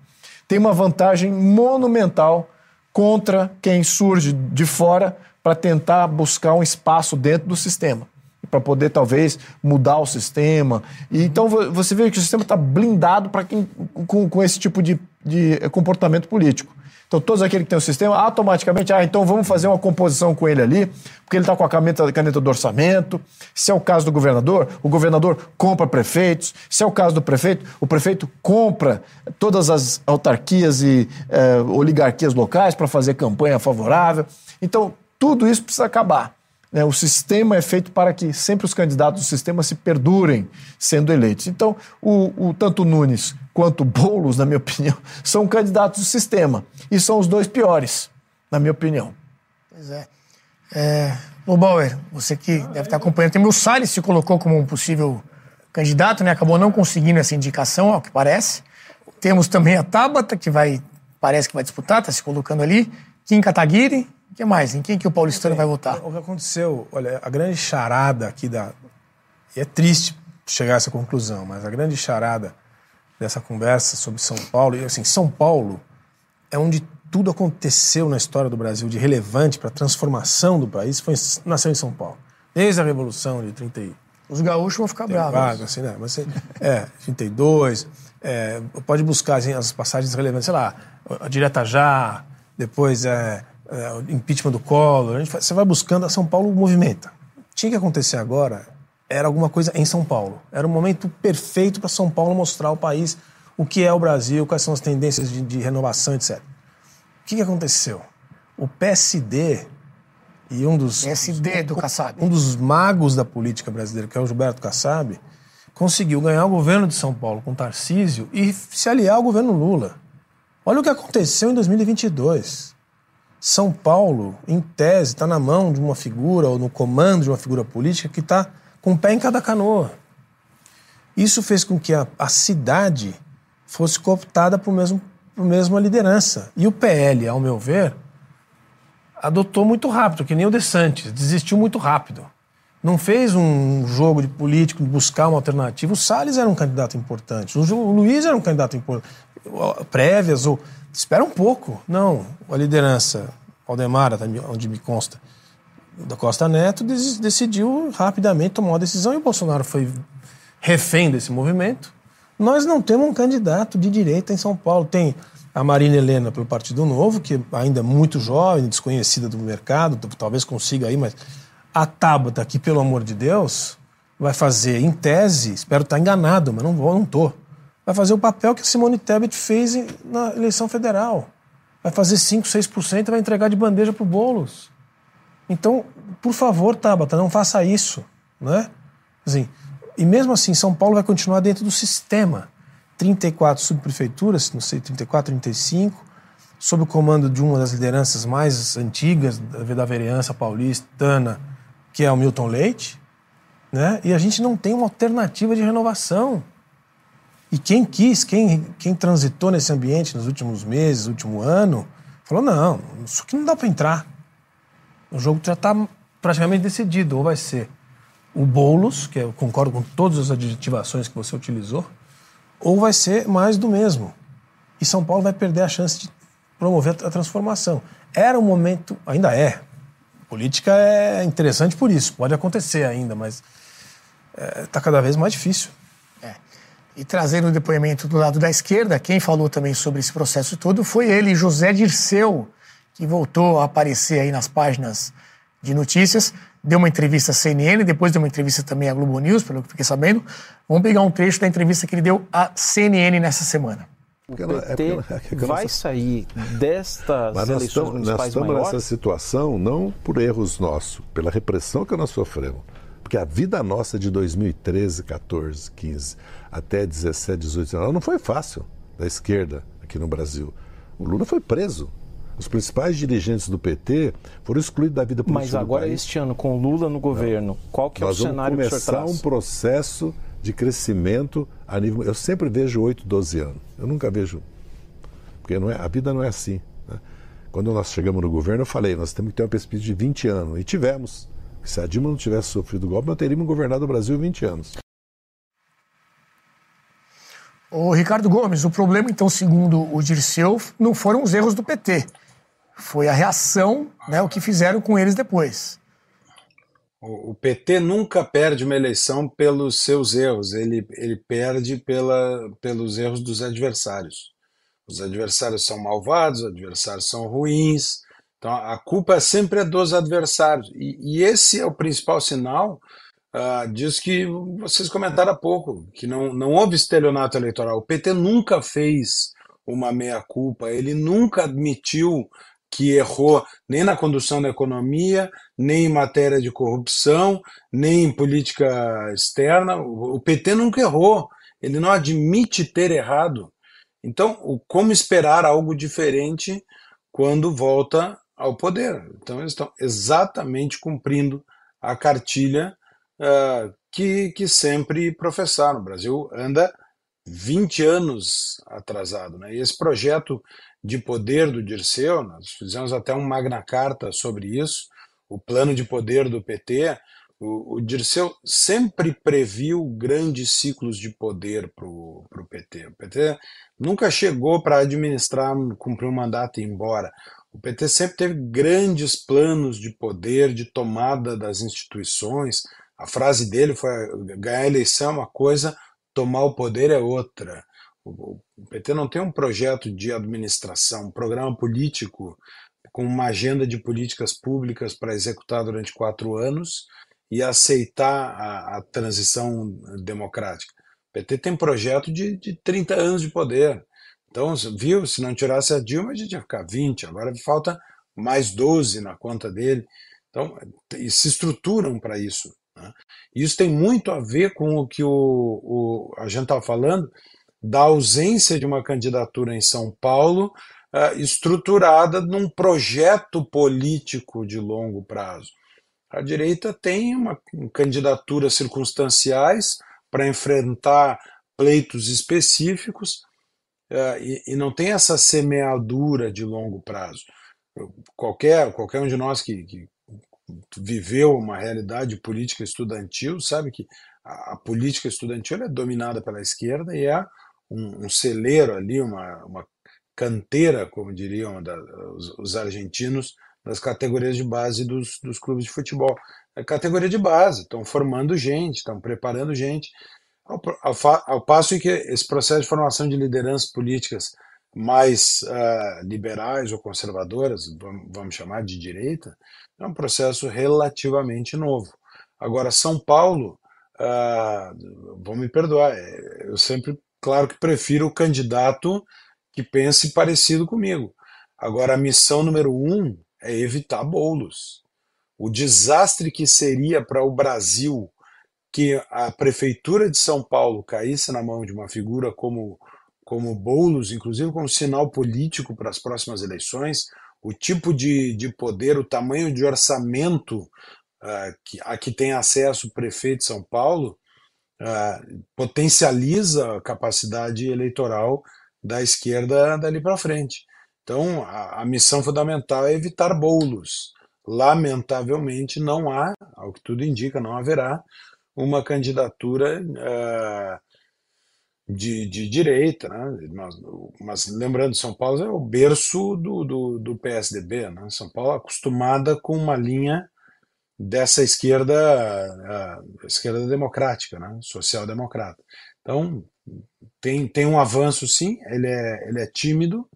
tem uma vantagem monumental contra quem surge de fora para tentar buscar um espaço dentro do sistema, para poder talvez mudar o sistema. E, então você vê que o sistema está blindado para quem com, com esse tipo de, de comportamento político. Então, todos aqueles que têm o sistema, automaticamente, ah, então vamos fazer uma composição com ele ali, porque ele está com a caneta, caneta do orçamento. Se é o caso do governador, o governador compra prefeitos. Se é o caso do prefeito, o prefeito compra todas as autarquias e eh, oligarquias locais para fazer campanha favorável. Então, tudo isso precisa acabar. Né? O sistema é feito para que sempre os candidatos do sistema se perdurem sendo eleitos. Então, o, o tanto Nunes quanto Boulos, na minha opinião, são candidatos do sistema. E são os dois piores, na minha opinião. Pois é. é o Bauer, você que deve estar acompanhando, tem o Salles se colocou como um possível candidato, né? Acabou não conseguindo essa indicação, ao que parece. Temos também a Tabata, que vai, parece que vai disputar, está se colocando ali. Kim Kataguiri, que mais? Em quem que o paulistano vai votar? O que aconteceu, olha, a grande charada aqui da... E é triste chegar a essa conclusão, mas a grande charada dessa conversa sobre São Paulo, e assim, São Paulo é onde tudo aconteceu na história do Brasil de relevante para a transformação do país, foi, nasceu em São Paulo. Desde a Revolução de 30 Os gaúchos vão ficar bravos. Vaga, assim, né? Mas, é, 32, é, pode buscar assim, as passagens relevantes, sei lá, a direta já, depois é, o impeachment do Collor, a gente, você vai buscando, a São Paulo movimenta. Tinha que acontecer agora, era alguma coisa em São Paulo. Era o momento perfeito para São Paulo mostrar ao país o que é o Brasil, quais são as tendências de, de renovação, etc. O que, que aconteceu? O PSD e um dos. PSD do Kassab. Um dos magos da política brasileira, que é o Gilberto Kassab, conseguiu ganhar o governo de São Paulo com Tarcísio e se aliar ao governo Lula. Olha o que aconteceu em 2022. São Paulo, em tese, está na mão de uma figura ou no comando de uma figura política que está com o pé em cada canoa. Isso fez com que a, a cidade fosse cooptada por, mesmo, por mesma liderança. E o PL, ao meu ver, adotou muito rápido, que nem o DeSantis, desistiu muito rápido. não fez um jogo de político de buscar uma alternativa. O Salles era um candidato importante, o Luiz era um candidato importante. Prévias, ou. Espera um pouco. Não, a liderança, Aldemara, onde me consta, da Costa Neto, decidiu rapidamente tomar uma decisão e o Bolsonaro foi refém desse movimento. Nós não temos um candidato de direita em São Paulo. Tem a Marina Helena pelo Partido Novo, que ainda é muito jovem, desconhecida do mercado, talvez consiga aí, mas a Tabata, que pelo amor de Deus, vai fazer, em tese, espero estar enganado, mas não vou, não estou, vai fazer o papel que a Simone Tebet fez na eleição federal. Vai fazer 5, 6% e vai entregar de bandeja para o Boulos. Então, por favor, Tabata, não faça isso. Né? Assim, e mesmo assim, São Paulo vai continuar dentro do sistema. 34 subprefeituras, não sei, 34, 35, sob o comando de uma das lideranças mais antigas da vereança paulistana, que é o Milton Leite, né? e a gente não tem uma alternativa de renovação. E quem quis, quem, quem transitou nesse ambiente nos últimos meses, último ano, falou: não, isso aqui não dá para entrar. O jogo já está praticamente decidido. Ou vai ser o Boulos, que eu concordo com todas as adjetivações que você utilizou, ou vai ser mais do mesmo. E São Paulo vai perder a chance de promover a transformação. Era um momento, ainda é. Política é interessante por isso, pode acontecer ainda, mas está é, cada vez mais difícil. E trazendo o depoimento do lado da esquerda, quem falou também sobre esse processo todo foi ele, José Dirceu, que voltou a aparecer aí nas páginas de notícias, deu uma entrevista à CNN, depois deu uma entrevista também à Globo News, pelo que fiquei sabendo. Vamos pegar um trecho da entrevista que ele deu à CNN nessa semana. O PT vai nossa... sair destas Mas eleições estamos, municipais Nós estamos maiores? nessa situação não por erros nossos, pela repressão que nós sofremos. Porque a vida nossa de 2013, 14, 15 até 17, 18, 19 não foi fácil da esquerda aqui no Brasil. O Lula foi preso. Os principais dirigentes do PT foram excluídos da vida política Mas agora, este ano, com Lula no governo, Não. qual que é Nós o cenário que o senhor traz? um processo de crescimento a nível... Eu sempre vejo 8, 12 anos. Eu nunca vejo... Porque não é, a vida não é assim. Né? Quando nós chegamos no governo, eu falei, nós temos que ter uma perspectiva de 20 anos. E tivemos. Se a Dilma não tivesse sofrido o golpe, nós teríamos governado o Brasil 20 anos. O Ricardo Gomes, o problema, então, segundo o Dirceu, não foram os erros do PT foi a reação, né, o que fizeram com eles depois. O, PT nunca perde uma eleição pelos seus erros, ele, ele perde pela, pelos erros dos adversários. Os adversários são malvados, os adversários são ruins, então a culpa sempre é dos adversários. E, e esse é o principal sinal uh, disso que vocês comentaram há pouco, que não, não houve estelionato eleitoral. O PT nunca fez uma meia-culpa, ele nunca admitiu que errou nem na condução da economia, nem em matéria de corrupção, nem em política externa. O PT nunca errou, ele não admite ter errado. Então, como esperar algo diferente quando volta ao poder? Então, eles estão exatamente cumprindo a cartilha uh, que, que sempre professaram. O Brasil anda 20 anos atrasado. Né? E esse projeto de poder do Dirceu, nós fizemos até um Magna Carta sobre isso, o plano de poder do PT. O, o Dirceu sempre previu grandes ciclos de poder para o PT. O PT nunca chegou para administrar, cumprir um mandato e ir embora. O PT sempre teve grandes planos de poder, de tomada das instituições. A frase dele foi: ganhar a eleição é uma coisa, tomar o poder é outra. O PT não tem um projeto de administração, um programa político com uma agenda de políticas públicas para executar durante quatro anos e aceitar a, a transição democrática. O PT tem projeto de, de 30 anos de poder. Então, viu, se não tirasse a Dilma, a gente ia ficar 20, agora falta mais 12 na conta dele. Então, e se estruturam para isso. Né? Isso tem muito a ver com o que o, o a gente estava falando, da ausência de uma candidatura em São Paulo uh, estruturada num projeto político de longo prazo. A direita tem uma candidaturas circunstanciais para enfrentar pleitos específicos uh, e, e, não tem essa semeadura de longo prazo. Qualquer, qualquer um de nós que, que viveu uma realidade política estudantil, sabe que a, a política estudantil é dominada pela esquerda e é um, um celeiro ali, uma, uma canteira, como diriam da, os, os, argentinos, das categorias de base dos, dos clubes de futebol. É categoria de base, estão formando gente, estão preparando gente. Ao, ao, ao, passo em que esse processo de formação de lideranças políticas mais uh, liberais ou conservadoras, vamos, vamos chamar de direita, é um processo relativamente novo. Agora, São Paulo, uh, vão me perdoar, é, eu sempre, claro que prefiro o candidato que pense parecido comigo. Agora, a missão número um é evitar bolos. O desastre que seria para o Brasil que a prefeitura de São Paulo caísse na mão de uma figura como como Boulos, inclusive como sinal político para as próximas eleições, o tipo de, de poder, o tamanho de orçamento uh, que, a que tem acesso o prefeito de São Paulo, uh, potencializa a capacidade eleitoral da esquerda dali para frente. Então, a, a, missão fundamental é evitar bolos. Lamentavelmente, não há, ao que tudo indica, não haverá uma candidatura uh, de, de direita, né? Mas, mas, lembrando, São Paulo é o berço do, do, do PSDB, né? São Paulo é acostumada com uma linha dessa esquerda, esquerda democrática, né? social-democrata. Então, tem, tem um avanço sim, ele é, ele é tímido,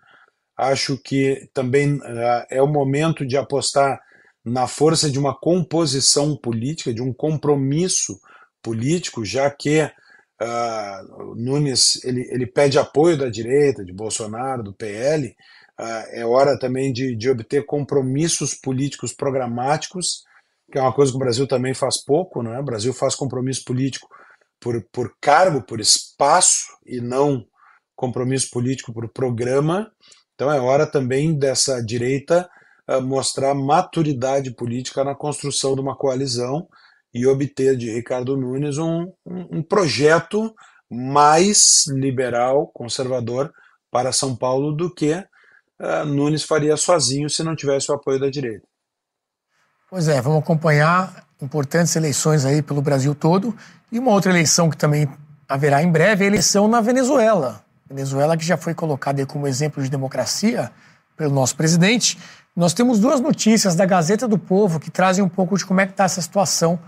acho que também uh, é o momento de apostar na força de uma composição política, de um compromisso político, já que Uh, Nunes ele, ele pede apoio da direita, de Bolsonaro, do PL. Uh, ah, é hora também de, de obter compromissos políticos programáticos, que é uma coisa que o Brasil também faz pouco. Né? O Brasil faz compromisso político por, por cargo, por espaço, e não compromisso político por programa. Então é hora também dessa direita uh, mostrar maturidade política na construção de uma coalizão e obter de Ricardo Nunes um, um, projeto mais liberal, conservador para São Paulo do que uh, Nunes faria sozinho se não tivesse o apoio da direita. Pois é, vamos acompanhar importantes eleições aí pelo Brasil todo. E uma outra eleição que também haverá em breve é a eleição na Venezuela. Venezuela que já foi colocada como exemplo de democracia pelo nosso presidente. Nós temos duas notícias da Gazeta do Povo que trazem um pouco de como é que está essa situação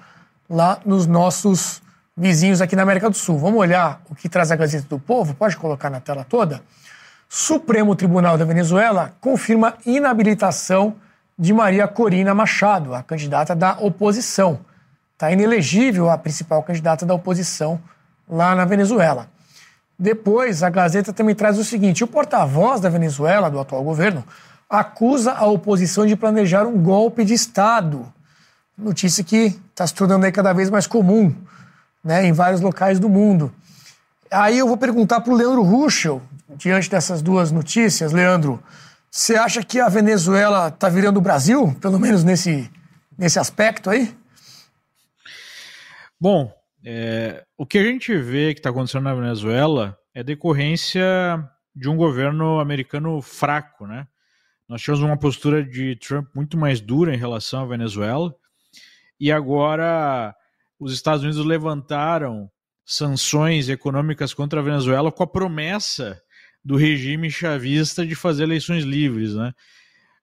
lá nos nossos vizinhos aqui na América do Sul. Vamos olhar o que traz a Gazeta do Povo? Pode colocar na tela toda? Supremo Tribunal da Venezuela confirma inabilitação de Maria Corina Machado, a candidata da oposição. Está inelegível a principal candidata da oposição lá na Venezuela. Depois, a Gazeta também traz o seguinte: o porta-voz da Venezuela, do atual governo, acusa a oposição de planejar um golpe de Estado notícia que está se tornando cada vez mais comum né, em vários locais do mundo. Aí eu vou perguntar para o Leandro Ruschel, diante dessas duas notícias, Leandro, você acha que a Venezuela está virando o Brasil, pelo menos nesse, nesse aspecto aí? Bom, é, o que a gente vê que está acontecendo na Venezuela é decorrência de um governo americano fraco, né? Nós tivemos uma postura de Trump muito mais dura em relação à Venezuela e agora os Estados Unidos levantaram sanções econômicas contra a Venezuela com a promessa do regime chavista de fazer eleições livres, né?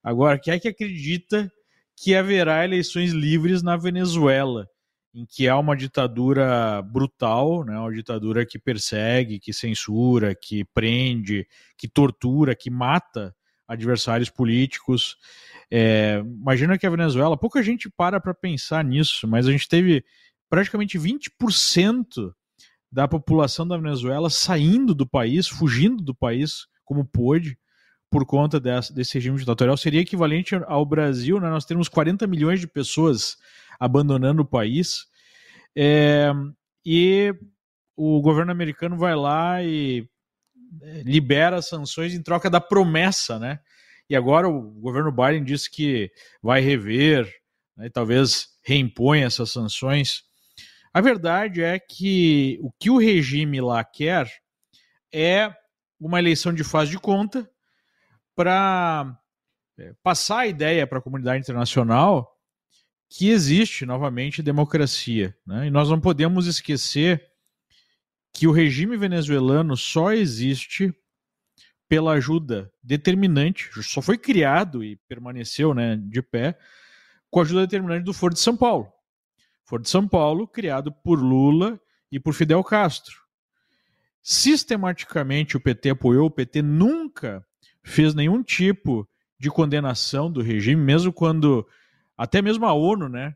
Agora, quem é que acredita que haverá eleições livres na Venezuela, em que há uma ditadura brutal, né? Uma ditadura que persegue, que censura, que prende, que tortura, que mata adversários políticos. É, imagina que a Venezuela, pouca gente para para pensar nisso, mas a gente teve praticamente 20% da população da Venezuela saindo do país, fugindo do país como pôde, por conta desse, desse regime ditatorial. Seria equivalente ao Brasil, né? nós temos 40 milhões de pessoas abandonando o país. É, e o governo americano vai lá e é, libera sanções em troca da promessa, né? E agora o governo Biden disse que vai rever, né, talvez reimpõe essas sanções. A verdade é que o que o regime lá quer é uma eleição de fase de conta para é, passar a ideia para a comunidade internacional que existe novamente democracia. Né? E nós não podemos esquecer que o regime venezuelano só existe pela ajuda determinante, só foi criado e permaneceu né, de pé com a ajuda determinante do Foro de São Paulo. Foro de São Paulo, criado por Lula e por Fidel Castro. Sistematicamente o PT apoiou, o PT nunca fez nenhum tipo de condenação do regime, mesmo quando até mesmo a ONU, né,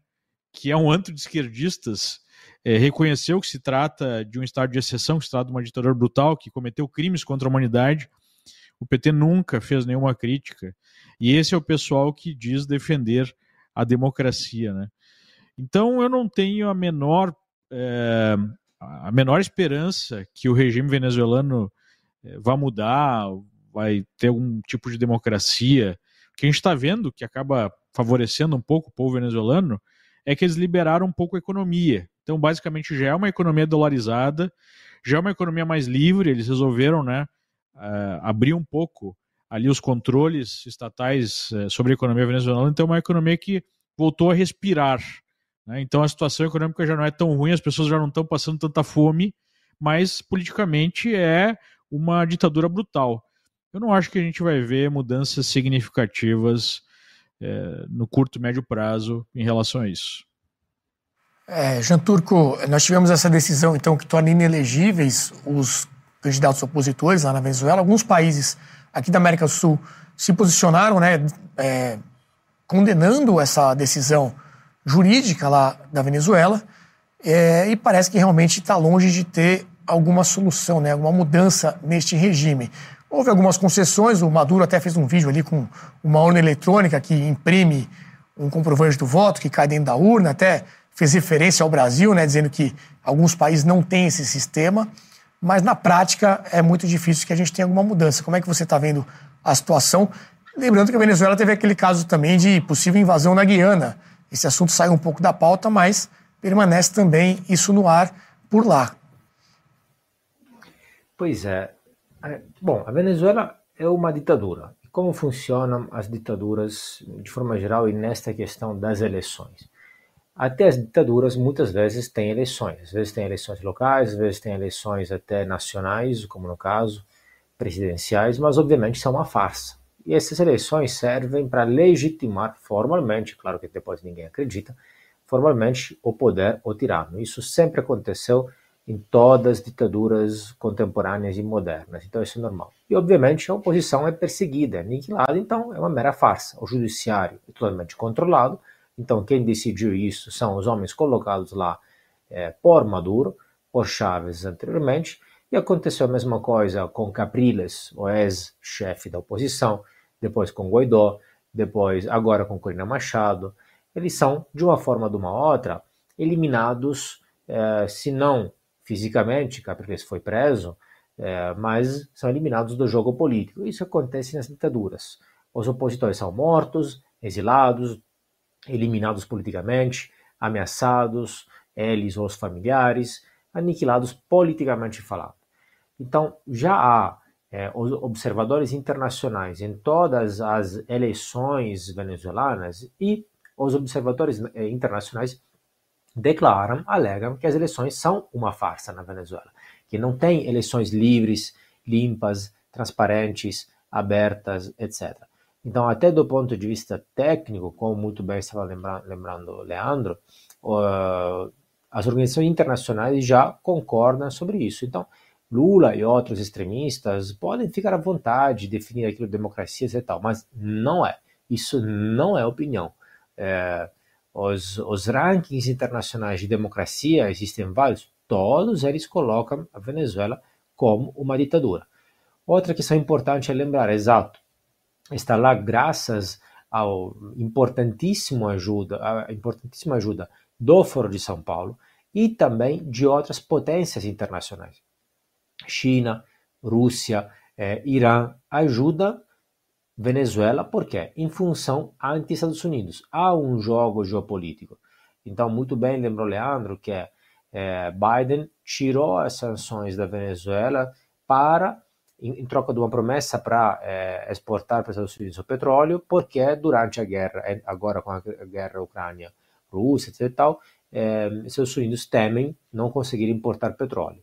que é um antro de esquerdistas, é, reconheceu que se trata de um estado de exceção, que se trata de uma ditadura brutal que cometeu crimes contra a humanidade. O PT nunca fez nenhuma crítica. E esse é o pessoal que diz defender a democracia, né? Então eu não tenho a menor é, a menor esperança que o regime venezuelano é, vá mudar, vai ter algum tipo de democracia. O que a gente está vendo que acaba favorecendo um pouco o povo venezuelano, é que eles liberaram um pouco a economia. Então, basicamente, já é uma economia dolarizada, já é uma economia mais livre, eles resolveram né, uh, abrir um pouco ali os controles estatais uh, sobre a economia venezuelana, então é uma economia que voltou a respirar. Né? Então a situação econômica já não é tão ruim, as pessoas já não estão passando tanta fome, mas politicamente é uma ditadura brutal. Eu não acho que a gente vai ver mudanças significativas é, no curto médio prazo em relação a isso. É, Jean Turco, nós tivemos essa decisão, então, que torna inelegíveis os candidatos opositores lá na Venezuela. Alguns países aqui da América do Sul se posicionaram, né, é, condenando essa decisão jurídica lá da Venezuela, é, e parece que realmente está longe de ter alguma solução, né, alguma mudança neste regime. Houve algumas concessões, o Maduro até fez um vídeo ali com uma urna eletrônica que imprime um comprovante do voto que cai dentro da urna, até fez referência ao Brasil, né, dizendo que alguns países não têm esse sistema, mas na prática é muito difícil que a gente tenha alguma mudança. Como é que você está vendo a situação? Lembrando que a Venezuela teve aquele caso também de possível invasão na Guiana. Esse assunto saiu um pouco da pauta, mas permanece também isso no ar por lá. Pois é, é, bom, a Venezuela é uma ditadura. Como funcionam as ditaduras de forma geral e nesta questão das eleições? Até as ditaduras muitas vezes têm eleições. Às vezes tem eleições locais, às vezes tem eleições até nacionais, como no caso, presidenciais, mas obviamente são uma farsa. E essas eleições servem para legitimar formalmente, claro que depois ninguém acredita, formalmente o poder o tirano. Isso sempre aconteceu em todas as ditaduras contemporâneas e modernas. Então isso é normal. E obviamente a oposição é perseguida, aniquilada, então é uma mera farsa. O judiciário é totalmente controlado, então quem decidiu isso são os homens colocados lá é, por Maduro, por Chávez anteriormente, e aconteceu a mesma coisa com Capriles, o ex-chefe da oposição, depois com Guaidó, depois agora com Corina Machado. Eles são, de uma forma ou de uma outra, eliminados, é, se não fisicamente, Capriles foi preso, é, mas são eliminados do jogo político. Isso acontece nas ditaduras. Os opositores são mortos, exilados, eliminados politicamente, ameaçados, eles ou os familiares, aniquilados politicamente falando. Então, já há é, observadores internacionais em todas as eleições venezuelanas e os observadores é, internacionais declaram, alegam que as eleições são uma farsa na Venezuela, que não tem eleições livres, limpas, transparentes, abertas, etc. Então, até do ponto de vista técnico, como muito bem estava lembrando, lembrando Leandro, uh, as organizações internacionais já concordam sobre isso. Então, Lula e outros extremistas podem ficar à vontade de definir aquilo de democracia e tal, mas não é. Isso não é opinião. É, os, os rankings internacionais de democracia, existem vários, todos eles colocam a Venezuela como uma ditadura. Outra questão importante é lembrar, exato, está lá graças ao importantíssimo ajuda, a importantíssima ajuda do Foro de São Paulo e também de outras potências internacionais. China, Rússia, eh, Irã, ajuda Venezuela, por quê? Em função anti-Estados Unidos. Há um jogo geopolítico. Então, muito bem lembrou Leandro que é, Biden tirou as sanções da Venezuela para, em, em troca de uma promessa para é, exportar para os Estados Unidos o petróleo, porque durante a guerra, agora com a guerra Ucrânia Rússia, etc. E tal, eh, Estados Unidos temem não conseguir importar petróleo.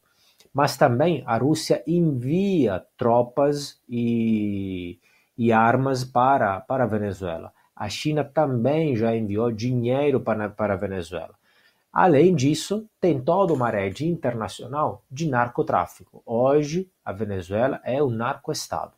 Mas também a Rússia envia tropas e, e armas para, para a Venezuela. A China também já enviou dinheiro para, para a Venezuela. Além disso, tem toda uma rede internacional de narcotráfico. Hoje, a Venezuela é um narcoestado.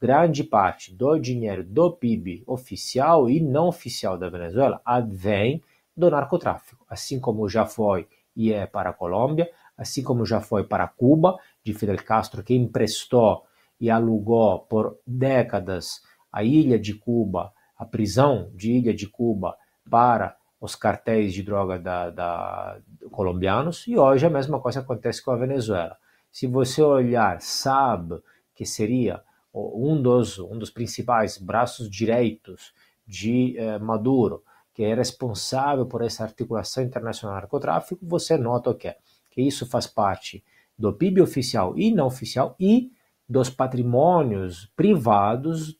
Grande parte do dinheiro do PIB oficial e não oficial da Venezuela advém do narcotráfico, assim como já foi e é para a Colômbia, assim como já foi para Cuba, de Fidel Castro, que emprestou e alugou por décadas a ilha de Cuba, a prisão de Ilha de Cuba para os cartéis de droga da, da, colombianos, e hoje a mesma coisa acontece com a Venezuela. Se você olhar, sabe que seria um dos, um dos principais braços direitos de eh, Maduro, que é responsável por essa articulação internacional do narcotráfico, você nota que, que isso faz parte do PIB oficial e não oficial e dos patrimônios privados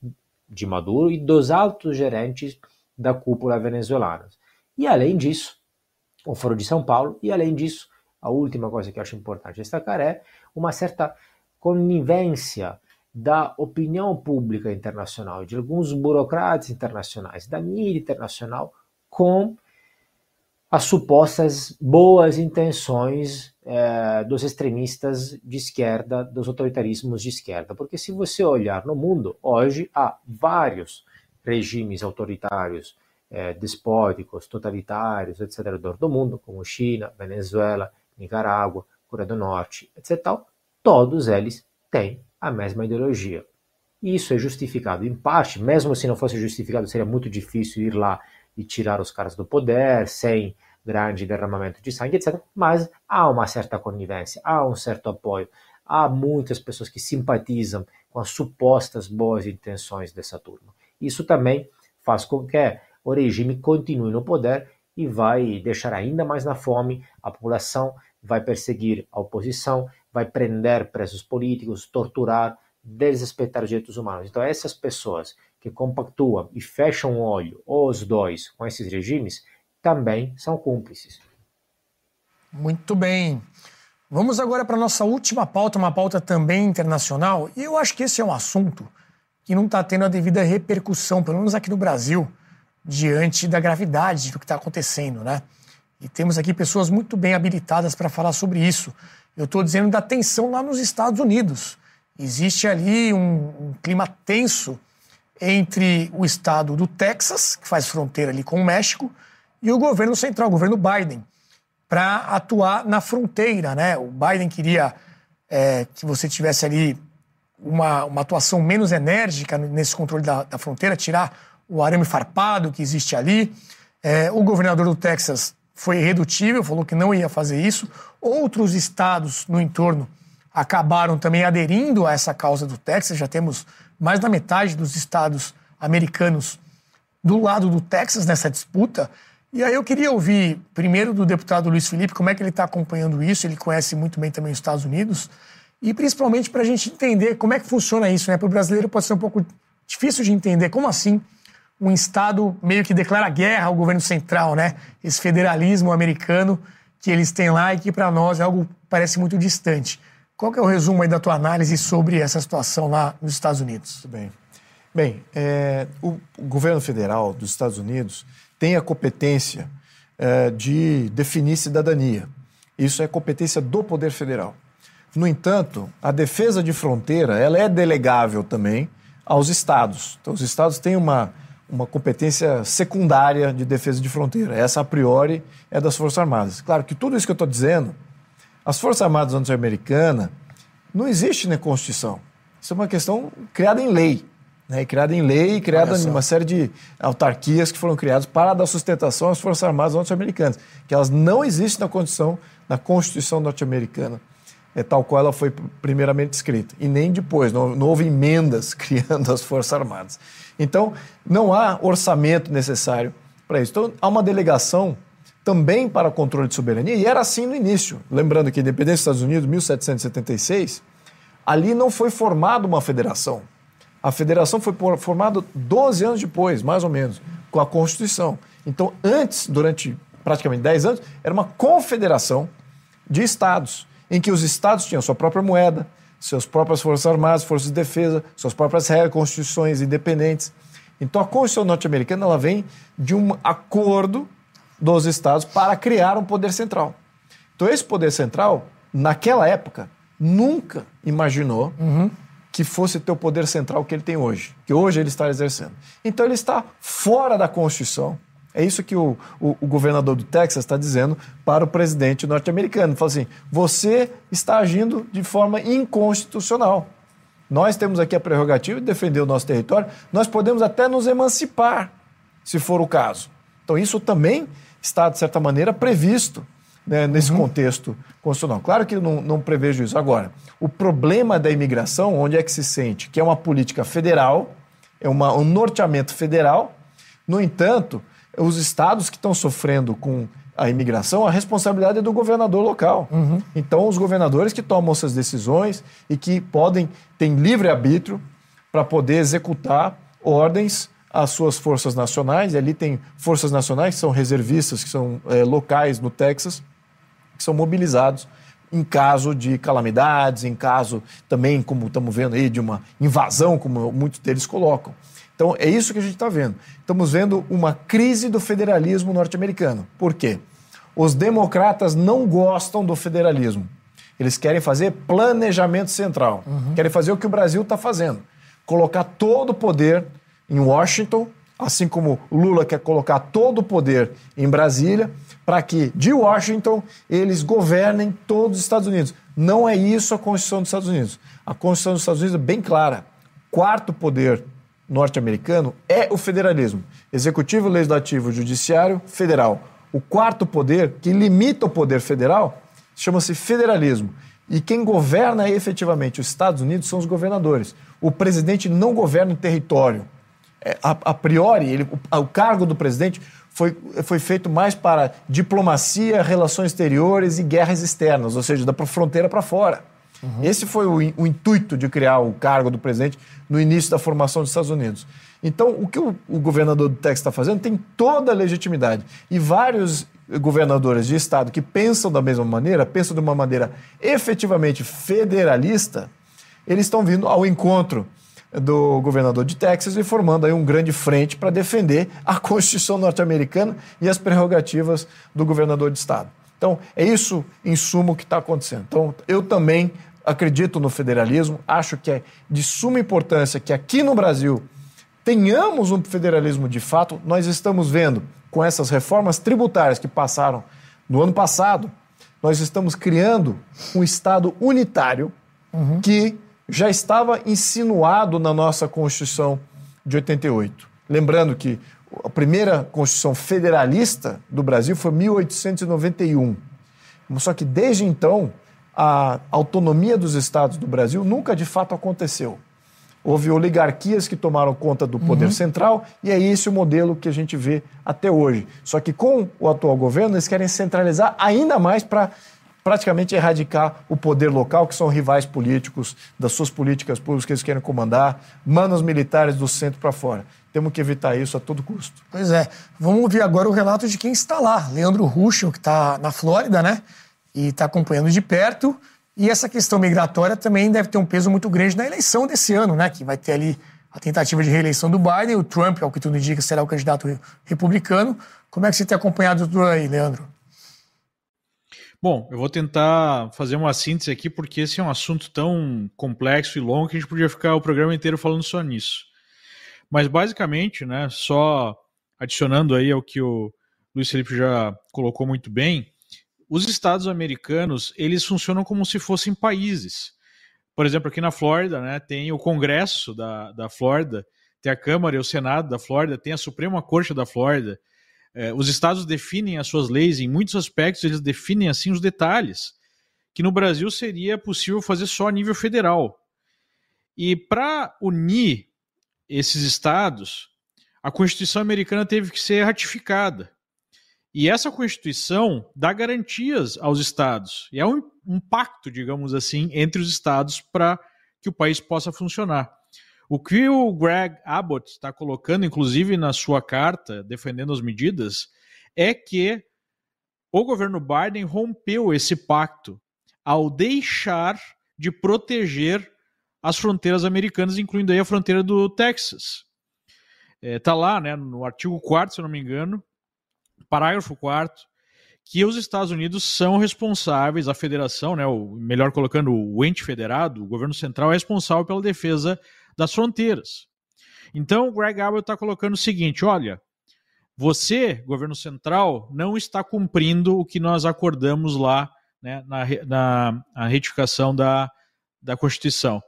de Maduro e dos altos gerentes da cúpula venezuelana. E além disso, o Foro de São Paulo, e além disso, a última coisa que eu acho importante destacar é uma certa conivência da opinião pública internacional, de alguns burocratas internacionais, da mídia internacional, com as supostas boas intenções eh, dos extremistas de esquerda, dos autoritarismos de esquerda. Porque se você olhar no mundo, hoje há vários regimes autoritários, eh, despóticos, totalitários, etc., do mundo, como China, Venezuela, Nicarágua, Coreia do Norte, etc., todos eles têm a mesma ideologia. Isso é justificado em parte, mesmo se não fosse justificado, seria muito difícil ir lá e tirar os caras do poder sem grande derramamento de sangue, etc. Mas há uma certa conivência, há um certo apoio, há muitas pessoas que simpatizam com as supostas boas intenções dessa turma. Isso também faz com que o regime continue no poder e vai deixar ainda mais na fome a população, vai perseguir a oposição, vai prender presos políticos, torturar, desrespeitar os direitos humanos. Então, essas pessoas que compactuam e fecham o olho, ou os dois, com esses regimes, também são cúmplices. Muito bem. Vamos agora para a nossa última pauta, uma pauta também internacional. E eu acho que esse é um assunto que não está tendo a devida repercussão, pelo menos aqui no Brasil, diante da gravidade do que está acontecendo, né? E temos aqui pessoas muito bem habilitadas para falar sobre isso. Eu estou dizendo da tensão lá nos Estados Unidos. Existe ali um, um, clima tenso entre o estado do Texas, que faz fronteira ali com o México, e o governo central, o governo Biden, para atuar na fronteira. Né? O Biden queria é, que você tivesse ali uma, uma atuação menos enérgica nesse controle da, da fronteira, tirar o arame farpado que existe ali. É, o governador do Texas foi irredutível, falou que não ia fazer isso. Outros estados no entorno acabaram também aderindo a essa causa do Texas. Já temos mais da metade dos estados americanos do lado do Texas nessa disputa. E aí eu queria ouvir primeiro do deputado Luiz Felipe como é que ele está acompanhando isso. Ele conhece muito bem também os Estados Unidos. E principalmente para a gente entender como é que funciona isso. Né? Para o brasileiro pode ser um pouco difícil de entender. Como assim um Estado meio que declara guerra ao governo central, né? Esse federalismo americano que eles têm lá e que para nós é algo que parece muito distante. Qual que é o resumo aí da tua análise sobre essa situação lá nos Estados Unidos? Muito bem. Bem, é, o, governo federal dos Estados Unidos tem a competência é, de definir cidadania. Isso é competência do Poder Federal. No entanto, a defesa de fronteira ela é delegável também aos estados. Então, os estados têm uma uma competência secundária de defesa de fronteira. Essa, a priori, é das Forças Armadas. Claro que tudo isso que eu estou dizendo, as Forças Armadas norte-americanas não existe na Constituição. Isso é uma questão criada em lei. Né? Criada em lei, criada em uma série de autarquias que foram criadas para dar sustentação às Forças Armadas norte-americanas, que elas não existem na Constituição, na Constituição norte-americana é, tal qual ela foi primeiramente escrita. E nem depois, não, não, houve emendas criando as Forças Armadas. Então, não há orçamento necessário para isso. Então, há uma delegação também para controle de soberania, e era assim no início. Lembrando que a independência dos Estados Unidos, 1776, ali não foi formada uma federação. A federação foi formada 12 anos depois, mais ou menos, com a Constituição. Então, antes, durante praticamente 10 anos, era uma confederação de estados, em que os estados tinham sua própria moeda, suas próprias forças armadas, forças de defesa, suas próprias regras, constituições independentes. Então a Constituição norte-americana ela vem de um acordo dos estados para criar um poder central. Então esse poder central, naquela época, nunca imaginou uhum. que fosse ter o poder central que ele tem hoje, que hoje ele está exercendo. Então ele está fora da Constituição. É isso que o, o, o governador do Texas está dizendo para o presidente norte-americano. Fala assim: você está agindo de forma inconstitucional. Nós temos aqui a prerrogativa de defender o nosso território, nós podemos até nos emancipar, se for o caso. Então, isso também está, de certa maneira, previsto né, nesse uhum. contexto constitucional. Claro que não, não prevejo isso. Agora, o problema da imigração, onde é que se sente? Que é uma política federal, é uma, um norteamento federal. No entanto, os estados que estão sofrendo com a imigração, a responsabilidade é do governador local. Uhum. Então, os governadores que tomam essas decisões e que podem, têm livre arbítrio para poder executar ordens às suas forças nacionais. E ali tem forças nacionais que são reservistas, que são é, locais no Texas, que são mobilizados em caso de calamidades, em caso também, como estamos vendo aí, de uma invasão, como muitos deles colocam. Então, é isso que a gente está vendo. Estamos vendo uma crise do federalismo norte-americano. Por quê? Os democratas não gostam do federalismo. Eles querem fazer planejamento central. Uhum. Querem fazer o que o Brasil está fazendo. Colocar todo o poder em Washington, assim como Lula quer colocar todo o poder em Brasília, para que de Washington eles governem todos os Estados Unidos. Não é isso a Constituição dos Estados Unidos. A Constituição dos Estados Unidos é bem clara. Quarto poder norte-americano é o federalismo: executivo, legislativo, judiciário, federal. O quarto poder, que limita o poder federal, chama-se federalismo. E quem governa efetivamente os Estados Unidos são os governadores. O presidente não governa o território. É, a, a, priori, ele, o, o, cargo do presidente foi, foi feito mais para diplomacia, relações exteriores e guerras externas, ou seja, da fronteira para fora. Uhum. Esse foi o, o, intuito de criar o cargo do presidente no início da formação dos Estados Unidos. Então, o que o, o governador do Texas está fazendo tem toda a legitimidade. E vários governadores de estado que pensam da mesma maneira, pensam de uma maneira efetivamente federalista, eles estão vindo ao encontro do governador de Texas e formando aí um grande frente para defender a Constituição norte-americana e as prerrogativas do governador de estado. Então, é isso, em sumo, que está acontecendo. Então, eu também acredito no federalismo, acho que é de suma importância que aqui no Brasil tenhamos um federalismo de fato. Nós estamos vendo com essas reformas tributárias que passaram no ano passado, nós estamos criando um Estado unitário uhum. que já estava insinuado na nossa Constituição de 88. Lembrando que a primeira Constituição federalista do Brasil foi 1891. Só que desde então a autonomia dos estados do Brasil nunca de fato aconteceu. Houve oligarquias que tomaram conta do poder uhum. central e é esse o modelo que a gente vê até hoje. Só que com o atual governo, eles querem centralizar ainda mais para praticamente erradicar o poder local, que são rivais políticos das suas políticas públicas que eles querem comandar, manos militares do centro para fora. Temos que evitar isso a todo custo. Pois é. Vamos ouvir agora o relato de quem está lá. Leandro Ruschel, que está na Flórida, né? E está acompanhando de perto. E essa questão migratória também deve ter um peso muito grande na eleição desse ano, né? Que vai ter ali a tentativa de reeleição do Biden. O Trump, ao que tudo indica, será o candidato republicano. Como é que você tem acompanhado tudo aí, Leandro? Bom, eu vou tentar fazer uma síntese aqui, porque esse é um assunto tão complexo e longo que a gente podia ficar o programa inteiro falando só nisso. Mas basicamente, né, só adicionando aí ao que o Luiz Felipe já colocou muito bem, os estados americanos, eles funcionam como se fossem países. Por exemplo, aqui na Flórida, né, tem o Congresso da, da Flórida, tem a Câmara e o Senado da Flórida, tem a Suprema Corte da Flórida. É, os estados definem as suas leis, em muitos aspectos eles definem assim os detalhes, que no Brasil seria possível fazer só a nível federal. E para unir esses estados, a Constituição americana teve que ser ratificada. E essa Constituição dá garantias aos estados. E é um, um pacto, digamos assim, entre os estados para que o país possa funcionar. O que o Greg Abbott está colocando, inclusive na sua carta, defendendo as medidas, é que o governo Biden rompeu esse pacto ao deixar de proteger as fronteiras americanas, incluindo aí a fronteira do Texas. Está é, lá, né, no artigo 4 se eu não me engano, parágrafo 4 que os Estados Unidos são responsáveis, a federação, né, o, melhor colocando o ente federado, o governo central é responsável pela defesa das fronteiras. Então, o Greg Abbott está colocando o seguinte: olha, você, governo central, não está cumprindo o que nós acordamos lá né, na, na, na retificação da, da Constituição.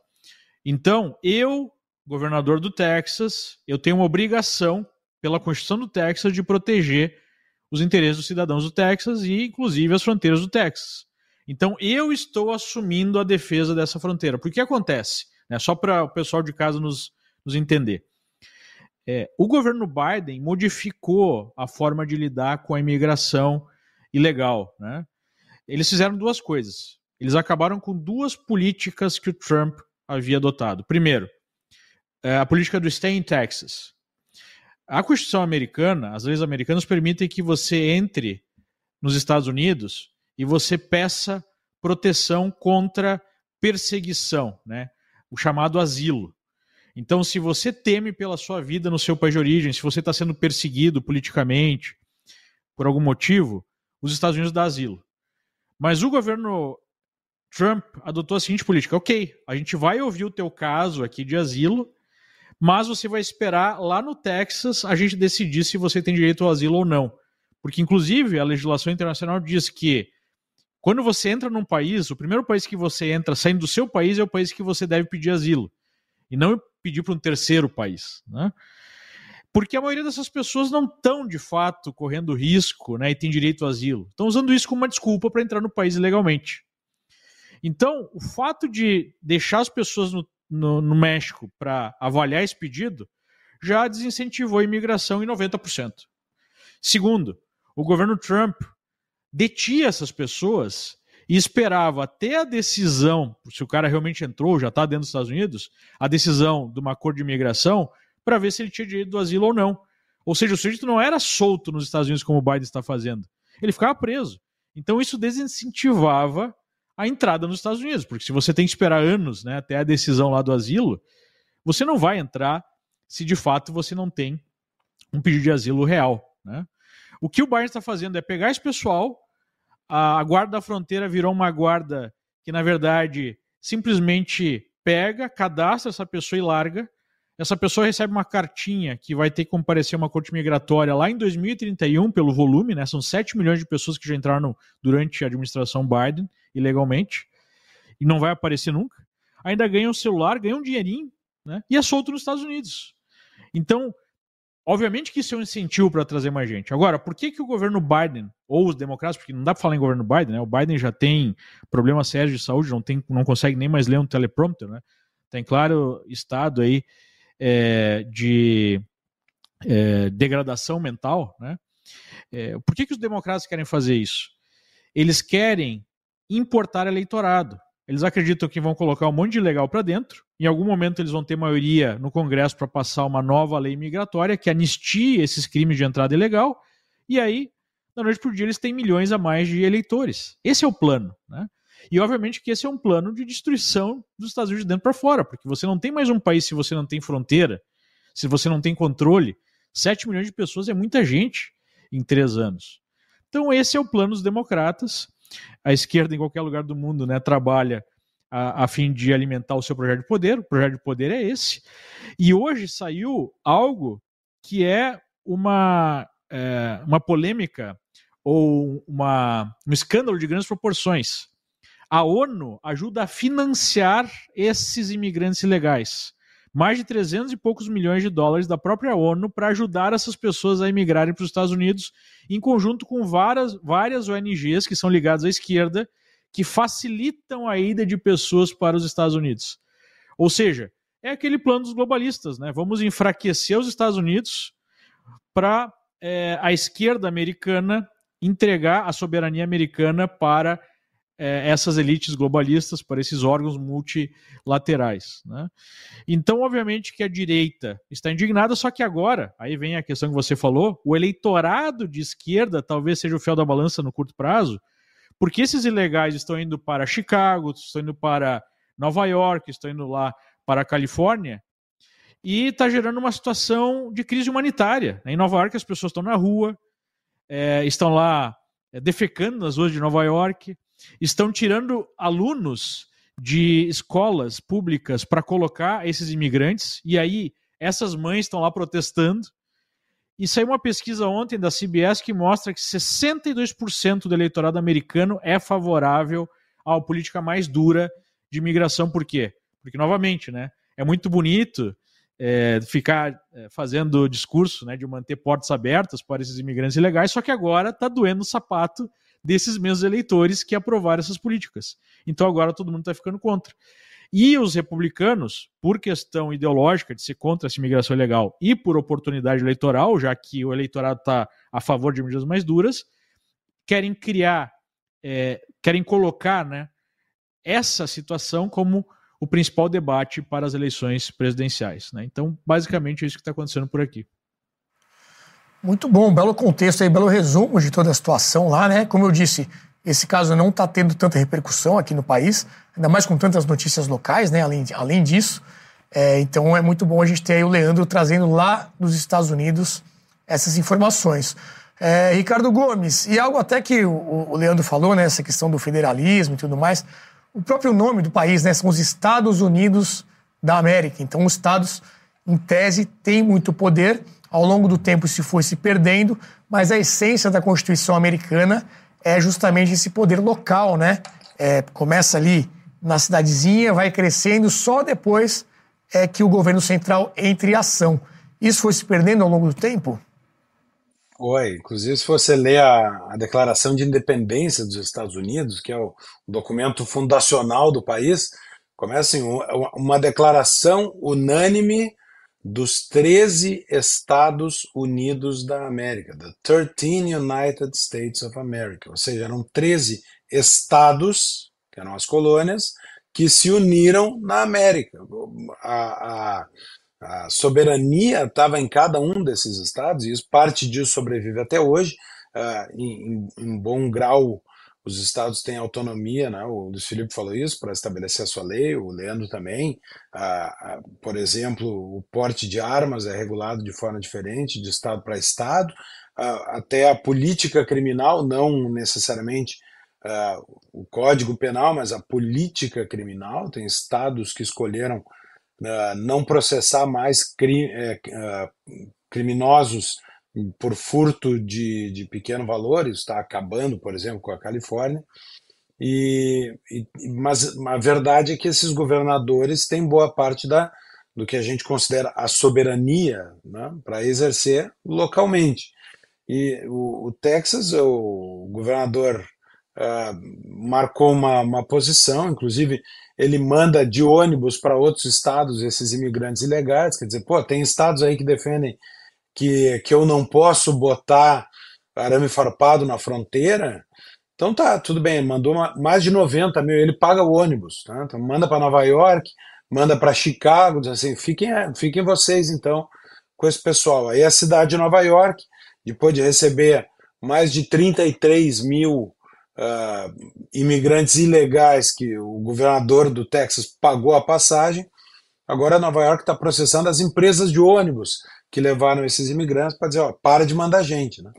Então, eu, governador do Texas, eu tenho uma obrigação pela Constituição do Texas de proteger os interesses dos cidadãos do Texas e, inclusive, as fronteiras do Texas. Então, eu estou assumindo a defesa dessa fronteira. Por que acontece? Né, só para o pessoal de casa nos, nos entender. É, o governo Biden modificou a forma de lidar com a imigração ilegal. Né? Eles fizeram duas coisas. Eles acabaram com duas políticas que o Trump havia adotado. Primeiro, é, a política do Stay in Texas. A Constituição americana, as leis americanas permitem que você entre nos Estados Unidos e você peça proteção contra perseguição, né? o chamado asilo. Então, se você teme pela sua vida no seu país de origem, se você está sendo perseguido politicamente por algum motivo, os Estados Unidos dão asilo. Mas o governo Trump adotou a seguinte política: ok, a gente vai ouvir o teu caso aqui de asilo, mas você vai esperar lá no Texas a gente decidir se você tem direito ao asilo ou não. Porque, inclusive, a legislação internacional diz que quando você entra num país, o primeiro país que você entra saindo do seu país é o país que você deve pedir asilo. E não pedir para um terceiro país. Né? Porque a maioria dessas pessoas não estão, de fato, correndo risco né, e tem direito ao asilo. Estão usando isso como uma desculpa para entrar no país ilegalmente. Então, o fato de deixar as pessoas no no, no México para avaliar esse pedido já desincentivou a imigração em 90%. Segundo, o governo Trump detinha essas pessoas e esperava até a decisão, se o cara realmente entrou, já está dentro dos Estados Unidos, a decisão de uma acordo de imigração para ver se ele tinha direito do asilo ou não. Ou seja, o sujeito não era solto nos Estados Unidos como o Biden está fazendo. Ele ficava preso. Então isso desincentivava a entrada nos Estados Unidos, porque se você tem que esperar anos né, até a decisão lá do asilo, você não vai entrar se de fato você não tem um pedido de asilo real. Né? O que o Biden está fazendo é pegar esse pessoal, a guarda da fronteira virou uma guarda que, na verdade, simplesmente pega, cadastra essa pessoa e larga, essa pessoa recebe uma cartinha que vai ter que comparecer uma corte migratória lá em 2031 pelo volume, né? São 7 milhões de pessoas que já entraram durante a administração Biden ilegalmente e não vai aparecer nunca. Ainda ganha um celular, ganha um dinheirinho, né? E é solto nos Estados Unidos. Então, obviamente que isso é um incentivo para trazer mais gente. Agora, por que que o governo Biden ou os democratas, porque não dá para falar em governo Biden, né? O Biden já tem problemas sérios de saúde, não tem, não consegue nem mais ler um teleprompter, né? Tem claro estado aí é, de é, degradação mental, né? É, por que, que os democratas querem fazer isso? Eles querem importar eleitorado. Eles acreditam que vão colocar um monte de legal para dentro. Em algum momento eles vão ter maioria no Congresso para passar uma nova lei migratória que anistie esses crimes de entrada ilegal. E aí, da noite para o dia, eles têm milhões a mais de eleitores. Esse é o plano. Né? E obviamente que esse é um plano de destruição dos Estados Unidos de dentro para fora, porque você não tem mais um país se você não tem fronteira, se você não tem controle. 7 milhões de pessoas é muita gente em três anos. Então, esse é o plano dos democratas. A esquerda, em qualquer lugar do mundo, né, trabalha a, a, fim de alimentar o seu projeto de poder. O projeto de poder é esse. E hoje saiu algo que é uma, é, uma polêmica ou uma, um escândalo de grandes proporções a ONU ajuda a financiar esses imigrantes ilegais. Mais de 300 e poucos milhões de dólares da própria ONU para ajudar essas pessoas a imigrarem para os Estados Unidos, em conjunto com várias, várias ONGs que são ligadas à esquerda, que facilitam a ida de pessoas para os Estados Unidos. Ou seja, é aquele plano dos globalistas, né? Vamos enfraquecer os Estados Unidos para é, a esquerda americana entregar a soberania americana para é, essas elites globalistas, para esses órgãos multilaterais. Né? Então, obviamente, que a direita está indignada, só que agora, aí vem a questão que você falou, o eleitorado de esquerda talvez seja o fiel da balança no curto prazo, porque esses ilegais estão indo para Chicago, estão indo para Nova York, estão indo lá para a Califórnia, e está gerando uma situação de crise humanitária. Em Nova York, as pessoas estão na rua, é, estão lá é, defecando nas ruas de Nova York, estão tirando alunos de escolas públicas para colocar esses imigrantes, e aí essas mães estão lá protestando. E saiu uma pesquisa ontem da CBS que mostra que 62% do eleitorado americano é favorável à política mais dura de imigração. Por quê? Porque, novamente, né, é muito bonito é, ficar é, fazendo discurso né, de manter portas abertas para esses imigrantes ilegais, só que agora está doendo o sapato desses mesmos eleitores que aprovaram essas políticas. Então agora todo mundo está ficando contra. E os republicanos, por questão ideológica de ser contra essa imigração ilegal e por oportunidade eleitoral, já que o eleitorado está a favor de medidas mais duras, querem criar, é, querem colocar né, essa situação como o principal debate para as eleições presidenciais. Né? Então, basicamente, é isso que está acontecendo por aqui. Muito bom, belo contexto aí, belo resumo de toda a situação lá, né? Como eu disse, esse caso não está tendo tanta repercussão aqui no país, ainda mais com tantas notícias locais, né? Além, além disso. É, então é muito bom a gente ter aí o Leandro trazendo lá dos Estados Unidos essas informações. É, Ricardo Gomes, e algo até que o, o Leandro falou, né? Essa questão do federalismo e tudo mais. O próprio nome do país, né? São os Estados Unidos da América. Então, os estados, em tese, têm muito poder ao longo do tempo se foi se perdendo, mas a essência da Constituição americana é justamente esse poder local, né? É, começa ali na cidadezinha, vai crescendo, só depois é que o governo central entre em ação. Isso foi se perdendo ao longo do tempo? Foi. Inclusive, se você ler a, a, Declaração de Independência dos Estados Unidos, que é o, documento fundacional do país, começa em uma, uma declaração unânime dos 13 Estados Unidos da América, the 13 United States of America, ou seja, eram 13 estados, que eram as colônias, que se uniram na América. A, a, a soberania estava em cada um desses estados, e isso, parte disso sobrevive até hoje, uh, em, em bom grau os estados têm autonomia, né? o Luiz Felipe falou isso, para estabelecer a sua lei, o Leandro também. Ah, por exemplo, o porte de armas é regulado de forma diferente de estado para estado, ah, até a política criminal, não necessariamente ah, o código penal, mas a política criminal. Tem estados que escolheram não processar mais cri ah, criminosos por furto de, de pequeno valor, está acabando, por exemplo, com a Califórnia. E, e, mas a verdade é que esses governadores têm boa parte da, do que a gente considera a soberania né, para exercer localmente. E o, o Texas, o governador uh, marcou uma, uma posição, inclusive ele manda de ônibus para outros estados esses imigrantes ilegais, quer dizer, pô, tem estados aí que defendem que, que eu não posso botar arame farpado na fronteira, então tá, tudo bem, mandou uma, mais de 90 mil, ele paga o ônibus, tá? então manda para Nova York, manda para Chicago, diz assim, fiquem, fiquem vocês então com esse pessoal. Aí a cidade de Nova York, depois de receber mais de 33 mil uh, imigrantes ilegais que o governador do Texas pagou a passagem, agora Nova York está processando as empresas de ônibus que levaram esses imigrantes para dizer, ó, para de mandar gente, né?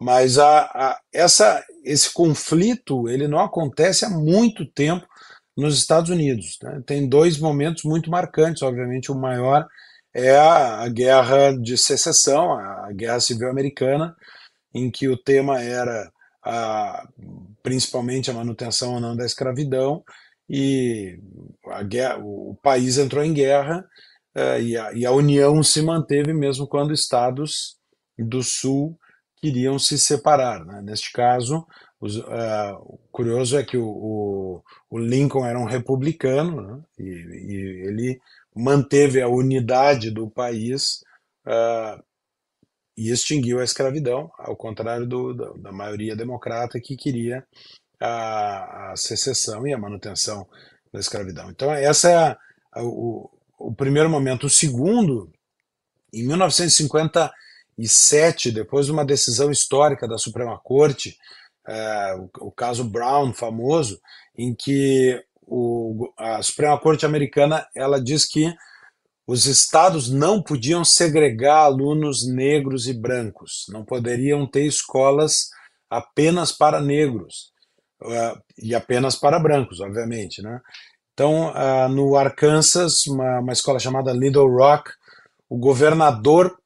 Mas a, a, essa, esse conflito ele não acontece há muito tempo nos Estados Unidos. Né? Tem dois momentos muito marcantes, obviamente o maior é a, a guerra de secessão, a, guerra civil americana, em que o tema era a, principalmente a manutenção ou não da escravidão e a guerra, o país entrou em guerra uh, e, a, e, a, União se manteve mesmo quando estados do Sul queriam se separar. Né? Neste caso, os, uh, curioso é que o, o, o, Lincoln era um republicano né? e, e, ele manteve a unidade do país uh, e extinguiu a escravidão, ao contrário do, da, da maioria democrata que queria a, a secessão e a manutenção da escravidão. Então, essa é a, a, o, o primeiro momento. O segundo, em 1957, depois de uma decisão histórica da Suprema Corte, é, o, o, caso Brown, famoso, em que o, a Suprema Corte americana ela diz que os estados não podiam segregar alunos negros e brancos, não poderiam ter escolas apenas para negros uh, e apenas para brancos, obviamente, né? Então, uh, no Arkansas, uma, uma escola chamada Little Rock, o governador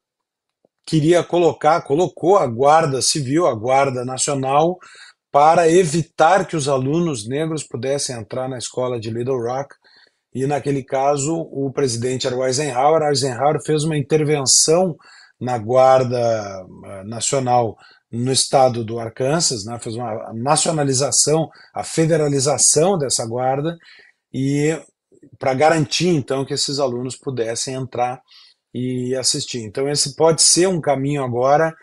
queria colocar, colocou a Guarda Civil, a Guarda Nacional, para evitar que os alunos negros pudessem entrar na escola de Little Rock e naquele caso o presidente era o Eisenhower. Eisenhower fez uma intervenção na Guarda eh, Nacional no estado do Arkansas, né, fez uma nacionalização, a federalização dessa guarda e para garantir então que esses alunos pudessem entrar e assistir. Então esse pode ser um caminho agora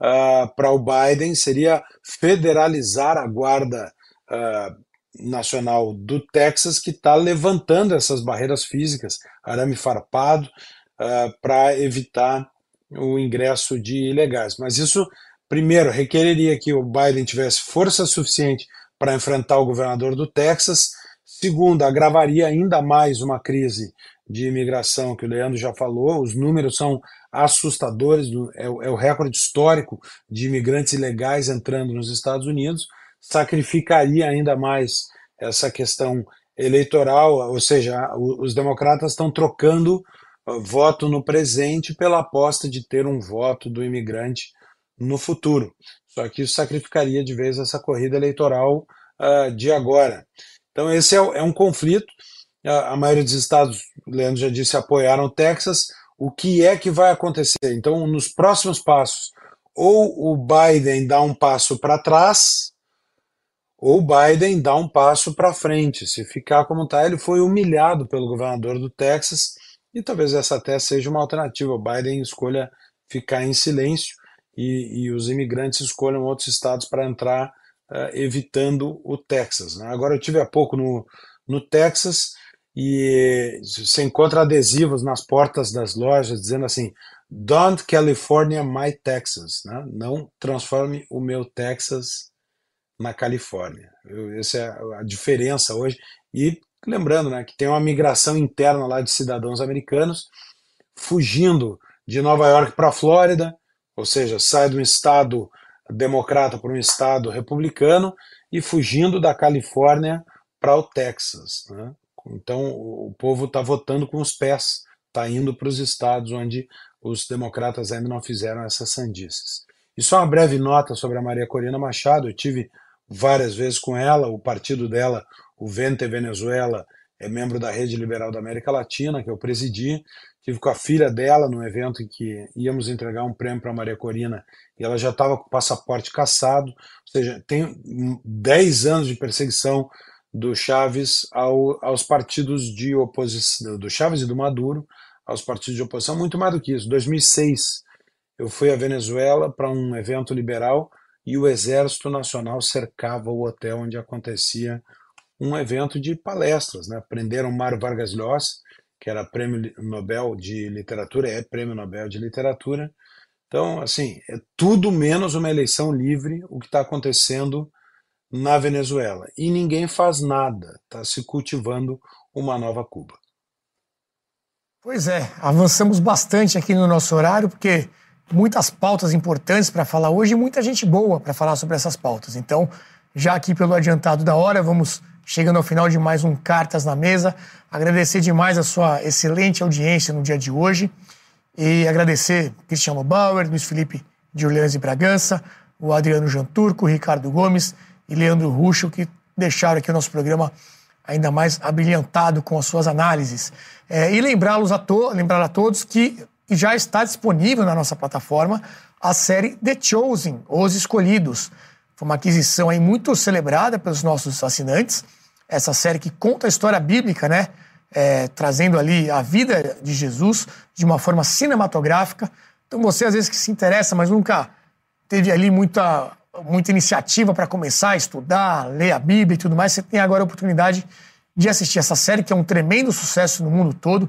uh, para o Biden seria federalizar a guarda uh, Nacional do Texas que está levantando essas barreiras físicas, arame farpado, uh, para evitar o ingresso de ilegais. Mas isso, primeiro, requereria que o Biden tivesse força suficiente para enfrentar o governador do Texas. Segundo, agravaria ainda mais uma crise de imigração que o Leandro já falou. Os números são assustadores, é, é o recorde histórico de imigrantes ilegais entrando nos Estados Unidos sacrificaria ainda mais essa questão eleitoral, ou seja, os democratas estão trocando ah, voto no presente pela aposta de ter um voto do imigrante no futuro. Só que isso sacrificaria de vez essa corrida eleitoral uh, de agora. Então, esse é, é um conflito. A, a, maioria dos estados, o Leandro já disse, apoiaram o Texas. O que é que vai acontecer? Então, nos próximos passos, ou o Biden dá um passo para trás, ou Biden dá um passo para frente. Se ficar como está, ele foi humilhado pelo governador do Texas e talvez essa até seja uma alternativa. O Biden escolha ficar em silêncio e, e os imigrantes escolham outros estados para entrar, uh, evitando o Texas. Né? Agora, eu tive há pouco no, no Texas e você encontra adesivos nas portas das lojas dizendo assim: Don't California my Texas, né? não transforme o meu Texas na Califórnia. Essa é a diferença hoje. E lembrando né, que tem uma migração interna lá de cidadãos americanos fugindo de Nova York para a Flórida, ou seja, sai de um estado democrata para um estado republicano e fugindo da Califórnia para o Texas. Né? Então o povo está votando com os pés, está indo para os estados onde os democratas ainda não fizeram essas sandices. E só uma breve nota sobre a Maria Corina Machado. Eu tive várias vezes com ela. O partido dela, o Vente Venezuela, é membro da Rede Liberal da América Latina, que eu presidi. Tive com a filha dela num evento em que íamos entregar um prêmio para Maria Corina e ela já estava com o passaporte caçado. Ou seja, tem 10 anos de perseguição do Chaves ao, aos partidos de oposição, do Chaves e do Maduro, aos partidos de oposição, muito mais do que isso. 2006, eu fui à Venezuela para um evento liberal e o Exército Nacional cercava o hotel onde acontecia um evento de palestras. Né? Prenderam Mário Vargas Llosa, que era prêmio Nobel de Literatura, é prêmio Nobel de Literatura. Então, assim, é tudo menos uma eleição livre o que está acontecendo na Venezuela. E ninguém faz nada, está se cultivando uma nova Cuba. Pois é, avançamos bastante aqui no nosso horário, porque muitas pautas importantes para falar hoje e muita gente boa para falar sobre essas pautas. Então, já aqui pelo adiantado da hora, vamos chegando ao final de mais um Cartas na Mesa. Agradecer demais a sua excelente audiência no dia de hoje e agradecer Cristiano Bauer, Luiz Felipe de Orleans e Bragança, o Adriano Janturco, Ricardo Gomes e Leandro Ruxo, que deixaram aqui o nosso programa ainda mais abrilhantado com as suas análises. É, e lembrá-los a, to lembrar a todos que já está disponível na nossa plataforma a série The Chosen, Os Escolhidos. Foi uma aquisição aí muito celebrada pelos nossos assinantes. Essa série que conta a história bíblica, né? É, trazendo ali a vida de Jesus de uma forma cinematográfica. Então você às vezes que se interessa, mas nunca teve ali muita muita iniciativa para começar a estudar, ler a Bíblia e tudo mais, você tem agora a oportunidade de assistir essa série, que é um tremendo sucesso no mundo todo,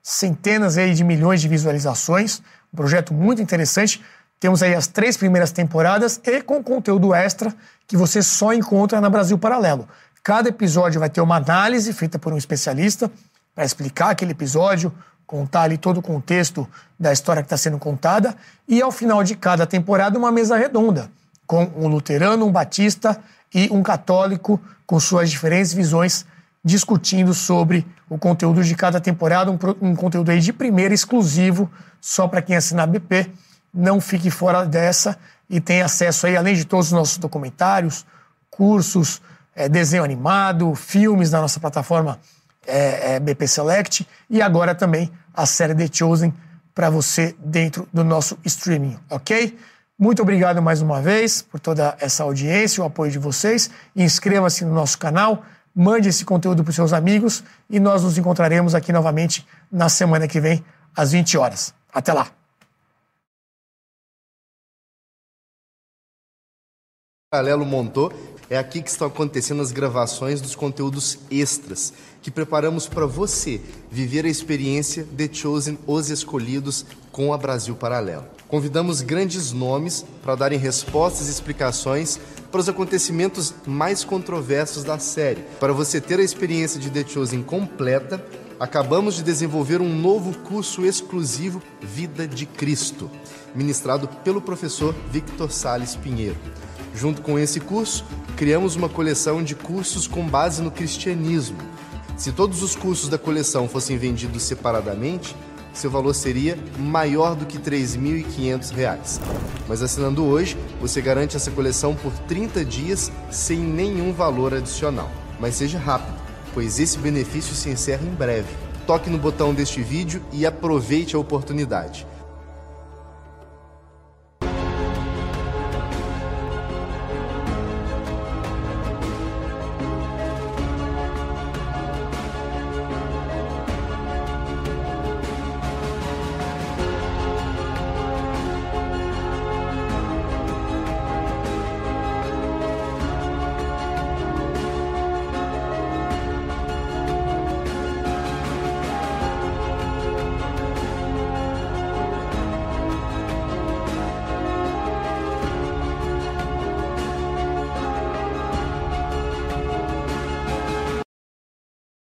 centenas aí de milhões de visualizações, um projeto muito interessante. Temos aí as três primeiras temporadas e com conteúdo extra que você só encontra na Brasil Paralelo. Cada episódio vai ter uma análise feita por um especialista para explicar aquele episódio, contar ali todo o contexto da história que está sendo contada, e ao final de cada temporada, uma mesa redonda, com um luterano, um batista e um católico, com suas diferentes visões discutindo sobre o conteúdo de cada temporada, um, um conteúdo aí de primeira exclusivo, só para quem assinar BP. Não fique fora dessa e tenha acesso aí, além de todos os nossos documentários, cursos, é, desenho animado, filmes na nossa plataforma é, é, BP Select e agora também a série The Chosen para você dentro do nosso streaming, ok? Muito obrigado mais uma vez por toda essa audiência, o apoio de vocês. Inscreva-se no nosso canal, Mande esse conteúdo para seus amigos e nós nos encontraremos aqui novamente na semana que vem, às 20 horas. Até lá! Paralelo montou, é aqui que estão acontecendo as gravações dos conteúdos extras que preparamos para você viver a experiência The Chosen, Os Escolhidos com a Brasil Paralelo. Convidamos grandes nomes para darem respostas e explicações para os acontecimentos mais controversos da série. Para você ter a experiência de The Chosen completa, acabamos de desenvolver um novo curso exclusivo Vida de Cristo, ministrado pelo professor Victor Sales Pinheiro. Junto com esse curso, criamos uma coleção de cursos com base no cristianismo. Se todos os cursos da coleção fossem vendidos separadamente, seu valor seria maior do que R$ 3.500. Mas assinando hoje, você garante essa coleção por 30 dias sem nenhum valor adicional. Mas seja rápido, pois esse benefício se encerra em breve. Toque no botão deste vídeo e aproveite a oportunidade.